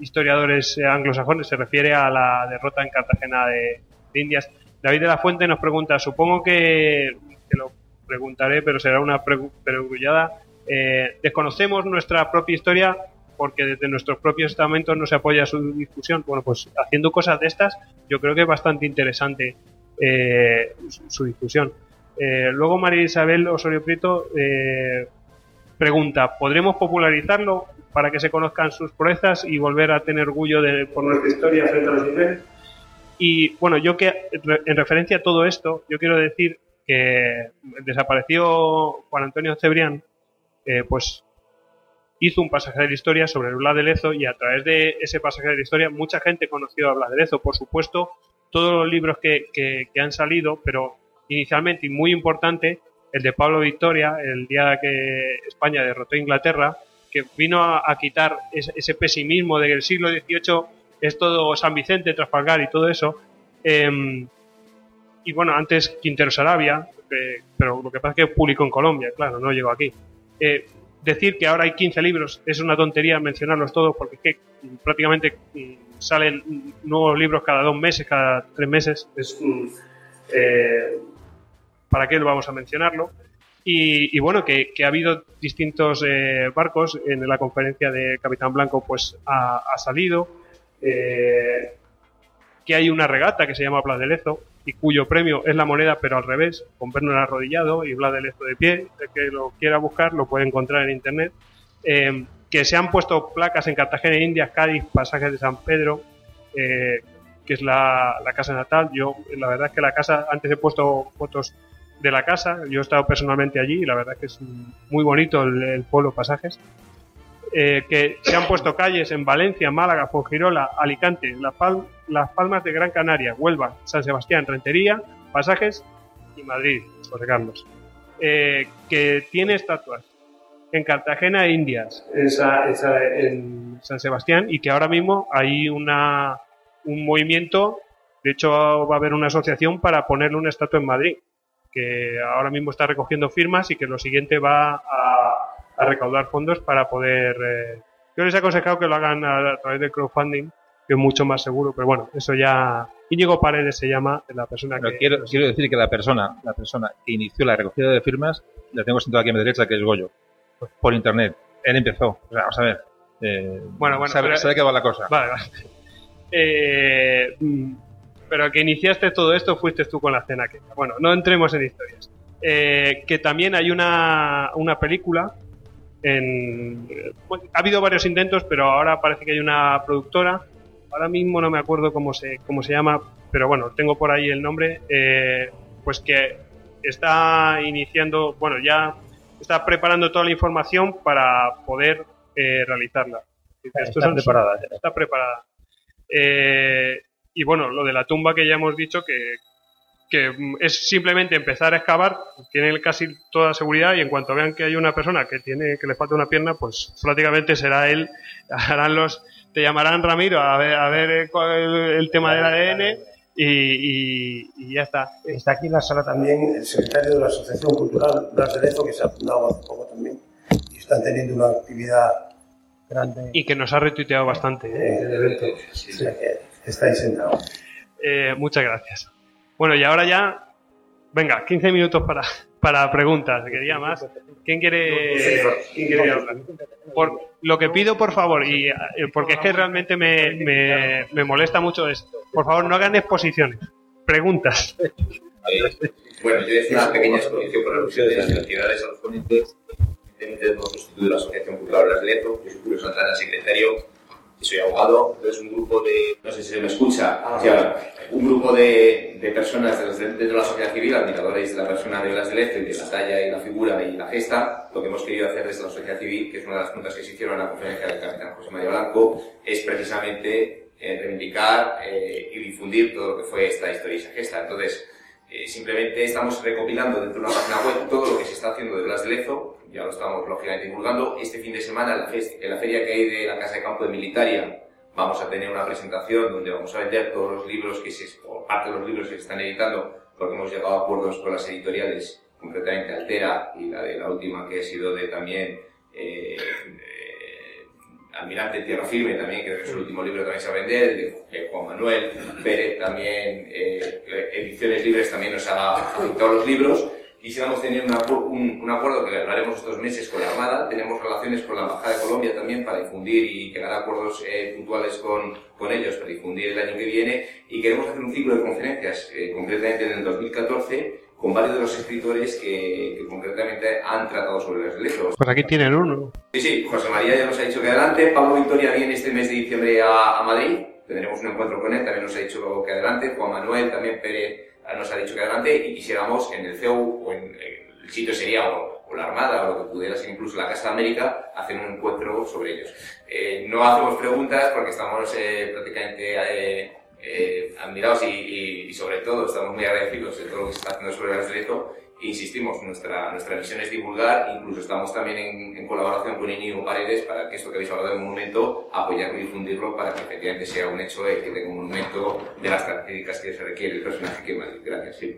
historiadores anglosajones, se refiere a la derrota en Cartagena de, de Indias. David de la Fuente nos pregunta, supongo que, que lo preguntaré, pero será una pregullada. Eh, desconocemos nuestra propia historia porque desde nuestros propios estamentos no se apoya su discusión. Bueno, pues haciendo cosas de estas, yo creo que es bastante interesante eh, su, discusión. Eh, luego María Isabel Osorio Prieto eh, pregunta, ¿podremos popularizarlo para que se conozcan sus proezas y volver a tener orgullo de, por nuestra historia frente a los ingleses? Y bueno, yo que en referencia a todo esto, yo quiero decir que desapareció Juan Antonio Cebrián, eh, pues hizo un pasaje de la historia sobre Blas de Lezo y a través de ese pasaje de la historia mucha gente conoció a Blas de Lezo. Por supuesto, todos los libros que, que- han salido, pero inicialmente y muy importante, el de Pablo Victoria, el día que España derrotó a Inglaterra, que vino a, quitar ese, ese pesimismo de que el siglo XVIII es todo San Vicente, Trafalgar y todo eso. Em, y bueno, antes Quintero Sarabia, eh, pero lo que pasa es que publicó en Colombia, claro, no llegó aquí. Eh, decir que ahora hay 15 libros es una tontería mencionarlos todos porque es que mm, prácticamente mm, salen nuevos libros cada dos meses, cada tres meses. Es, eh, ¿Para qué lo vamos a mencionarlo? Y, y bueno, que, que ha habido distintos eh, barcos. En la conferencia de Capitán Blanco, pues ha, ha salido. eh, que hay una regata que se llama Blas de Lezo y cuyo premio es la moneda, pero al revés, con Bernard arrodillado y Blas de Lezo de pie. El que lo quiera buscar lo puede encontrar en internet. Eh, que se han puesto placas en Cartagena, Indias, Cádiz, pasajes de San Pedro, eh, que es la, la casa natal. Yo, la verdad es que la casa, antes he puesto fotos de la casa, yo he estado personalmente allí y la verdad es que es muy bonito el, el pueblo pasajes. Eh, que se han puesto calles en Valencia, Málaga, Fongirola, Alicante, Las Palmas de Gran Canaria, Huelva, San Sebastián, Rentería, Pasajes y Madrid, José Carlos. Eh, que tiene estatuas en Cartagena e Indias, en, Sa- en Sa- en San Sebastián, y que ahora mismo hay una, un movimiento, de hecho va a haber una asociación para ponerle una estatua en Madrid, que ahora mismo está recogiendo firmas y que lo siguiente va a, a recaudar fondos para poder... eh, yo les he aconsejado que lo hagan a, a través del crowdfunding, que es mucho más seguro, pero bueno, eso ya... Íñigo Paredes se llama la persona Pero que... quiero, quiero decir que la persona, la persona que inició la recogida de firmas, la tengo sentada aquí a mi derecha, que es Goyo, por internet. Él empezó. O sea, vamos a ver. Eh, Bueno, bueno, sabe, pero- sabe qué va la cosa. Vale, vale. Eh, mm, pero que iniciaste todo esto fuiste tú con la cena que Bueno, no entremos en historias. Eh, que también hay una, una película. En, bueno, ha habido varios intentos, pero ahora parece que hay una productora. Ahora mismo no me acuerdo cómo se, cómo se llama, pero bueno, tengo por ahí el nombre. eh, pues que está iniciando, bueno, ya está preparando toda la información para poder eh, realizarla. Esto Está es un- preparada. Está preparada. Eh, y bueno, lo de la tumba que ya hemos dicho que, que mm, es simplemente empezar a excavar, tienen casi toda seguridad y en cuanto vean que hay una persona que tiene que le falta una pierna, pues prácticamente será él, harán los, te llamarán Ramiro a ver, a ver eh, cuál es el tema del ADN y, y- y ya está. Está aquí en la sala también el secretario de la Asociación Cultural Blas de Lezo, que se ha fundado hace poco también. Y están teniendo una actividad grande. Y que nos ha retuiteado bastante. ¿eh? el evento. O sea que estáis sentados. Eh, muchas gracias. Bueno, y ahora ya, venga, 15 minutos para, para preguntas. Quería más. ¿Quién quiere, quién quiere hablar? Por, lo que pido, por favor, y eh, porque es que realmente me, me, me molesta mucho esto, por favor, no hagan exposiciones. Preguntas. Bueno, yo hice una pequeña exposición por alusión de las felicidades a los ponentes. Evidentemente hemos constituido la Asociación Cultural Blas de Lezo, yo soy Julio Santana, secretario, y soy abogado. Entonces un grupo de, no sé si se me escucha, o sea, un grupo de, de personas dentro de la sociedad civil, admiradores de la persona de Blas de Lezo y de la talla y la figura y la gesta, lo que hemos querido hacer desde la sociedad civil, que es una de las preguntas que se hicieron en la conferencia del capitán José María Blanco, es precisamente eh, reivindicar eh, y difundir todo lo que fue esta historia y esa gesta. Entonces, eh, simplemente estamos recopilando dentro de una página web todo lo que se está haciendo de Blas de Lezo, ya lo estamos lógicamente divulgando. Este fin de semana en la, feria que hay de la Casa de Campo de Militaria vamos a tener una presentación donde vamos a vender todos los libros que se, o parte de los libros que se están editando porque hemos llegado a acuerdos con las editoriales, concretamente Altera y la de la última que ha sido de también eh, Almirante Tierra Firme, también, que es el último libro que también se va a vender, de Juan Manuel Pérez también, eh, Ediciones Libres también nos ha todos los libros. Quisiéramos tener un, un, acuerdo que hablaremos estos meses con la Armada. Tenemos relaciones con la Embajada de Colombia también para difundir y llegar a acuerdos puntuales con, con ellos para difundir el año que viene. Y queremos hacer un ciclo de conferencias, concretamente en el 2014, con varios de los escritores que, concretamente han tratado sobre los derechos. Pues aquí tienen uno. Sí, sí, José María ya nos ha dicho que adelante, Pablo Victoria viene este mes de diciembre a, Madrid, tendremos un encuentro con él, también nos ha dicho que adelante, Juan Manuel, también Pérez nos ha dicho que adelante, y quisiéramos en el CEU o en, el sitio sería o, la Armada o lo que pudiera ser incluso la Casa de América, hacer un encuentro sobre ellos. Eh, no hacemos preguntas porque estamos eh, prácticamente... Eh, eh, admirados y, sobre todo estamos muy agradecidos de todo lo que se está haciendo sobre el derecho. Insistimos, nuestra, nuestra misión es divulgar, incluso estamos también en, colaboración con Iñigo Paredes para que esto que habéis hablado del monumento, apoyarlo y difundirlo para que efectivamente sea un hecho de que tenga un monumento de las características que se requiere el personaje más. Gracias.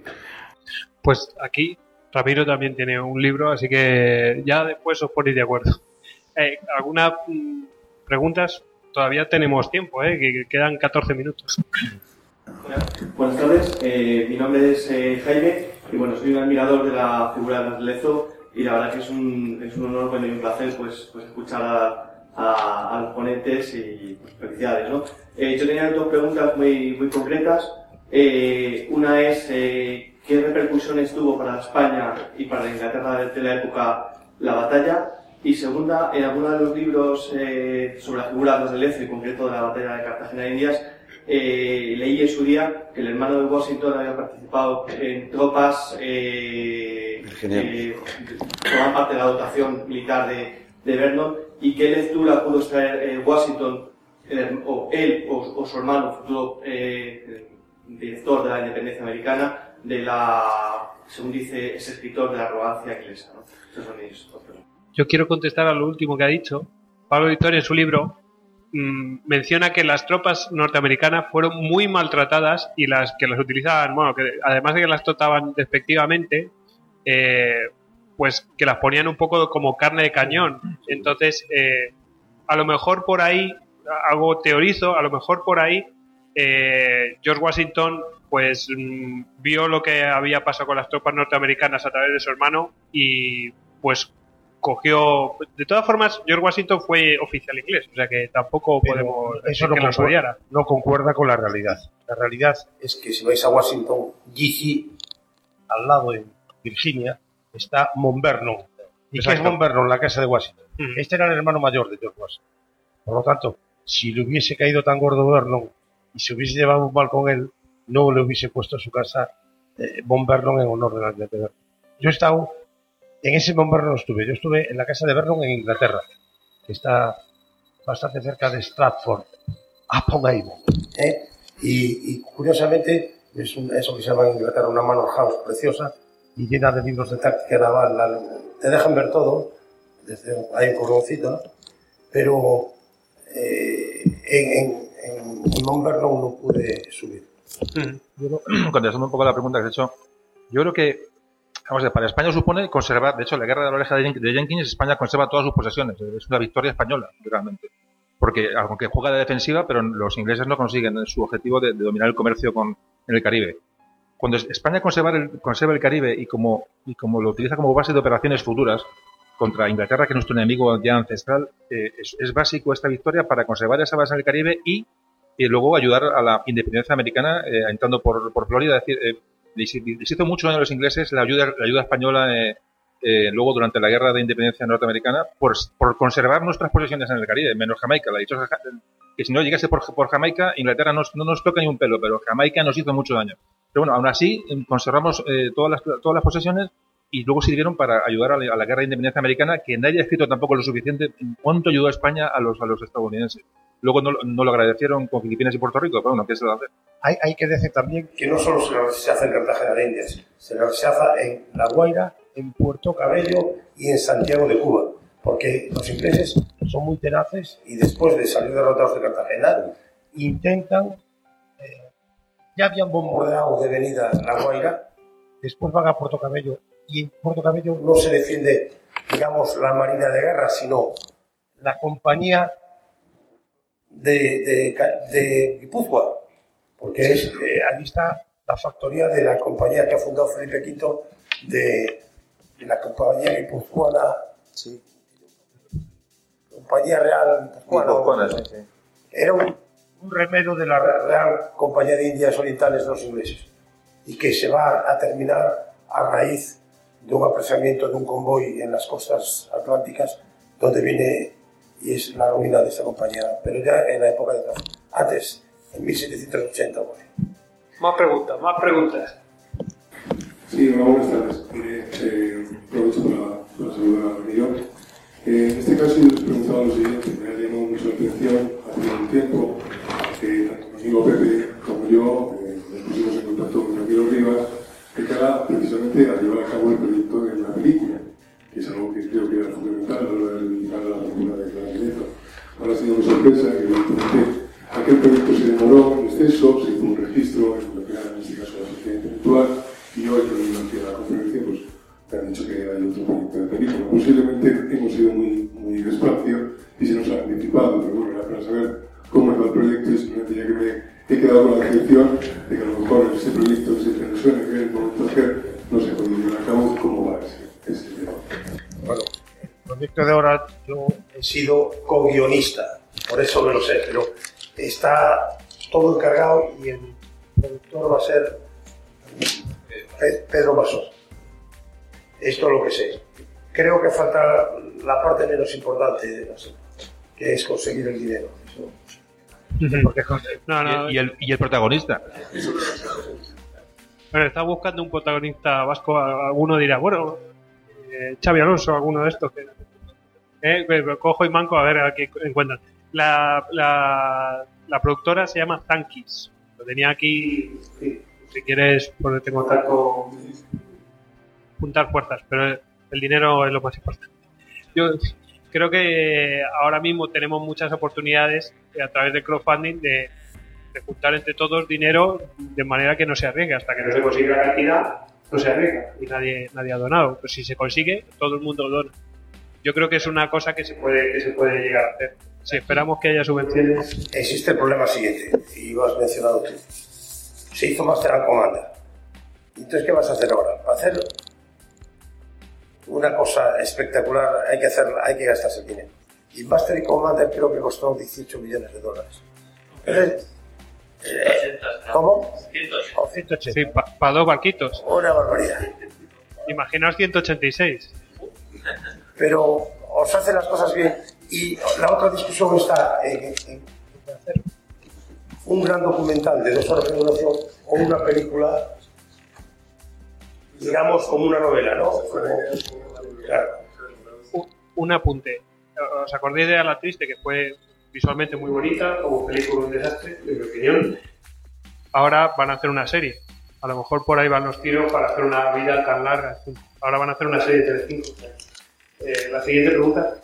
Pues aquí Ramiro también tiene un libro, así que ya después os ponéis de acuerdo. Eh, ¿Algunas mm, preguntas? Todavía tenemos tiempo, ¿eh? que quedan 14 minutos. Buenas tardes, eh, mi nombre es eh, Jaime y bueno, soy un admirador de la figura de Lezo y la verdad que es un, es un honor y un placer pues, pues escuchar a, los ponentes y pues, felicidades. ¿no? yo tenía dos preguntas muy, muy concretas. una es qué repercusiones tuvo para España y para Inglaterra de la época la batalla y segunda, en alguno de los libros eh, sobre la figura de Lezo, y en concreto de la batalla de Cartagena de Indias, eh, leí en su día que el hermano de Washington había participado en tropas eh, que forman parte de la dotación militar de, de Vernon y qué lectura pudo extraer Washington, o él o, su hermano, futuro director de la independencia americana, de la, según dice ese escritor, de la arrogancia inglesa. ¿no? Esos son mis yo quiero contestar a lo último que ha dicho. Pablo Victoria en su libro mm, menciona que las tropas norteamericanas fueron muy maltratadas y las que las utilizaban, bueno, que además de que las trataban despectivamente, eh, pues que las ponían un poco como carne de cañón. Entonces, eh, a lo mejor por ahí, algo teorizo, a lo mejor por ahí eh, George Washington pues mm, vio lo que había pasado con las tropas norteamericanas a través de su hermano y pues cogió. De todas formas, George Washington fue oficial inglés, o sea que tampoco podemos eso no, concuerda, no concuerda con la realidad. La realidad es que si vais a Washington, DC, al lado de Virginia, está Mount Vernon. ¿Y qué es Mount Vernon? La casa de Washington. Este era el hermano mayor de George Washington. Por lo tanto, si le hubiese caído tan gordo Vernon y se hubiese llevado un mal con él, no le hubiese puesto a su casa eh, Vernon en honor de la. Yo he estado en ese bombardeo no estuve. Yo estuve en la casa de Vernon en Inglaterra, que está bastante cerca de Stratford, upon Avon. ¿eh? Y, curiosamente es eso que se llama en Inglaterra una manor house preciosa y llena de libros de táctica naval. te dejan ver todo, desde, hay un cordoncito, pero eh, en, en, en no pude subir. Mm. contestando un poco a la pregunta que has hecho, yo creo que Vamos a ver, para España supone conservar, de hecho, la guerra de la oreja de Jenkins, España conserva todas sus posesiones. Es una victoria española, realmente. Porque, aunque juega de defensiva, pero los ingleses no consiguen su objetivo de, dominar el comercio con, en el Caribe. Cuando España conserva el, conserva el Caribe y como, y como lo utiliza como base de operaciones futuras contra Inglaterra, que es nuestro enemigo ya ancestral, eh, es, básico esta victoria para conservar esa base en el Caribe y, y luego ayudar a la independencia americana eh, entrando por, por Florida. Es decir, eh, les, hizo mucho daño a los ingleses la ayuda, la ayuda española eh, eh, luego durante la guerra de independencia norteamericana por, por, conservar nuestras posesiones en el Caribe, menos Jamaica. La dicho que si no llegase por, Jamaica, Inglaterra no nos toca ni un pelo, pero Jamaica nos hizo mucho daño. Pero bueno, aún así conservamos eh, todas, las, todas las posesiones y luego sirvieron para ayudar a la, guerra de independencia americana, que nadie ha escrito tampoco lo suficiente en cuánto ayudó a España a los, a los estadounidenses. Luego no, no lo agradecieron con Filipinas y Puerto Rico, pero bueno, ¿qué se lo hace? Hay, hay que decir también que no solo se hace en Cartagena de Indias, se hace en La Guaira, en Puerto Cabello y en Santiago de Cuba, porque los ingleses son muy tenaces y después de salir derrotados de Cartagena intentan, eh, ya habían bombardeado de venida La Guaira, después van a Puerto Cabello y en Puerto Cabello no se defiende, digamos, la Marina de Guerra, sino la compañía de, de, de Guipúzcoa, porque es, eh, allí está la factoría de la compañía que ha fundado Felipe V de, de la compañía guipuzcoana, compañía real guipuzcoana. Guipuzcoana, sí, sí. Era un, un remedio de la Real Compañía de Indias Orientales de los ingleses y que se va a terminar a raíz de un apresamiento de un convoy en las costas atlánticas donde viene y es la ruina de esta compañía, pero ya en la época de. Antes, en 1780. bueno. Más preguntas, más preguntas. Sí, hola, buenas tardes. Eh, aprovecho para, para saludar a Miguel. Eh, en este caso yo les preguntaba lo siguiente, me ha llamado mucho la atención hace un tiempo que tanto mi amigo Pepe como yo eh, nos pusimos en contacto con Ramiro Rivas de cara precisamente a llevar a cabo el proyecto de una película, que es algo que creo que era fundamental a la hora de a la cultura de Claramiento. Ahora ha sido una sorpresa que evidentemente aquel proyecto se demoró en exceso, se hizo un registro en era en este caso la sociedad intelectual y hoy que durante la conferencia pues me han dicho que hay otro proyecto de película. Posiblemente hemos ido muy, despacio y se nos ha anticipado, pero bueno, era para saber cómo iba el proyecto y simplemente ya que me he quedado con la decepción de que a lo mejor ese proyecto se me suena que en el momento que no se llevar a cabo, cómo va ese, ese tema. Bueno, el proyecto de ahora yo he sido co-guionista, por eso me lo sé, pero está todo encargado y el productor va a ser Pe- Pedro Masó. Esto es lo que sé. Creo que falta la parte menos importante de la serie, que es conseguir el dinero. Eso- porque es No, no, Y, y el, y el protagonista. Bueno, está buscando un protagonista vasco. Alguno dirá, bueno, eh, Xavi Alonso, alguno de estos. Eh, cojo y manco a ver a qué encuentran. La, productora se llama Tankis. Lo tenía aquí. sí, Si quieres ponerte en contacto, juntar fuerzas, pero el dinero es lo más importante. Yo creo que ahora mismo tenemos muchas oportunidades a través del crowdfunding de, de juntar entre todos dinero de manera que no se arriesgue. Hasta que no se consigue la cantidad, no se arriesga y nadie, nadie ha donado. Pero si se consigue, todo el mundo dona. Yo creo que es una cosa que se puede, que se puede llegar a hacer. Si esperamos que haya subvenciones. Existe el problema siguiente, y lo has mencionado tú. Se hizo Master and Commander. Entonces, ¿qué vas a hacer ahora? Para hacer una cosa espectacular hay que, hacer, hay que gastarse el dinero. Y Master and Commander creo que costó 18 millones de dólares. Entonces, eh, ¿Cómo? O 180. Sí, para dos barquitos. Una barbaridad. Imaginaos 186. Pero os hace las cosas bien. Y la otra discusión está en, en- en hacer un gran documental de dos horas de duración o una película, digamos, como una novela, ¿no? Como- claro. Un- un apunte. ¿Os acordáis de A la Triste, que fue visualmente muy bonita, como película un desastre, en mi opinión? Ahora van a hacer una serie. A lo mejor por ahí van los tiros para hacer una vida tan larga. Ahora van a hacer una serie de Telecinco. Eh, la siguiente pregunta.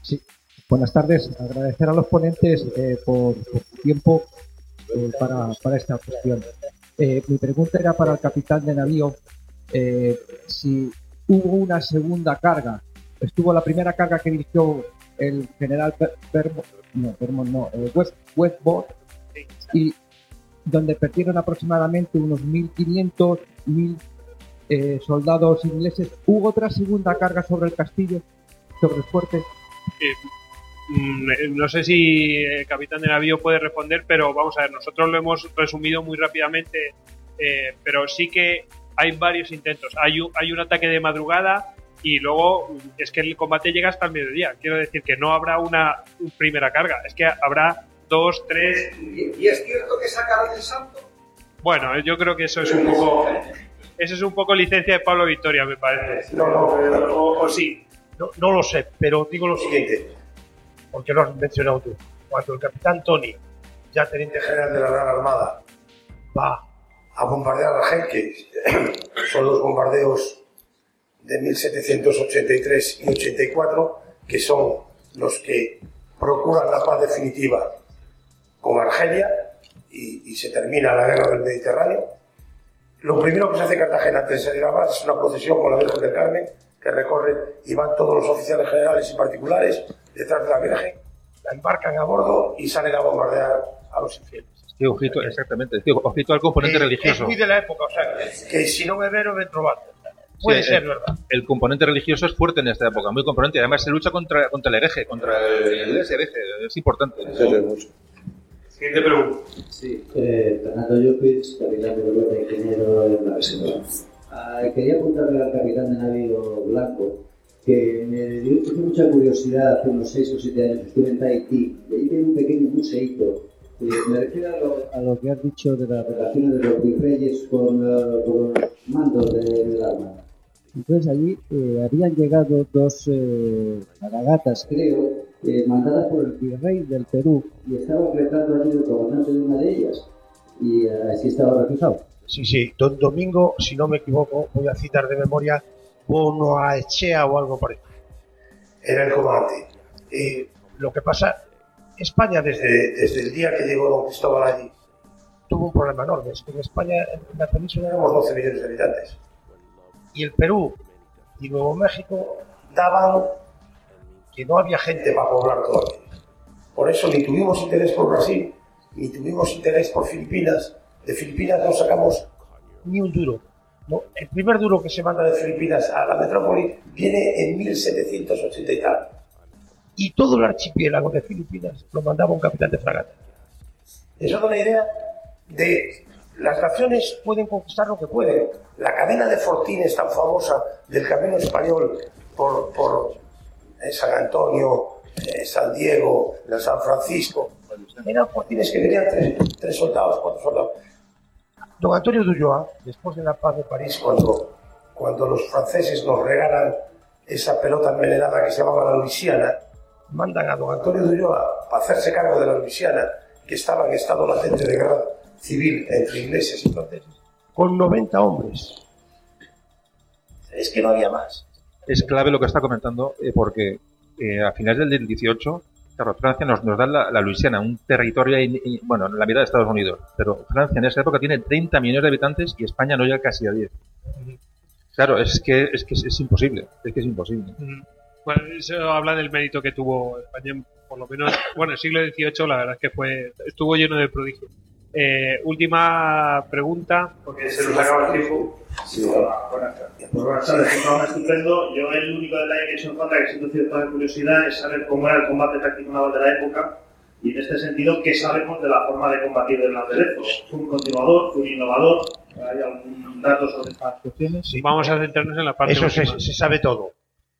Sí, buenas tardes. Agradecer a los ponentes eh, por, por su tiempo eh, para, para esta cuestión. Eh, mi pregunta era para el capitán de navío eh, si hubo una segunda carga. Estuvo la primera carga que dirigió el general no, eh, y donde perdieron aproximadamente unos 1.500, 1.000 eh, soldados ingleses. ¿Hubo otra segunda carga sobre el castillo, sobre el fuerte? Eh, mm, eh, no sé si el capitán de navío puede responder, pero vamos a ver, nosotros lo hemos resumido muy rápidamente, pero sí que hay varios intentos. Hay un ataque de madrugada y luego es que el combate llega hasta el mediodía. Quiero decir que no habrá una primera carga, es que habrá dos, tres. ¿Y, y es cierto que sacaron el santo? Bueno, yo creo que eso es un poco. Eso es un poco licencia de Pablo Victoria, me parece. No, no, o, o sí. No, no lo sé, pero digo lo siguiente, porque lo has mencionado tú. Cuando el capitán Tony, ya teniente general de la Real Armada, va a bombardear Argel, que son los bombardeos de 1783 y 84, que son los que procuran la paz definitiva con Argelia y, y se termina la guerra del Mediterráneo. Lo primero que se hace en Cartagena antes de salir a mar es una procesión con la Virgen del Carmen que recorre y van todos los oficiales generales y particulares detrás de la Virgen, la embarcan a bordo y salen a bombardear a los infieles. Sí, ojito, exactamente. Sí, ojito al componente Eh, religioso. Es muy de la época, o sea, que si no me vero, me trovate. Puede Sí, ser, el, ¿verdad? El componente religioso es fuerte en esta época, muy componente. Además, se lucha contra, contra el hereje, contra el, el hereje. Es importante. Siguiente pregunta. Sí, eh, Fernando Llopis, capitán de Goleta, ingeniero en la reserva. Ah, quería apuntarle al capitán de navío Blanco que me dio mucha curiosidad hace unos 6 o 7 años, estuve en Tahití, y ahí tiene un pequeño museíto. Eh, me refiero a lo, a lo que has dicho de las relaciones de los virreyes con, eh, con los mandos de- del armada. Entonces allí eh, habían llegado dos eh, fragatas, creo, eh, mandadas por el virrey del Perú y estaba el retrato allí del comandante de una de ellas y eh, así estaba reflejado. Sí, sí, don Domingo, si no me equivoco, voy a citar de memoria, Bonoaechea o algo parecido. Era el comandante. Eh, lo que pasa, España desde, desde el día que llegó don Cristóbal allí, tuvo un problema enorme. Es que en España, en la península, éramos 12 millones de habitantes. Y el Perú y Nuevo México daban que no había gente para poblar todavía. Por eso ni tuvimos interés por Brasil, ni tuvimos interés por Filipinas. De Filipinas no sacamos ni un duro. No, el primer duro que se manda de Filipinas a la metrópoli viene en 1780 y tal. Y todo el archipiélago de Filipinas lo mandaba un capitán de fragata. Eso da una idea de las naciones pueden conquistar lo que pueden. La cadena de fortines tan famosa del camino español por, por eh, San Antonio, eh, San Diego, la San Francisco, eran fortines que tenían tres, tres soldados, cuatro soldados. Don Antonio de Ulloa, después de la paz de París, cuando, cuando los franceses nos regalan esa pelota envenenada que se llamaba la Luisiana, mandan a don Antonio de Ulloa para hacerse cargo de la Luisiana, que estaba en estado latente de guerra civil entre ingleses y franceses, con 90 hombres. Es que no había más. Es clave lo que está comentando, eh, porque eh, a finales del 18, claro, Francia nos, nos da la, la Luisiana, un territorio, bueno, en la mitad de Estados Unidos. Pero Francia en esa época tiene 30 millones de habitantes y España no llega casi a 10. Claro, es que es, que es, es imposible. Es que es imposible. Bueno, eso habla del mérito que tuvo España, por lo menos, bueno, el siglo XVIII la verdad es que fue estuvo lleno de prodigios. Eh, última pregunta, porque se nos acaba el tiempo. Sí, buenas tardes. Pues buenas tardes, un programa estupendo. Yo el único detalle que he hecho en falta, que siento cierta curiosidad, es saber cómo era el combate táctico naval de la época y en este sentido, ¿qué sabemos de la forma de combatir del Landelezo? ¿Fue un continuador? ¿Fue un innovador? ¿Hay algún dato sobre estas cuestiones? Vamos a centrarnos en la parte Eso se, se sabe todo.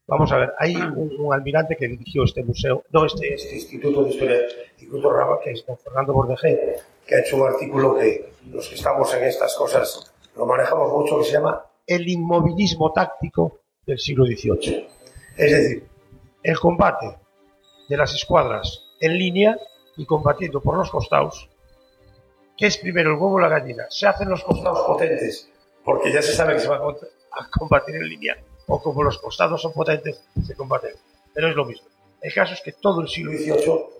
Vamos a ver, hay un, un almirante que dirigió este museo, no, este, este Instituto de Historia, Instituto Raba, que es don Fernando Bordejé, que ha hecho un artículo que los que estamos en estas cosas lo manejamos mucho, que se llama El inmovilismo táctico del siglo XVIII. Es decir, el combate de las escuadras en línea y combatiendo por los costados, que es primero el huevo o la gallina. Se hacen los costados potentes, porque ya se sabe que se va a combatir en línea, o como los costados son potentes, se combaten. Pero es lo mismo. El caso es que todo el siglo XVIII,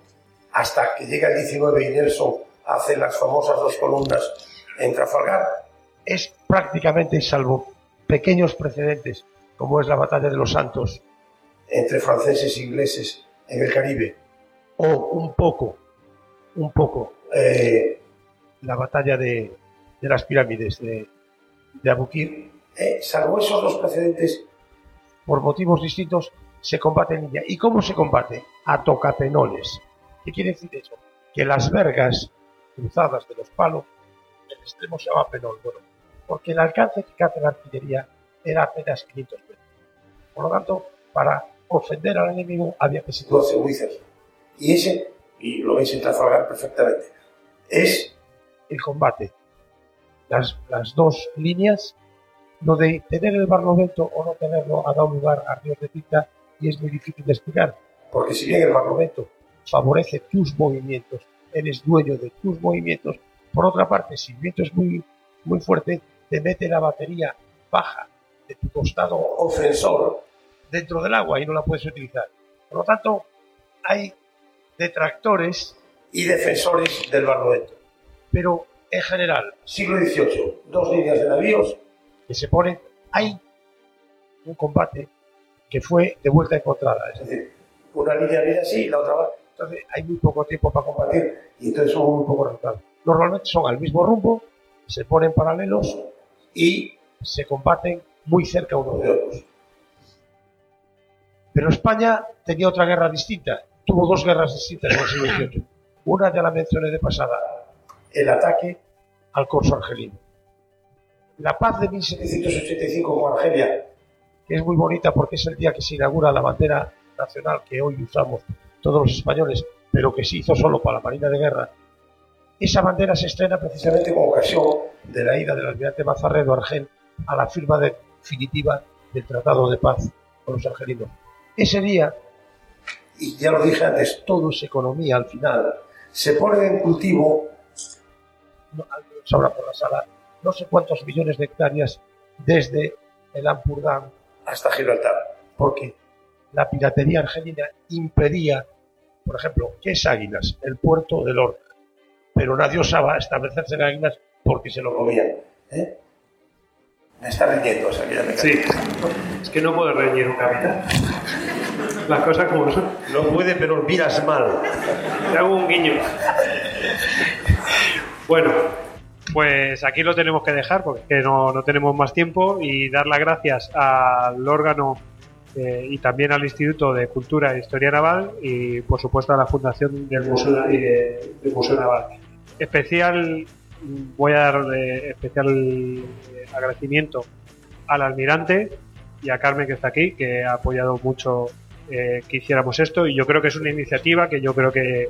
hasta que llega el XIX y Nelson hace las famosas dos columnas en Trafalgar, es prácticamente, salvo pequeños precedentes, como es la batalla de los Santos entre franceses e ingleses en el Caribe, o un poco, un poco, eh, la batalla de, de las pirámides de, de eh, salvo esos dos precedentes, por motivos distintos, se combate en línea. ¿Y cómo se combate? A tocapenoles. ¿Qué quiere decir eso? Que las vergas cruzadas de los palos, el extremo se llama penol. Bueno, porque el alcance que hace la artillería era apenas 500 metros. Por lo tanto, para ofender al enemigo había que situarse muy cerca. Y ese, y lo veis en Trafalgar perfectamente, es el combate. Las, las dos líneas, lo de tener el barlovento o no tenerlo ha dado lugar a ríos de tinta y es muy difícil de explicar. Porque si bien el barlovento favorece tus movimientos, eres dueño de tus movimientos, por otra parte, si el viento es muy, muy fuerte, te mete la batería baja de tu costado ofensor dentro del agua y no la puedes utilizar. Por lo tanto, hay detractores y defensores del barlovento. Pero En general, siglo XVIII, dos líneas de navíos que se ponen. Hay un combate que fue de vuelta encontrada, es decir, una línea viene así y la otra va. Entonces hay muy poco tiempo para combatir y entonces son muy poco resultados. Normalmente son al mismo rumbo, se ponen paralelos y se combaten muy cerca unos de otros. Pero España tenía otra guerra distinta, tuvo dos guerras distintas en el siglo XVIII. Una ya la mencioné de pasada, el ataque al corso argelino. La paz de 1785 con Argelia, que es muy bonita porque es el día que se inaugura la bandera nacional que hoy usamos todos los españoles, pero que se hizo solo para la Marina de Guerra, esa bandera se estrena precisamente con ocasión de la ida del almirante Mazarredo Argel a la firma definitiva del Tratado de Paz con los argelinos. Ese día, y ya lo dije antes, todo es economía al final, se pone en cultivo, no, por la sala, no sé cuántos millones de hectáreas desde el Ampurdán hasta Gibraltar, porque la piratería argelina impedía, por ejemplo, que es Águilas, el puerto de Lorca, pero nadie osaba establecerse en Águilas porque se lo comían. ¿eh? Me está riñendo, o sea que ya me Sí, es que no puede reñir un capitán. Las cosas como son. No puede, pero miras mal. Te hago un guiño. Bueno, pues aquí lo tenemos que dejar porque no, no tenemos más tiempo y dar las gracias al órgano eh, y también al Instituto de Cultura e Historia Naval y por supuesto a la Fundación del Museo, de- del Museo Naval. Especial, voy a dar eh, especial eh, agradecimiento al almirante y a Carmen que está aquí, que ha apoyado mucho eh, que hiciéramos esto y yo creo que es una iniciativa que yo creo que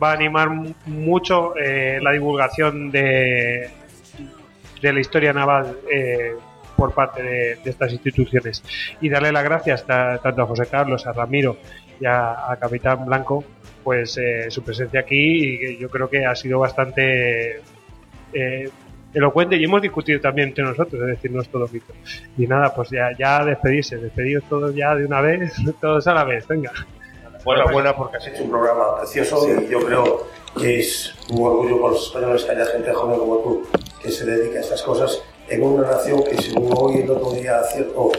va a animar mu- mucho eh, la divulgación de, de la historia naval eh, por parte de, de estas instituciones y darle las gracias ta- tanto a José Carlos, a Ramiro y a, Capitán Blanco pues eh, su presencia aquí y yo creo que ha sido bastante eh, elocuente y hemos discutido también entre nosotros, es decir, no es todo mito. Y nada, pues ya, ya despedirse, despedidos todos ya de una vez, todos a la vez, venga. Enhorabuena porque has hecho un programa precioso y yo creo que es un orgullo para los españoles que haya gente joven como tú que se dedica a estas cosas en una nación que según hoy el otro día cierto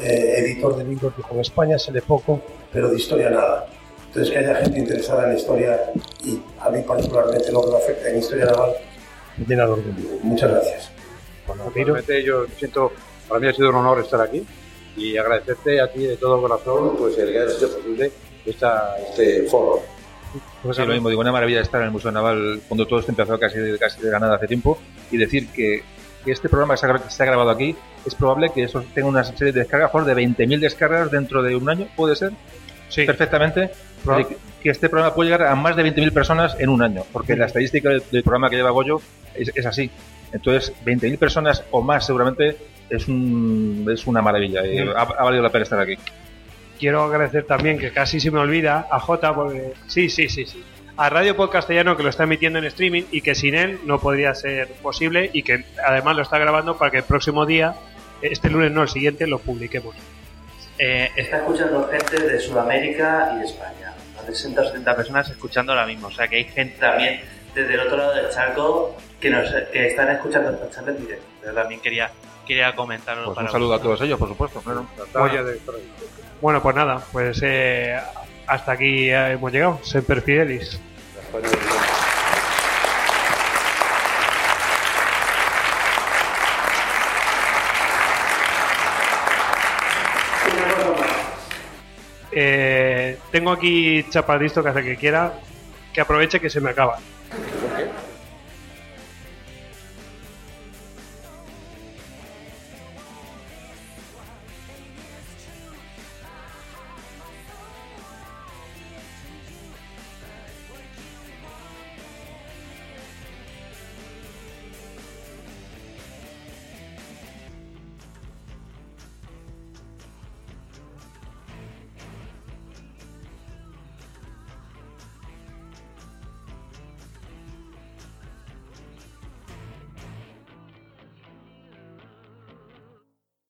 eh, editor de libros dijo en España se lee poco pero de historia nada entonces que haya gente interesada en la historia y a mí particularmente lo que me afecta en historia naval me llena de orgullo muchas gracias. Bueno, realmente yo siento, para mí ha sido un honor estar aquí y agradecerte a ti de todo corazón pues el que hayas hecho posible esta, este foro. Pues sí, lo mismo, digo, una maravilla estar en el Museo Naval cuando todo esto empezó casi, casi de ganada hace tiempo y decir que, que este programa que se, ha, grabado aquí es probable que eso tenga una serie de descargas, por de 20.000 descargas dentro de un año, ¿puede ser? Sí. Perfectamente. Que, que este programa puede llegar a más de 20.000 personas en un año, porque la estadística del, del programa que lleva Goyo es, es así. Entonces, 20.000 personas o más seguramente es, un, es una maravilla y Sí. ha, ha valido la pena estar aquí. Quiero agradecer también, que casi se me olvida, a Jota, porque sí, sí, sí, sí. A Radio Pod Castellano que lo está emitiendo en streaming y que sin él no podría ser posible y que además lo está grabando para que el próximo día, este lunes no, el siguiente, lo publiquemos. Eh, está escuchando gente de Sudamérica y de España. De 60 o 70 personas escuchando ahora mismo. O sea que hay gente también desde el otro lado del charco que, nos, que están escuchando esta charla en directo. Yo también quería, quería comentarlo Pues para un saludo a todos ellos, por supuesto. claro. Bueno, pues nada, pues eh, hasta aquí eh, hemos llegado. Semper Fidelis. Eh, tengo aquí chapadistas que hace que quiera que aproveche que se me acaba.